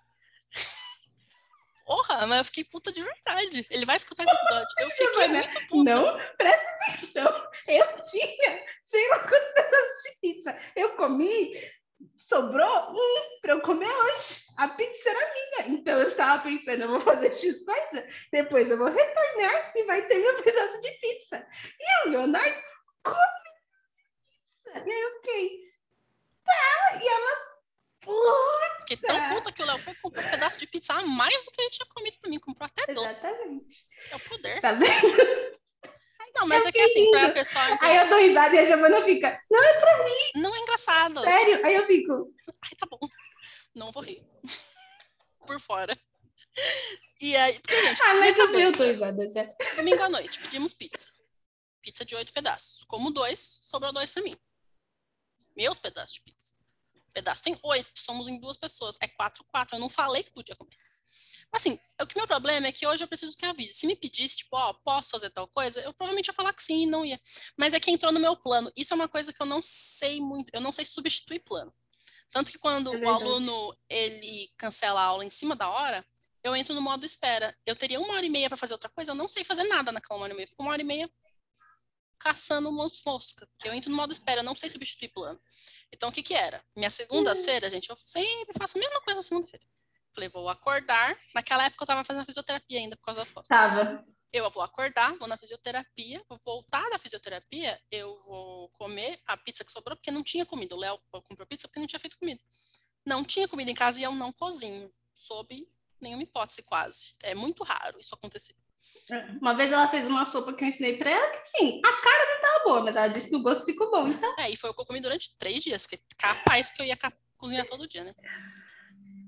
Porra, mas eu fiquei puta de verdade. Ele vai escutar esse episódio. Eu fiquei muito puta. Não, presta atenção. Eu tinha sei lá quantos pedaços de pizza. Eu comi, sobrou um para eu comer hoje. A pizza era minha. Então eu estava pensando, eu vou fazer X coisa, depois eu vou retornar e vai ter meu [LAUGHS] pedaço de pizza. E o Leonardo come pizza. E aí eu fiquei, tá. E ela, puta. Fiquei tão puta que o Léo foi comprar um pedaço de pizza a mais do que ele tinha comido pra mim. Comprou até doce. Exatamente. É o poder. Tá vendo? Não, mas Eu é que assim, fiquei pra rindo. pessoa Aí eu dou risada e a Giovana fica, não é Não é engraçado. sério. Aí eu fico, Ai, tá bom. Não vou rir. [LAUGHS] Por fora. E aí, porque, gente, ah, mas eu eu risada já. domingo à noite, pedimos pizza. Pizza de oito pedaços. Como dois, sobrou dois pra mim. Meus pedaços de pizza. Pedaço tem oito, somos em duas pessoas. É quatro, quatro. Eu não falei que podia comer. Assim, o que meu problema é que hoje eu preciso que avise. Se me pedisse, tipo, ó, posso fazer tal coisa, eu provavelmente ia falar que sim e não ia. Mas é que entrou no meu plano. Isso é uma coisa que eu não sei muito, eu não sei substituir plano. Tanto que quando É o aluno ele cancela a aula em cima da hora, eu entro no modo espera. Eu teria uma hora e meia para fazer outra coisa, eu não sei fazer nada naquela uma hora e meia. Fico uma hora e meia caçando umas moscas, que eu entro no modo espera, eu não sei substituir plano. Então, o que que era? Minha segunda-feira, gente, eu sempre faço a mesma coisa segunda-feira. Falei, vou acordar. Naquela época eu tava fazendo fisioterapia ainda por causa das costas. Tava. Eu vou acordar, vou na fisioterapia, vou voltar da fisioterapia, eu vou comer a pizza que sobrou, porque não tinha comida. O Léo comprou pizza porque não tinha feito comida. Não tinha comida em casa e eu não cozinho. Sob nenhuma hipótese, quase. É muito raro isso acontecer. Uma vez ela fez uma sopa que eu ensinei pra ela que sim, a cara não tava boa, mas ela disse que o gosto ficou bom. Então, É, e foi o que eu comi durante três dias, porque capaz que eu ia cozinhar todo dia, né?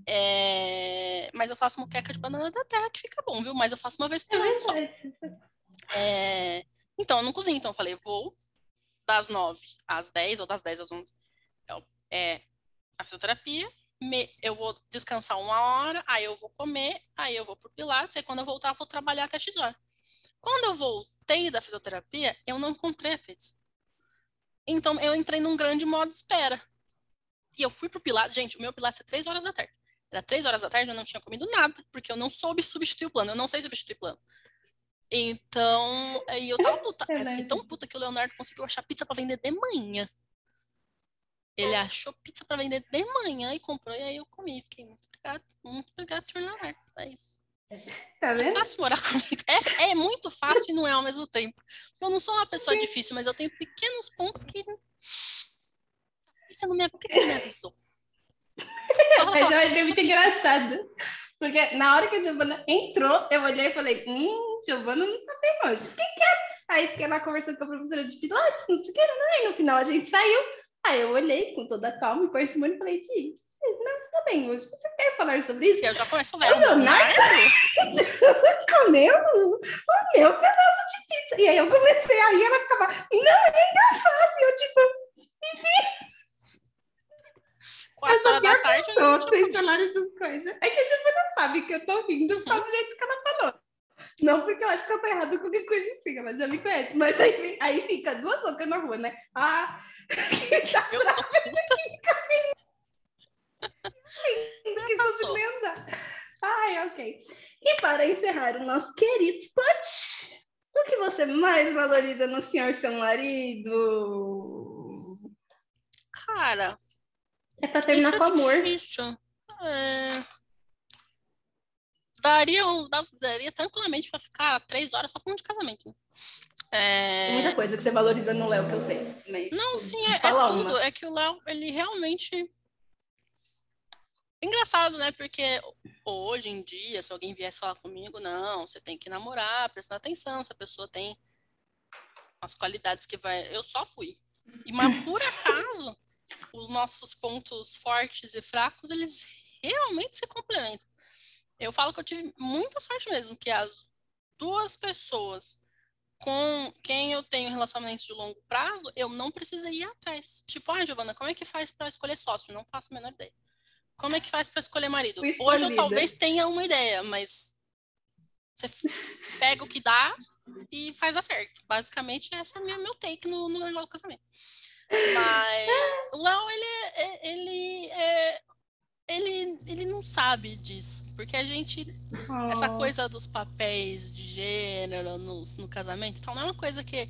É, Mas eu faço moqueca de banana da terra que fica bom, viu? Mas eu faço uma vez por é ano só. É, Então, eu não cozinho. Então, eu falei, vou das nove às dez, ou das dez às onze, é o- é a fisioterapia. me- Eu vou descansar uma hora, aí eu vou comer, aí eu vou pro Pilates, aí quando eu voltar, eu vou trabalhar até X hora. Quando eu voltei da fisioterapia, eu não encontrei a pizza. Então, eu entrei num grande modo de espera. E eu fui pro Pilates. Gente, o meu Pilates é três horas da tarde. Era três horas da tarde, eu não tinha comido nada, porque eu não soube substituir o plano. Eu não sei substituir plano. Então, aí eu tava puta. Eu fiquei tão puta que o Leonardo conseguiu achar pizza pra vender de manhã. Ele achou pizza pra vender de manhã e comprou, e aí eu comi. Fiquei muito obrigado, muito obrigado, senhor Leonardo. É isso. Tá É vendo? fácil morar [LAUGHS] comigo. É, é muito fácil e não é ao mesmo tempo. Eu não sou uma pessoa difícil, mas eu tenho pequenos pontos que. Você não me, por que você não me avisou? Mas eu achei muito engraçado. Porque na hora que a Giovana entrou, eu olhei e falei, hum, Giovana não tá bem hoje. O que que é? Aí fiquei lá conversando com a professora de Pilates, não sei o que, né? E no final a gente saiu. Aí eu olhei com toda a calma e parcimônia e falei, você não está bem, hoje você quer falar sobre isso? Eu já começo a falar. Leonardo comeu o meu pedaço de pizza. E aí eu comecei a rir, ela ficava, não, é engraçado. E eu, tipo, Quatro horas da tarde. Pessoa, vocês falaram essas coisas. É que a Giovana sabe que eu tô rindo, eu faço o jeito que ela falou. Não porque eu acho que eu tô errado com qualquer coisa assim, ela já me conhece. Mas aí, aí fica duas loucas na rua, né? Ah, [LAUGHS] tá eu tô fica rindo que você lenda. Ai, ok. E para encerrar o nosso querido pote, o que você mais valoriza no senhor seu marido? Cara, é para terminar com é amor. Isso. É... Daria, daria tranquilamente para ficar três horas só falando de casamento. Né? É... Muita coisa que você valoriza no Léo que eu sei. Mas, Não, tipo, sim, é, é tudo. É que o Léo, ele realmente Engraçado, né? Porque hoje em dia, se alguém viesse falar comigo, não, você tem que namorar, prestar atenção, se a pessoa tem as qualidades que vai. Eu só fui. E mas por [LAUGHS] acaso, os nossos pontos fortes e fracos, eles realmente se complementam. Eu falo que eu tive muita sorte mesmo, que as duas pessoas com quem eu tenho relacionamentos de longo prazo, eu não precisei ir atrás. Tipo, ah, Giovana, como é que faz para escolher sócio? Não faço a menor ideia. Como é que faz para escolher marido? Hoje eu talvez tenha uma ideia, mas você pega o que dá e faz a certo. Basicamente, essa é o meu take no, no negócio do casamento. Mas o Léo, ele, é, ele, é, ele, ele não sabe disso. Porque a gente. Oh. Essa coisa dos papéis de gênero no, no casamento então, não é uma coisa que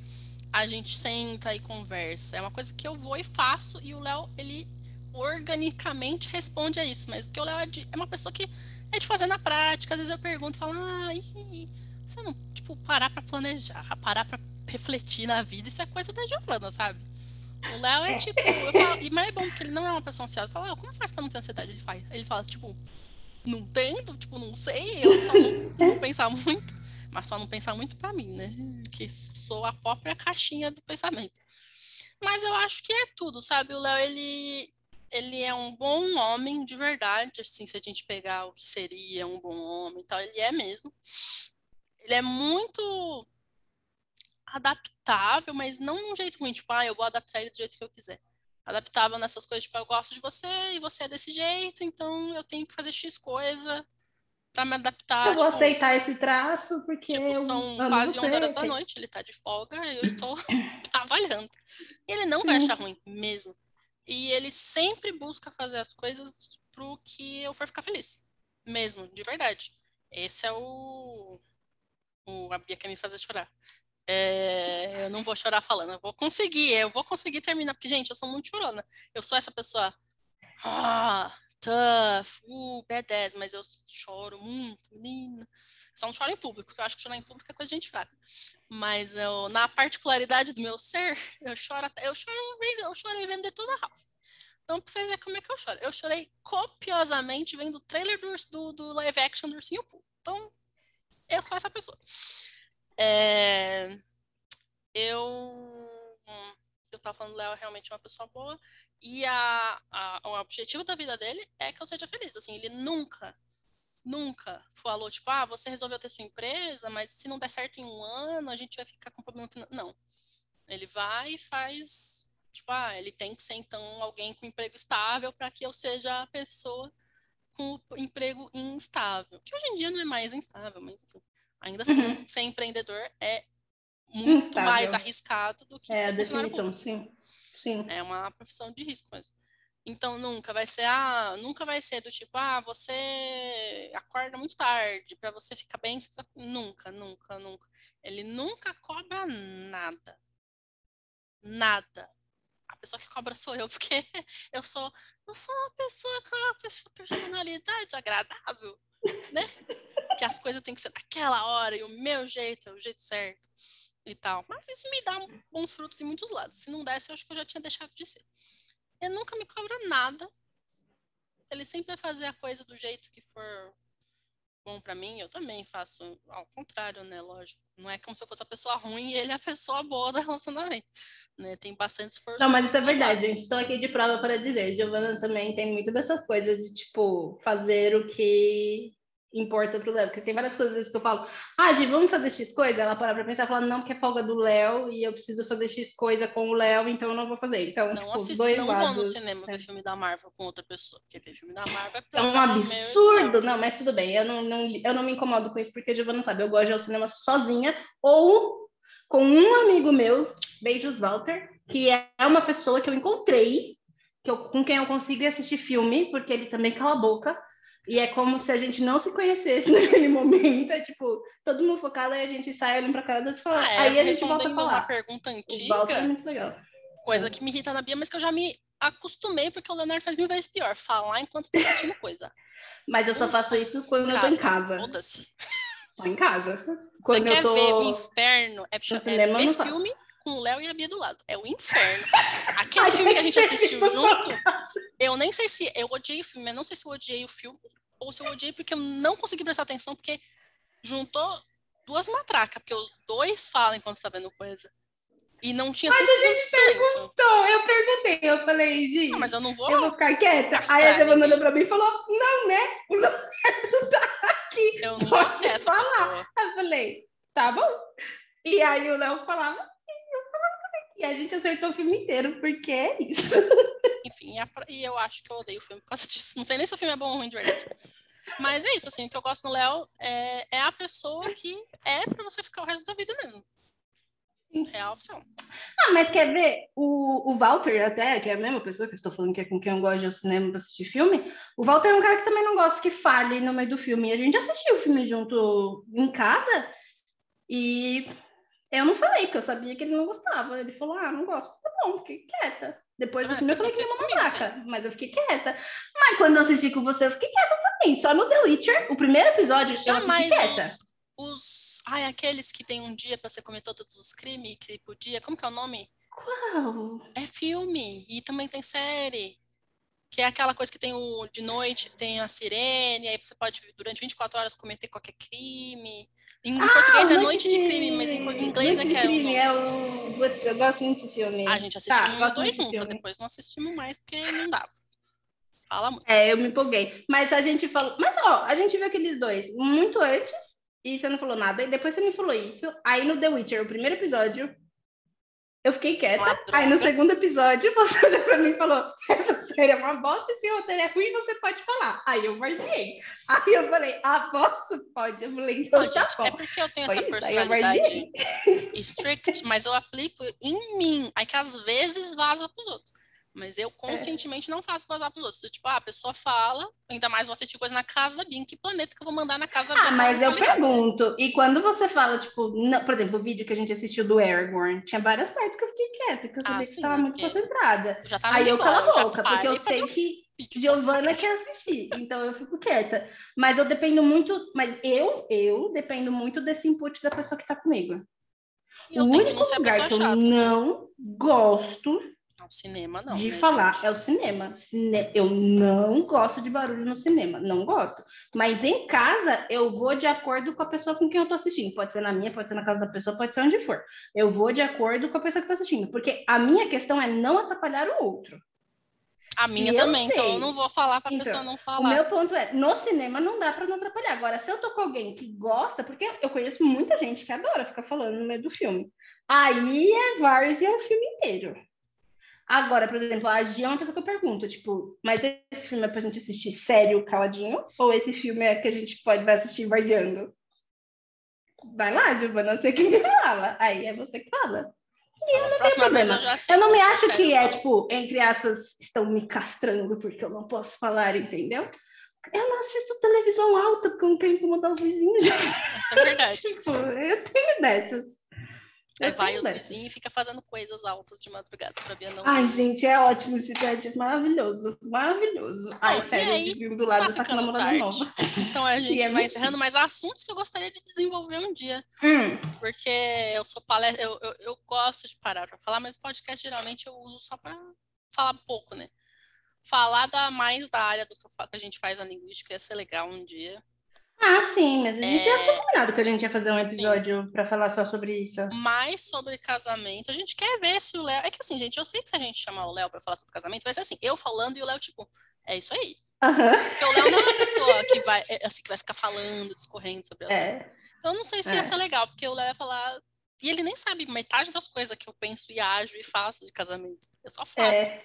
a gente senta e conversa. É uma coisa que eu vou e faço. E o Léo, ele organicamente responde a isso, mas porque o Léo é, é, uma pessoa que é de fazer na prática. Às vezes eu pergunto, falo, ah, e, você não, tipo, parar para planejar, parar para refletir na vida, isso é coisa da Giovana, sabe? O Léo é tipo, eu falo, e mas é bom porque ele não é uma pessoa ansiosa. Fala, como faz pra não ter ansiedade? Ele faz. Ele fala, tipo, não tento, tipo, não sei, eu só não, não pensar muito, mas só não pensar muito para mim, né? Que sou a própria caixinha do pensamento. Mas eu acho que é tudo, sabe? O Léo, ele ele é um bom homem de verdade, assim, se a gente pegar o que seria um bom homem e tal, ele é mesmo. Ele é muito adaptável, mas não de um jeito ruim, tipo, ah, eu vou adaptar ele do jeito que eu quiser. Adaptável nessas coisas, tipo, eu gosto de você e você é desse jeito, então eu tenho que fazer X coisa para me adaptar. Eu vou tipo, aceitar esse traço, porque. Tipo, são quase 11 horas da noite, ele tá de folga e eu [LAUGHS] estou [LAUGHS] trabalhando. E ele não vai achar ruim, mesmo. E ele sempre busca fazer as coisas pro que eu for ficar feliz. Mesmo, de verdade. Esse é o. O a Bia quer me fazer chorar. É, eu não vou chorar falando, eu vou conseguir, eu vou conseguir terminar, porque, gente, eu sou muito chorona. Eu sou essa pessoa. Ah, tough, uh, B10, mas eu choro muito, menina. Só não choro em público, porque eu acho que chorar em público é coisa de gente fraca. Mas eu, na particularidade do meu ser, [LAUGHS] eu choro até, eu choro, eu chorei vendo toda a House. Então, pra vocês verem como é que eu choro. Eu chorei copiosamente vendo o trailer do, do, do live action do Ursinho Poo. Então, eu sou essa pessoa. É, eu eu tava falando, Léo é realmente uma pessoa boa. E a, a, o objetivo da vida dele é que eu seja feliz. Assim, ele nunca nunca falou, tipo, ah, você resolveu ter sua empresa, mas se não der certo em um ano, a gente vai ficar com problema. Não. Ele vai e faz, tipo, ah, ele tem que ser então alguém com emprego estável para que eu seja a pessoa com emprego instável. Que hoje em dia não é mais instável, mas enfim, ainda assim, uhum. ser empreendedor é muito instável. mais arriscado do que é, ser a definição, sim. sim. É uma profissão de risco mesmo. Então nunca vai ser, ah, nunca vai ser do tipo, ah, você acorda muito tarde para você ficar bem, você nunca, nunca, nunca. Ele nunca cobra nada. Nada. A pessoa que cobra sou eu, [LAUGHS] porque eu sou, eu sou uma pessoa com uma personalidade agradável, né? [LAUGHS] Que as coisas têm que ser naquela hora e o meu jeito é o jeito certo e tal. Mas isso me dá bons frutos em muitos lados. Se não desse, eu acho que eu já tinha deixado de ser. Ele nunca me cobra nada. Ele sempre vai fazer a coisa do jeito que for bom para mim, eu também faço ao contrário, né? Lógico. Não é como se eu fosse a pessoa ruim e ele a pessoa boa do relacionamento. Né? Tem bastante esforço. Não, mas isso é verdade, gente. Estou aqui de prova para dizer. Giovana também tem muito dessas coisas de, tipo, fazer o que importa pro Léo. Porque tem várias coisas que eu falo, ah, Gi, vamos fazer X coisa? Ela para pra pensar e fala, não, porque é folga do Léo e eu preciso fazer X coisa com o Léo, então eu não vou fazer. Então, não tipo, assisto, dois não lados, vou no cinema né? ver filme da Marvel com outra pessoa, porque ver filme da Marvel é É um meu absurdo. Não, mas tudo bem. Eu não, não, eu não me incomodo com isso, porque a Giovana sabe, eu gosto de ir ao cinema sozinha ou com um amigo meu, beijos Walter, que é uma pessoa que eu encontrei, que eu, com quem eu consigo ir assistir filme, porque ele também cala a boca. E é como se a gente não se conhecesse [LAUGHS] naquele momento. É tipo, todo mundo focado, aí a gente sai olhando pra cara do outro e fala. Ah, é, aí a gente volta a respondendo uma falar. pergunta O Walter é antiga, muito legal. coisa que me irrita na Bia, mas que eu já me acostumei, porque o Leonardo faz mil vezes pior, falar enquanto tá assistindo coisa. [LAUGHS] Mas eu só faço isso quando eu tô em Cara, casa. Foda-se. Tô em casa. Você Quando quer eu tô. ver o inferno? É, é ver filme com o Léo e a Bia do lado. É o inferno. [LAUGHS] Aquele A filme que a gente [LAUGHS] assistiu isso junto, eu nem sei se eu odiei o filme, eu não sei se eu odiei o filme ou se eu odiei porque eu não consegui prestar atenção, porque juntou duas matracas, porque os dois falam enquanto tá vendo coisa. E não tinha cinco segundos de silêncio. Então, eu perguntei, eu falei, gente, Não, mas eu não vou. eu vou ficar quieta. Aí a Giovana olhou pra mim e falou, não, né? O Leonardo [LAUGHS] tá aqui. Eu não ser essa falar. pessoa. Eu falei, tá bom. E aí o Léo falava, e eu falava também. E a gente acertou o filme inteiro, porque é isso. Enfim, e, pra- eu acho que eu odeio o filme por causa disso. Não sei nem se o filme é bom ou ruim de verdade. Mas é isso, assim, o que eu gosto no Léo é, é a pessoa que é pra você ficar o resto da vida mesmo. Real oficial. Ah, mas quer ver? O, o Walter, até, que é a mesma pessoa que eu estou falando que é com quem eu gosto de ir ao cinema para assistir filme, o Walter é um cara que também não gosta que fale no meio do filme. E a gente assistiu o filme junto em casa e eu não falei, porque eu sabia que ele não gostava. Ele falou, ah, não gosto. Tá bom, fiquei quieta. Depois do Ah, filme eu falei que uma mas eu fiquei quieta. Mas quando eu assisti com você, eu fiquei quieta também. Só no The Witcher, o primeiro episódio, eu Jamais assisti quieta. os, os. Ai, aqueles que tem um dia pra você cometer todos os crimes que podia. Como que é o nome? Uau. É filme. E também tem série. Que é aquela coisa que tem o de noite, tem a sirene, aí você pode, durante 24 horas, cometer qualquer crime. Em Ah, português é Noite de crime, mas em inglês Noite é que é o crime, é o... Putz, eu gosto muito desse filme. A gente Tá, assistiu os gosto dois juntos, depois não assistimos mais porque não dava. Fala muito. É, eu me empolguei. Mas a gente falou. Mas, ó, a gente viu aqueles dois muito antes e você não falou nada. E depois você me falou isso. Aí no The Witcher, o primeiro episódio, eu fiquei quieta. Aí no segundo episódio, [LAUGHS] você olhou pra mim e falou: Essa série é uma bosta. Se o roteiro é ruim, você pode falar. Aí eu varziei. Aí eu falei: Ah, posso? Pode. Eu falei: Então Não, tá é porque eu tenho Foi essa isso, personalidade strict, mas eu aplico em mim. Aí que às vezes vaza pros outros. Mas É. eu conscientemente não faço vazar pros outros. Tipo, ah, a pessoa fala, ainda mais vou assistir coisa na casa da Bia. Em que planeta que eu vou mandar na casa da Bia? Ah, que mas eu tá pergunto, e quando você fala, tipo, não- por exemplo, o vídeo que a gente assistiu do Aragorn, tinha várias partes que eu fiquei quieta, que eu Ah, sabia que sim, você estava muito porque concentrada. Eu já tava Aí indo eu calo a boca, porque eu sei que Giovana quer assistir, então eu fico quieta. Mas eu dependo muito, mas eu, eu dependo muito desse input da pessoa que tá comigo. Eu o único lugar que eu não gosto Não, cinema não. de né, falar gente? é o cinema. Cine- Eu não gosto de barulho no cinema, não gosto. Mas em casa, eu vou de acordo com a pessoa com quem eu tô assistindo. Pode ser na minha, pode ser na casa da pessoa, pode ser onde for. Eu vou de acordo com a pessoa que tá assistindo. Porque a minha questão é não atrapalhar o outro. A minha também, então sei. eu não vou falar pra Então, pessoa não O falar. meu ponto é, no cinema não dá para não atrapalhar. Agora, se eu tô com alguém que gosta, porque eu conheço muita gente que adora ficar falando no meio do filme. Aí é várzea o filme inteiro. Agora, por exemplo, a Gia é uma pessoa que eu pergunto, tipo, mas esse filme é pra gente assistir sério, caladinho? Ou esse filme é que a gente pode vai assistir varzeando? Vai lá, Giovana, você que me [LAUGHS] fala. Aí é você que fala. A próxima vez problema. eu sei. Eu não me acho que eu é, tipo, entre aspas, estão me castrando porque eu não posso falar, entendeu? Eu não assisto televisão alta porque eu não quero incomodar os vizinhos. Isso é verdade. [LAUGHS] tipo, eu tenho dessas. Aí Eu vai os dessas. vizinhos e fica fazendo coisas altas de madrugada pra Bia não. Ai, gente, é ótimo esse TED, maravilhoso, maravilhoso. Ai, sério, aí, o vizinho do lado tá tá, com tarde. nova. [LAUGHS] Então a [LAUGHS] gente é vai encerrando, mas há assuntos que eu gostaria de desenvolver um dia. Hum, Porque eu sou palestra, eu, eu, eu gosto de parar pra falar, mas podcast geralmente eu uso só pra falar pouco, né? Falar da, mais da área do que, eu que a gente faz na linguística ia ser legal um dia. Ah, sim, mas a gente é... já tinha combinado que a gente ia fazer um episódio para falar só sobre isso. Mais sobre casamento. A gente quer ver se o Léo. É que assim, gente, eu sei que se a gente chamar o Léo para falar sobre casamento, vai ser assim, eu falando e o Léo, tipo, é isso aí. Uhum. Porque o Léo não é uma pessoa que vai, é, assim, que vai ficar falando, discorrendo sobre o é. É. Então, eu não sei se é. ia ser legal, porque o Léo ia falar. E ele nem sabe metade das coisas que eu penso e ajo e faço de casamento. Eu só faço. É.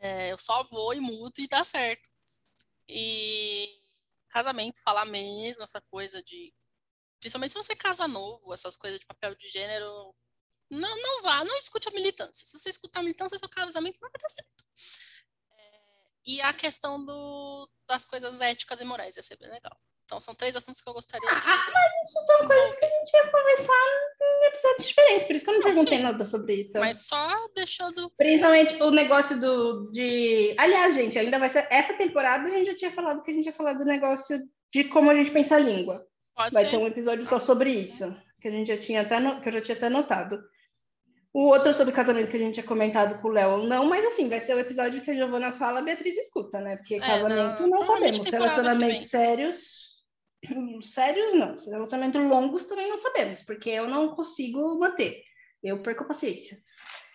É, eu só vou e mudo e dá certo. E casamento, falar mesmo, essa coisa de. Principalmente se você casa novo, essas coisas de papel de gênero. Não, não vá, não escute a militância. Se você escutar a militância, seu casamento não vai dar certo. É, e a questão do, das coisas éticas e morais ia ser bem legal. Então, são três assuntos que eu gostaria de. Ah, mas isso são coisas que a gente ia conversar em episódios diferentes, por isso que eu não, não perguntei sim. nada sobre isso. Mas só deixando. Principalmente o negócio do. de. Aliás, gente, ainda vai ser. Essa temporada a gente já tinha falado que a gente ia falar do negócio de como a gente pensa a língua. Pode vai ser. ter um episódio só sobre isso, que a gente já tinha até no... que eu já tinha até notado. O outro sobre casamento que a gente tinha comentado com o Léo, não, mas assim, vai ser o episódio que a Giovana fala, a Beatriz escuta, né? Porque é, casamento não, não sabemos. Relacionamentos sérios sérios não, relacionamentos longos também não sabemos, porque eu não consigo manter. Eu perco a paciência.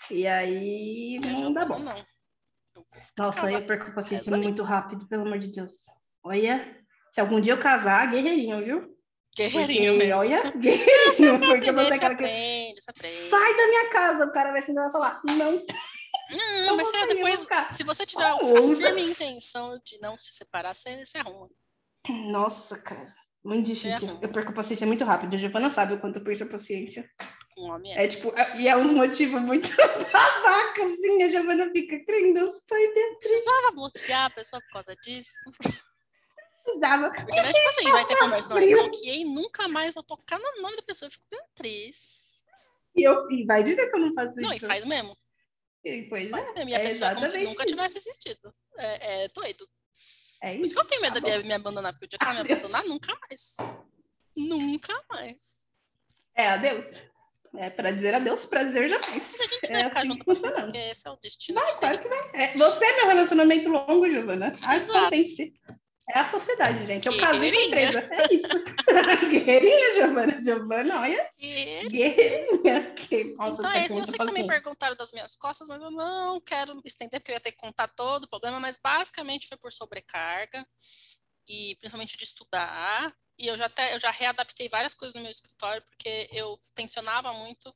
E aí não dá bom. Não. Nossa, eu perco a paciência é, muito rápido, pelo amor de Deus. Olha, se algum dia eu casar, guerreirinho, viu? Guerreirinho [LAUGHS] porque, Olha, guerreirinho, porque você é cara que... aprende, aprende. Sai da minha casa, o cara vai sentar e vai falar, não. Não, mas você depois, se você tiver a firme intenção de não se separar, você, você arruma. Nossa, cara. Muito difícil. Eu perco a paciência muito rápido. A Giovana sabe o quanto eu perco a paciência. Um homem é. é tipo, é, e é uns motivos muito [LAUGHS] babaca, assim. A Giovana fica crendo Pai Beatriz. Precisava bloquear a pessoa por causa disso? [LAUGHS] Precisava. Porque não é tipo assim, vai ter conversa. Não, eu bloqueei nunca mais vou tocar no nome da pessoa. Eu fico Beatriz. E, eu, e vai dizer que eu não faço não, isso. Não, e faz mesmo. E, pois faz é. mesmo. E a é pessoa é como se nunca tivesse assistido. É, é doido. É isso. Por isso que eu tenho medo tá de me abandonar, porque o dia que ela me abandonar, nunca mais. Nunca mais. É, adeus. É para dizer adeus, para dizer jamais. Mas a gente vai é ficar assim junto com você, porque esse é o destino. Vai, claro que vai. É, você é meu relacionamento longo, Giovana. Acontece. É a sociedade, gente. Eu casei com empresa. É isso. [LAUGHS] Guerreirinha, Giovana. Giovana, olha. Guerreirinha. Que... Nossa, então, esse eu sei que também perguntaram das minhas costas, mas eu não quero estender, porque eu ia ter que contar todo o problema, mas basicamente foi por sobrecarga, e principalmente de estudar. E eu já até eu já readaptei várias coisas no meu escritório, porque eu tensionava muito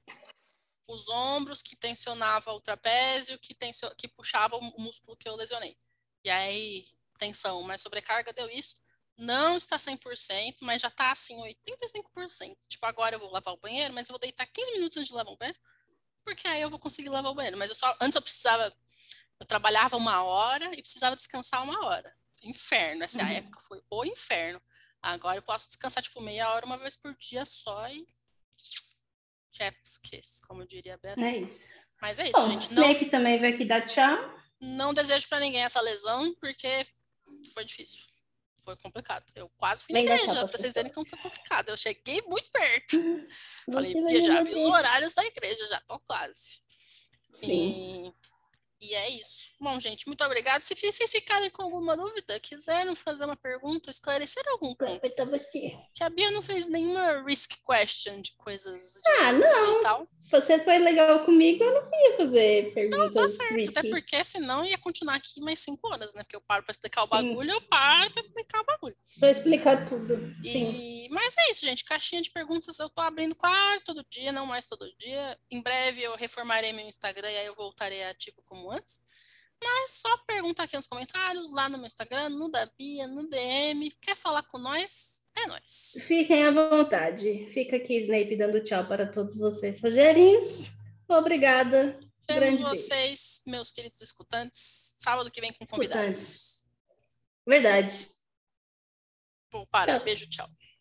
os ombros, que tensionava o trapézio, que, tensio, que puxava o músculo que eu lesionei. E aí tensão, mas sobrecarga deu isso. Não está 100%, mas já está assim 85%. Tipo, agora eu vou lavar o banheiro, mas eu vou deitar 15 minutos antes de lavar o banheiro, porque aí eu vou conseguir lavar o banheiro. Mas eu só antes eu precisava eu trabalhava uma hora e precisava descansar uma hora. Inferno, essa uhum. época foi o inferno. Agora eu posso descansar tipo meia hora uma vez por dia só e Chef's kiss, como diria a Beatriz. É isso. Mas é isso, Bom, gente. Não... Também vai aqui dar tchau. Não desejo para ninguém essa lesão, porque foi difícil. Foi complicado. Eu quase fui na igreja, pra vocês verem como foi complicado. Eu cheguei muito perto. [LAUGHS] Falei, porque já vi os horários da igreja, já tô quase. Sim. E e é isso. Bom, gente, muito obrigada. Se vocês ficarem com alguma dúvida, quiserem fazer uma pergunta, esclarecer algum ponto. Então você. Que a Bia não fez nenhuma risk question de coisas de ah, não. e tal. Você foi legal comigo, eu não ia fazer perguntas. Não, tá certo. Risky. Até porque senão ia continuar aqui mais cinco horas, né? Porque eu paro para explicar o bagulho, Sim. eu paro para explicar o bagulho. Para explicar tudo. Sim. E... Mas é isso, gente. Caixinha de perguntas eu tô abrindo quase todo dia, não mais todo dia. Em breve eu reformarei meu Instagram e aí eu voltarei ativo como antes. Mas só pergunta aqui nos comentários, lá no meu Instagram, no da Bia, no DM. Quer falar com nós? É nós. Fiquem à vontade. Fica aqui Snape dando tchau para todos vocês, Rogerinhos. Obrigada. Vemos vocês, beijo. meus queridos escutantes, sábado que vem com convidados. Verdade. Vou parar. Tchau. Beijo, tchau.